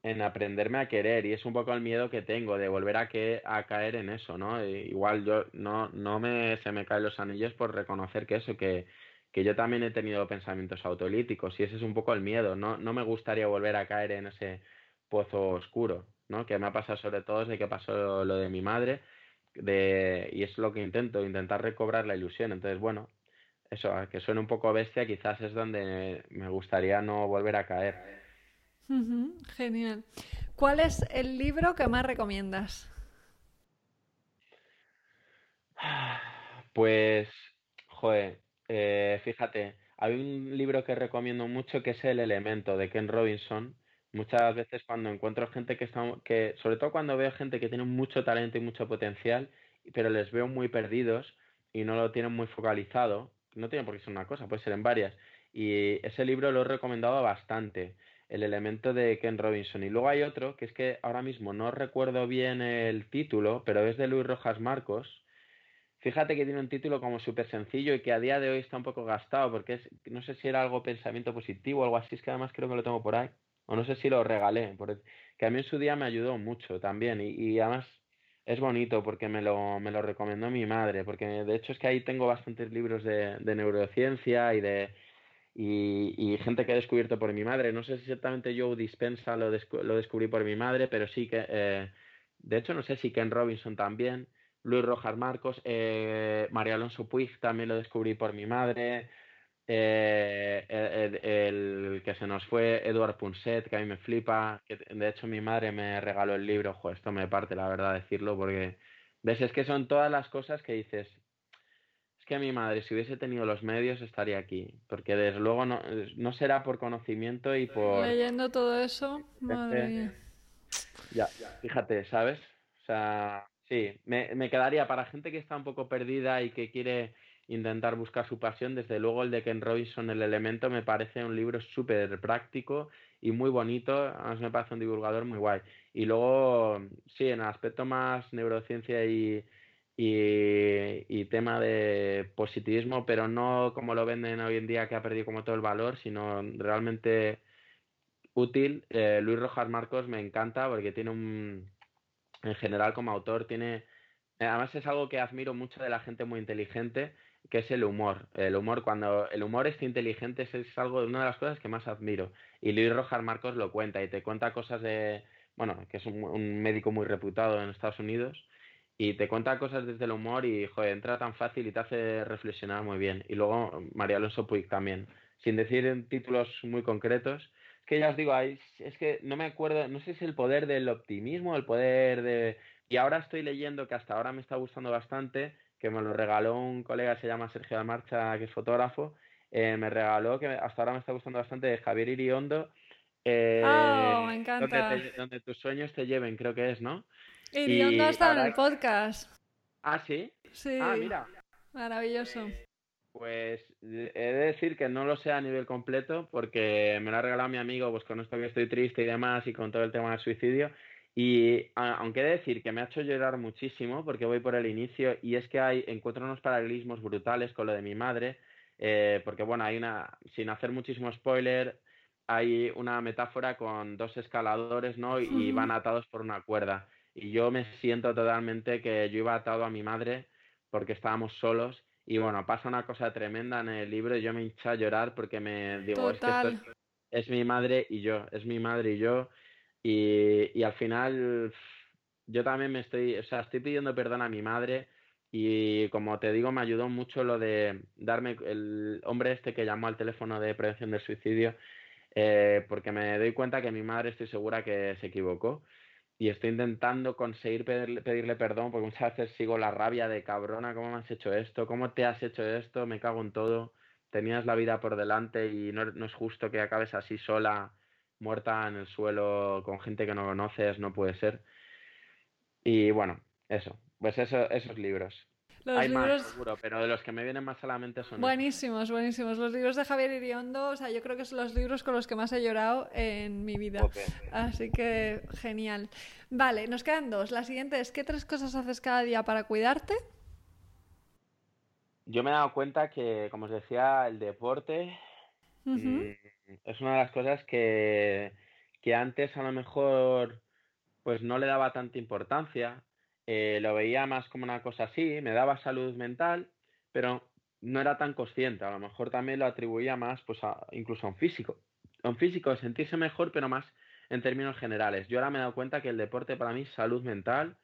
en aprenderme a querer y es un poco el miedo que tengo de volver a, que, a caer en eso, ¿no? igual yo no, no me, se me caen los anillos por reconocer que eso, que, que yo también he tenido pensamientos autolíticos y ese es un poco el miedo, no, no me gustaría volver a caer en ese pozo oscuro, ¿no? Que me ha pasado sobre todo desde que pasó lo de mi madre de, y es lo que intento, intentar recobrar la ilusión. Entonces, bueno, eso, que suene un poco bestia, quizás es donde me gustaría no volver a caer genial. ¿Cuál es el libro que más recomiendas? Pues, joder, eh, fíjate, hay un libro que recomiendo mucho que es El Elemento de Ken Robinson. Muchas veces cuando encuentro gente que está, que, sobre todo cuando veo gente que tiene mucho talento y mucho potencial, pero les veo muy perdidos y no lo tienen muy focalizado, no tiene por qué ser una cosa, puede ser en varias. Y ese libro lo he recomendado bastante, El elemento de Ken Robinson. Y luego hay otro, que es que ahora mismo no recuerdo bien el título, pero es de Luis Rojas Marcos. Fíjate que tiene un título como súper sencillo y que a día de hoy está un poco gastado, porque es, no sé si era algo pensamiento positivo o algo así, es que además creo que lo tengo por ahí. O no sé si lo regalé, que a mí en su día me ayudó mucho también. Y, y además es bonito porque me lo, me lo recomendó mi madre, porque de hecho es que ahí tengo bastantes libros de, de neurociencia y de y, gente que he descubierto por mi madre. No sé si exactamente Joe Dispensa lo, lo descubrí por mi madre, pero sí que, eh, de hecho no sé si Ken Robinson también, Luis Rojas Marcos, eh, María Alonso Puig también lo descubrí por mi madre. Eh, el, que se nos fue Eduard Punset, que a mí me flipa, de hecho mi madre me regaló el libro, Ojo, esto me parte la verdad decirlo, porque ves, es que son todas las cosas que dices, es que mi madre si hubiese tenido los medios estaría aquí, porque desde luego no, no será por conocimiento y por... Leyendo todo eso, madre mía. Ya, fíjate, ¿sabes? O sea, sí, me, me quedaría para gente que está un poco perdida y que quiere intentar buscar su pasión. Desde luego el de Ken Robinson, El Elemento, me parece un libro súper práctico y muy bonito. Además me parece un divulgador muy guay. Y luego, sí, en el aspecto más neurociencia y, y, tema de positivismo, pero no como lo venden hoy en día que ha perdido como todo el valor, sino realmente útil. Eh, Luis Rojas Marcos me encanta porque tiene un, en general como autor, tiene... Además es algo que admiro mucho de la gente muy inteligente, que es el humor. El humor, cuando el humor es inteligente, es, algo una de las cosas que más admiro. Y Luis Rojas Marcos lo cuenta y te cuenta cosas de, bueno, que es un, médico muy reputado en Estados Unidos y te cuenta cosas desde el humor y, joder, entra tan fácil y te hace reflexionar muy bien. Y luego María Alonso Puig también, sin decir en títulos muy concretos. Es que ya os digo, es que no me acuerdo, no sé si es el poder del optimismo, el poder de... Y ahora estoy leyendo que hasta ahora me está gustando bastante, que me lo regaló un colega, se llama Sergio Marcha, que es fotógrafo, eh, me regaló, que hasta ahora me está gustando bastante, de Javier Iriondo. Eh, oh, me encanta. Donde, tus sueños te lleven, creo que es, ¿no? Iriondo ha estado en el podcast. Ah, sí. Sí. Ah, mira. Maravilloso. Pues he de decir que no lo sé a nivel completo porque me lo ha regalado mi amigo, pues con esto que estoy triste y demás y con todo el tema del suicidio. Y aunque he de decir que me ha hecho llorar muchísimo porque voy por el inicio y es que hay encuentro unos paralelismos brutales con lo de mi madre, eh, porque bueno, hay una, sin hacer muchísimo spoiler, hay una metáfora con dos escaladores, ¿no? Y, van atados por una cuerda. Y yo me siento totalmente que yo iba atado a mi madre porque estábamos solos y bueno, pasa una cosa tremenda en el libro y yo me hinché a llorar porque me digo, es que esto es mi madre y yo, es mi madre y yo y, al final yo también me estoy, o sea, estoy pidiendo perdón a mi madre y como te digo, me ayudó mucho lo de darme el hombre este que llamó al teléfono de prevención del suicidio, eh, porque me doy cuenta que mi madre estoy segura que se equivocó y estoy intentando conseguir pedirle, perdón porque muchas veces sigo la rabia de cabrona, ¿cómo me has hecho esto? ¿Cómo te has hecho esto? Me cago en todo. Tenías la vida por delante y no, no es justo que acabes así sola muerta en el suelo con gente que no conoces, no puede ser. Y bueno, eso, pues eso, esos libros. Los Hay libros... más, seguro, pero de los que me vienen más a la mente son. Buenísimos, buenísimos. Los libros de Javier Iriondo, o sea, yo creo que son los libros con los que más he llorado en mi vida. Así que genial. Vale, nos quedan dos. La siguiente es: ¿qué tres cosas haces cada día para cuidarte? Yo me he dado cuenta que, como os decía, el deporte es una de las cosas que, que antes a lo mejor pues no le daba tanta importancia, eh, lo veía más como una cosa así, me daba salud mental, pero no era tan consciente, a lo mejor también lo atribuía más pues a, incluso a un físico, a un físico sentirse mejor, pero más en términos generales. Yo ahora me he dado cuenta que el deporte para mí es salud mental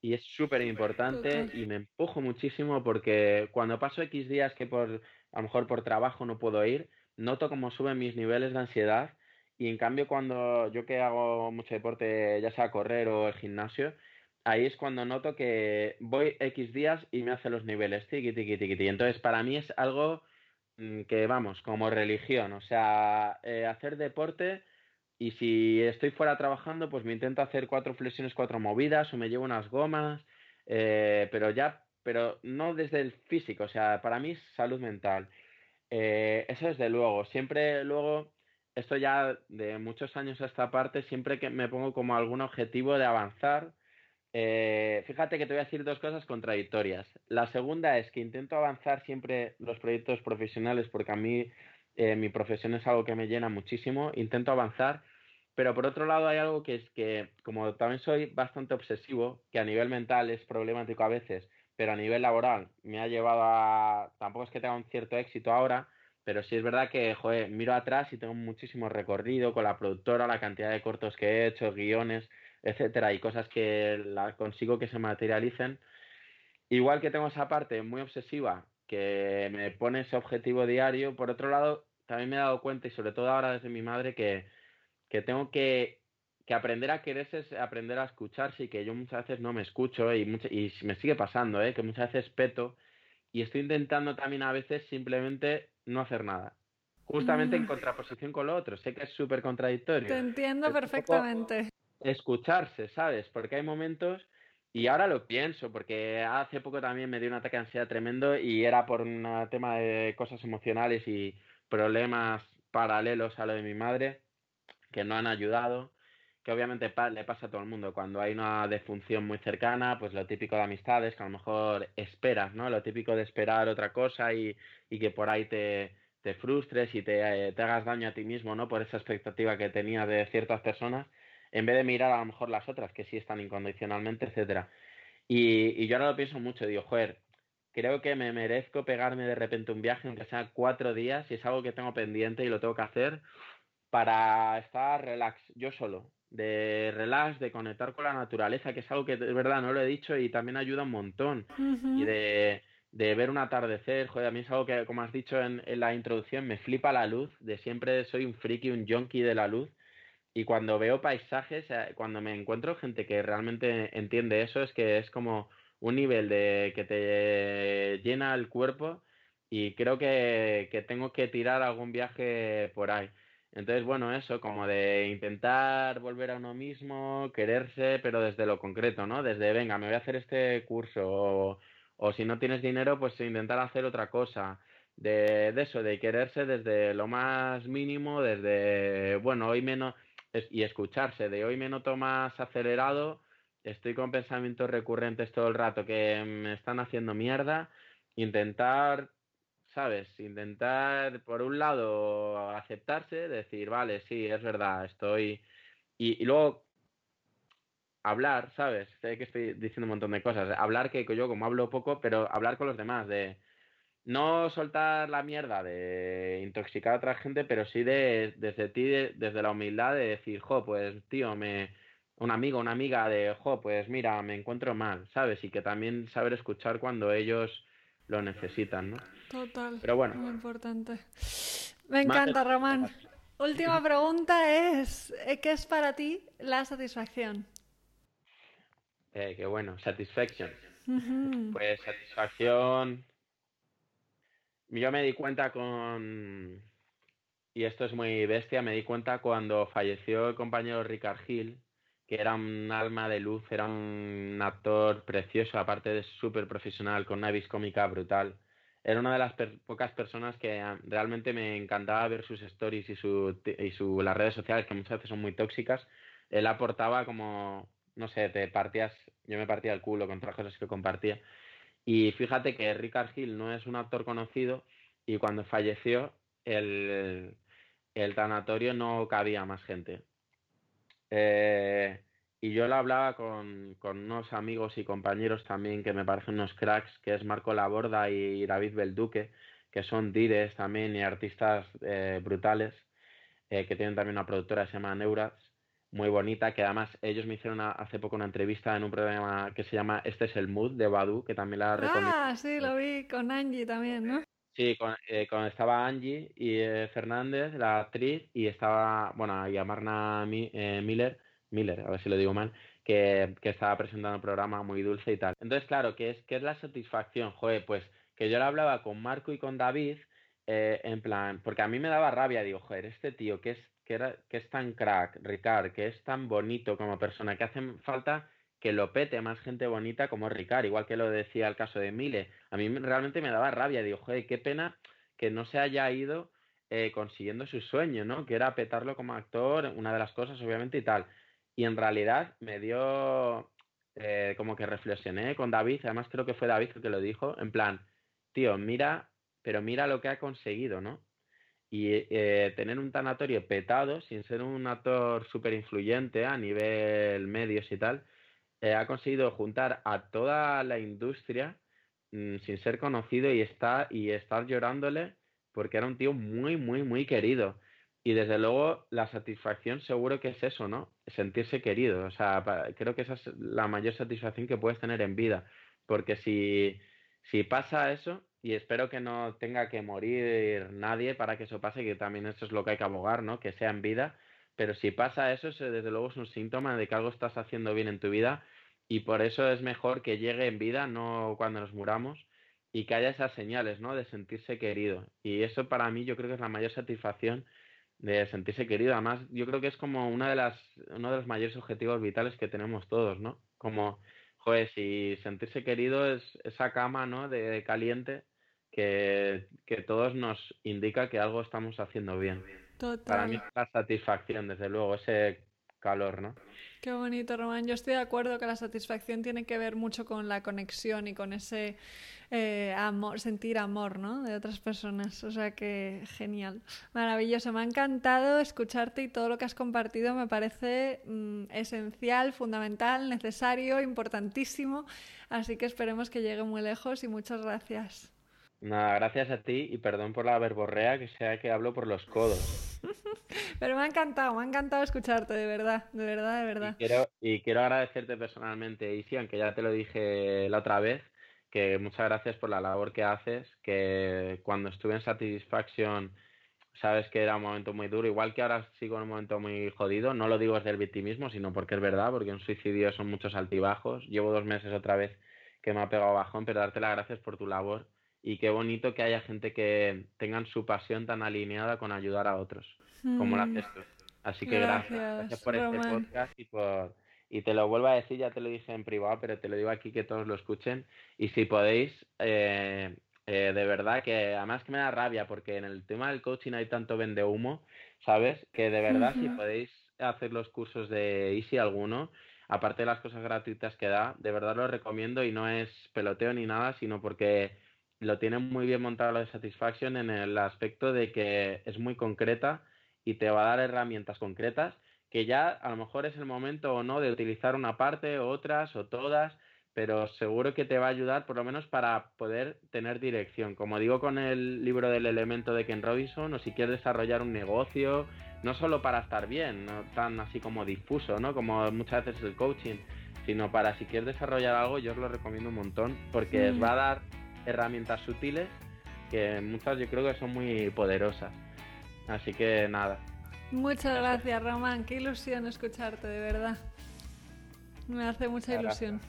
y es súper importante y me empujo muchísimo porque cuando paso X días que por a lo mejor por trabajo no puedo ir, noto cómo suben mis niveles de ansiedad y en cambio cuando yo que hago mucho deporte, ya sea correr o el gimnasio, ahí es cuando noto que voy X días y me hace los niveles, tiqui, tiqui, tiqui, tiqui. Entonces para mí es algo mm, que, vamos, como religión, o sea, eh, hacer deporte y si estoy fuera trabajando, pues me intento hacer cuatro flexiones, cuatro movidas, o me llevo unas gomas, eh, pero ya, pero no desde el físico, o sea, para mí es salud mental. Eh, eso desde luego, siempre luego, esto ya de muchos años a esta parte, siempre que me pongo como algún objetivo de avanzar, eh, fíjate que te voy a decir dos cosas contradictorias. La segunda es que intento avanzar siempre los proyectos profesionales porque a mí eh, mi profesión es algo que me llena muchísimo, intento avanzar, pero por otro lado hay algo que es que, como también soy bastante obsesivo, que a nivel mental es problemático a veces, pero a nivel laboral me ha llevado a, tampoco es que tenga un cierto éxito ahora, pero sí es verdad que, joder, miro atrás y tengo muchísimo recorrido con la productora, la cantidad de cortos que he hecho, guiones, etcétera, y cosas que la, consigo que se materialicen. Igual que tengo esa parte muy obsesiva que me pone ese objetivo diario, por otro lado, también me he dado cuenta, y sobre todo ahora desde mi madre, que, que tengo que, que, aprender a quererse es aprender a escucharse y que yo muchas veces no me escucho y, y me sigue pasando, ¿eh? que muchas veces peto y estoy intentando también a veces simplemente no hacer nada. Justamente en mm. contraposición con lo otro. Sé que es súper contradictorio. Te entiendo perfectamente. Escucharse, ¿sabes? Porque hay momentos y ahora lo pienso, porque hace poco también me dio un ataque de ansiedad tremendo y era por un tema de cosas emocionales y problemas paralelos a lo de mi madre que no han ayudado, que obviamente le pasa a todo el mundo. Cuando hay una defunción muy cercana, pues lo típico de amistades, que a lo mejor esperas, ¿no? Lo típico de esperar otra cosa y, y que por ahí te, te frustres y te, te, hagas daño a ti mismo, ¿no? Por esa expectativa que tenía de ciertas personas, en vez de mirar a lo mejor las otras, que sí están incondicionalmente, etcétera. Y, y yo ahora lo pienso mucho, digo, joder, creo que me merezco pegarme de repente un viaje, aunque sea cuatro días, y es algo que tengo pendiente y lo tengo que hacer para estar relax, yo solo, de relax, de conectar con la naturaleza, que es algo que de verdad no lo he dicho y también ayuda un montón. Y de, de, ver un atardecer, joder, a mí es algo que, como has dicho en, en, la introducción, me flipa la luz, de siempre soy un friki, un junkie de la luz. Y cuando veo paisajes, eh, cuando me encuentro gente que realmente entiende eso, es que es como un nivel de que te llena el cuerpo y creo que, que tengo que tirar algún viaje por ahí. Entonces, bueno, eso, como de intentar volver a uno mismo, quererse, pero desde lo concreto, ¿no? Desde, venga, me voy a hacer este curso, o, o si no tienes dinero, pues intentar hacer otra cosa. De, de, eso, de quererse desde lo más mínimo, desde, bueno, hoy menos, y escucharse, de hoy me noto más acelerado, estoy con pensamientos recurrentes todo el rato que me están haciendo mierda, intentar, ¿sabes? Intentar, por un lado, aceptarse, decir, vale, sí, es verdad, estoy... Y, luego hablar, ¿sabes? Sé que estoy diciendo un montón de cosas. Hablar que yo como hablo poco, pero hablar con los demás, de no soltar la mierda de intoxicar a otra gente, pero sí de desde ti, desde la humildad de decir, jo, pues tío, me un amigo, una amiga de, ojo, pues mira, me encuentro mal, ¿sabes? Y que también saber escuchar cuando ellos lo necesitan, ¿no? Total. Pero bueno. Muy importante. Me encanta, Román. [LAUGHS] Última pregunta es, eh, ¿qué es para ti la satisfacción? Eh, qué bueno, satisfaction. Pues satisfacción. Yo me di cuenta con. Y esto es muy bestia, me di cuenta cuando falleció el compañero Ricard Hill, que era un alma de luz, era un actor precioso, aparte de súper profesional, con una vis cómica brutal. Era una de las pocas personas que ah, realmente me encantaba ver sus stories y, su, y su, las redes sociales, que muchas veces son muy tóxicas. Él aportaba como, no sé, te partías, yo me partía el culo con cosas que compartía. Y fíjate que Ricard Hill no es un actor conocido y cuando falleció el, el tanatorio no cabía más gente. Eh, y yo lo hablaba con, con, unos amigos y compañeros también que me parecen unos cracks, que es Marco Laborda y David Belduque, que son dires también y artistas eh, brutales, eh, que tienen también una productora que se llama Neuras, muy bonita, que además ellos me hicieron hace poco una entrevista en un programa que se llama Este es el Mood de Badu, que también la recomiendo. Ah, sí, lo vi con Angie también, ¿no? Sí, con, eh, estaba Angie y eh, Fernández, la actriz, y estaba, bueno, y Amarna eh, Miller, Miller, a ver si lo digo mal, que, que, estaba presentando el programa muy dulce y tal. Entonces, claro, ¿qué es, qué es la satisfacción? Joder, pues que yo le hablaba con Marco y con David, en plan, porque a mí me daba rabia, digo, joder, este tío que es que, era, que es tan crack, Ricard, que es tan bonito como persona, que hace falta que lo pete más gente bonita como Ricard, igual que lo decía el caso de Mile. A mí realmente me daba rabia, digo, joder, qué pena que no se haya ido eh, consiguiendo su sueño, ¿no? Que era petarlo como actor, una de las cosas, obviamente, y tal. Y en realidad me dio eh, como que reflexioné con David, además creo que fue David el que lo dijo, en plan, tío, mira, pero mira lo que ha conseguido, ¿no? Y eh, tener un tanatorio petado, sin ser un actor súper influyente a nivel medios y tal, eh, ha conseguido juntar a toda la industria mm, sin ser conocido y, está, y estar llorándole porque era un tío muy, muy, muy querido. Y desde luego la satisfacción seguro que es eso, ¿no? Sentirse querido. O sea, creo que esa es la mayor satisfacción que puedes tener en vida. Porque si, si pasa eso, y espero que no tenga que morir nadie para que eso pase, que también eso es lo que hay que abogar, ¿no? Que sea en vida. Pero si pasa eso, desde luego es un síntoma de que algo estás haciendo bien en tu vida y por eso es mejor que llegue en vida, no cuando nos muramos, y que haya esas señales, ¿no? De sentirse querido. Y eso para mí yo creo que es la mayor satisfacción de sentirse querido. Además, yo creo que es como una de las, uno de los mayores objetivos vitales que tenemos todos, ¿no? Como, joder, si sentirse querido es esa cama, ¿no? De, caliente que, que todos nos indica que algo estamos haciendo bien. Para mí es la satisfacción, desde luego, ese calor, ¿no? Qué bonito, Román. Yo estoy de acuerdo que la satisfacción tiene que ver mucho con la conexión y con ese eh, amor, sentir amor, ¿no? De otras personas. O sea que genial, maravilloso. Me ha encantado escucharte y todo lo que has compartido me parece mm, esencial, fundamental, necesario, importantísimo. Así que esperemos que llegue muy lejos y muchas gracias. Nada, gracias a ti y perdón por la verborrea que sea que hablo por los codos. [LAUGHS] Pero me ha encantado, me ha encantado escucharte, de verdad, de verdad, de verdad. Y quiero, y quiero agradecerte personalmente, Isi, aunque ya te lo dije la otra vez, que muchas gracias por la labor que haces, que cuando estuve en Satisfaction sabes que era un momento muy duro, igual que ahora sigo en un momento muy jodido, no lo digo desde el victimismo, sino porque es verdad, porque un suicidio son muchos altibajos, llevo dos meses otra vez que me ha pegado bajón, pero darte las gracias por tu labor y qué bonito que haya gente que tengan su pasión tan alineada con ayudar a otros, como lo mm. haces tú. Así que gracias, gracias, por este podcast y por y te lo vuelvo a decir, ya te lo dije en privado, pero te lo digo aquí que todos lo escuchen y si podéis eh, eh, de verdad que además que me da rabia porque en el tema del coaching hay tanto vende humo, ¿sabes? Que de verdad si podéis hacer los cursos de Easy alguno, aparte de las cosas gratuitas que da, de verdad lo recomiendo y no es peloteo ni nada, sino porque lo tiene muy bien montado la de Satisfaction en el aspecto de que es muy concreta y te va a dar herramientas concretas que ya a lo mejor es el momento o no de utilizar una parte o otras o todas, pero seguro que te va a ayudar por lo menos para poder tener dirección. Como digo con el libro del elemento de Ken Robinson, o si quieres desarrollar un negocio, no solo para estar bien, no tan así como difuso, ¿no? Como muchas veces el coaching, sino para si quieres desarrollar algo, yo os lo recomiendo un montón, porque os va a dar herramientas sutiles que muchas yo creo que son muy poderosas. Así que nada. Muchas gracias, Román. Qué ilusión escucharte, de verdad. Me hace mucha ilusión.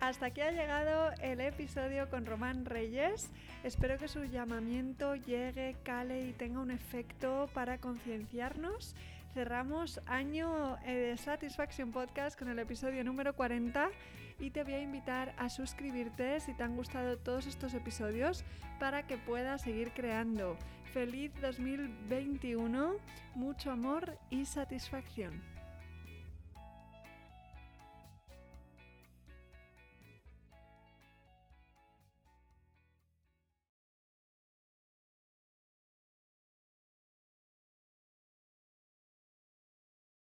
Hasta aquí ha llegado el episodio con Román Reyes. Espero que su llamamiento llegue, cale y tenga un efecto para concienciarnos. Cerramos año eh, de Satisfaction Podcast con el episodio número 40 y te voy a invitar a suscribirte si te han gustado todos estos episodios para que puedas seguir creando. Feliz 2021, mucho amor y satisfacción.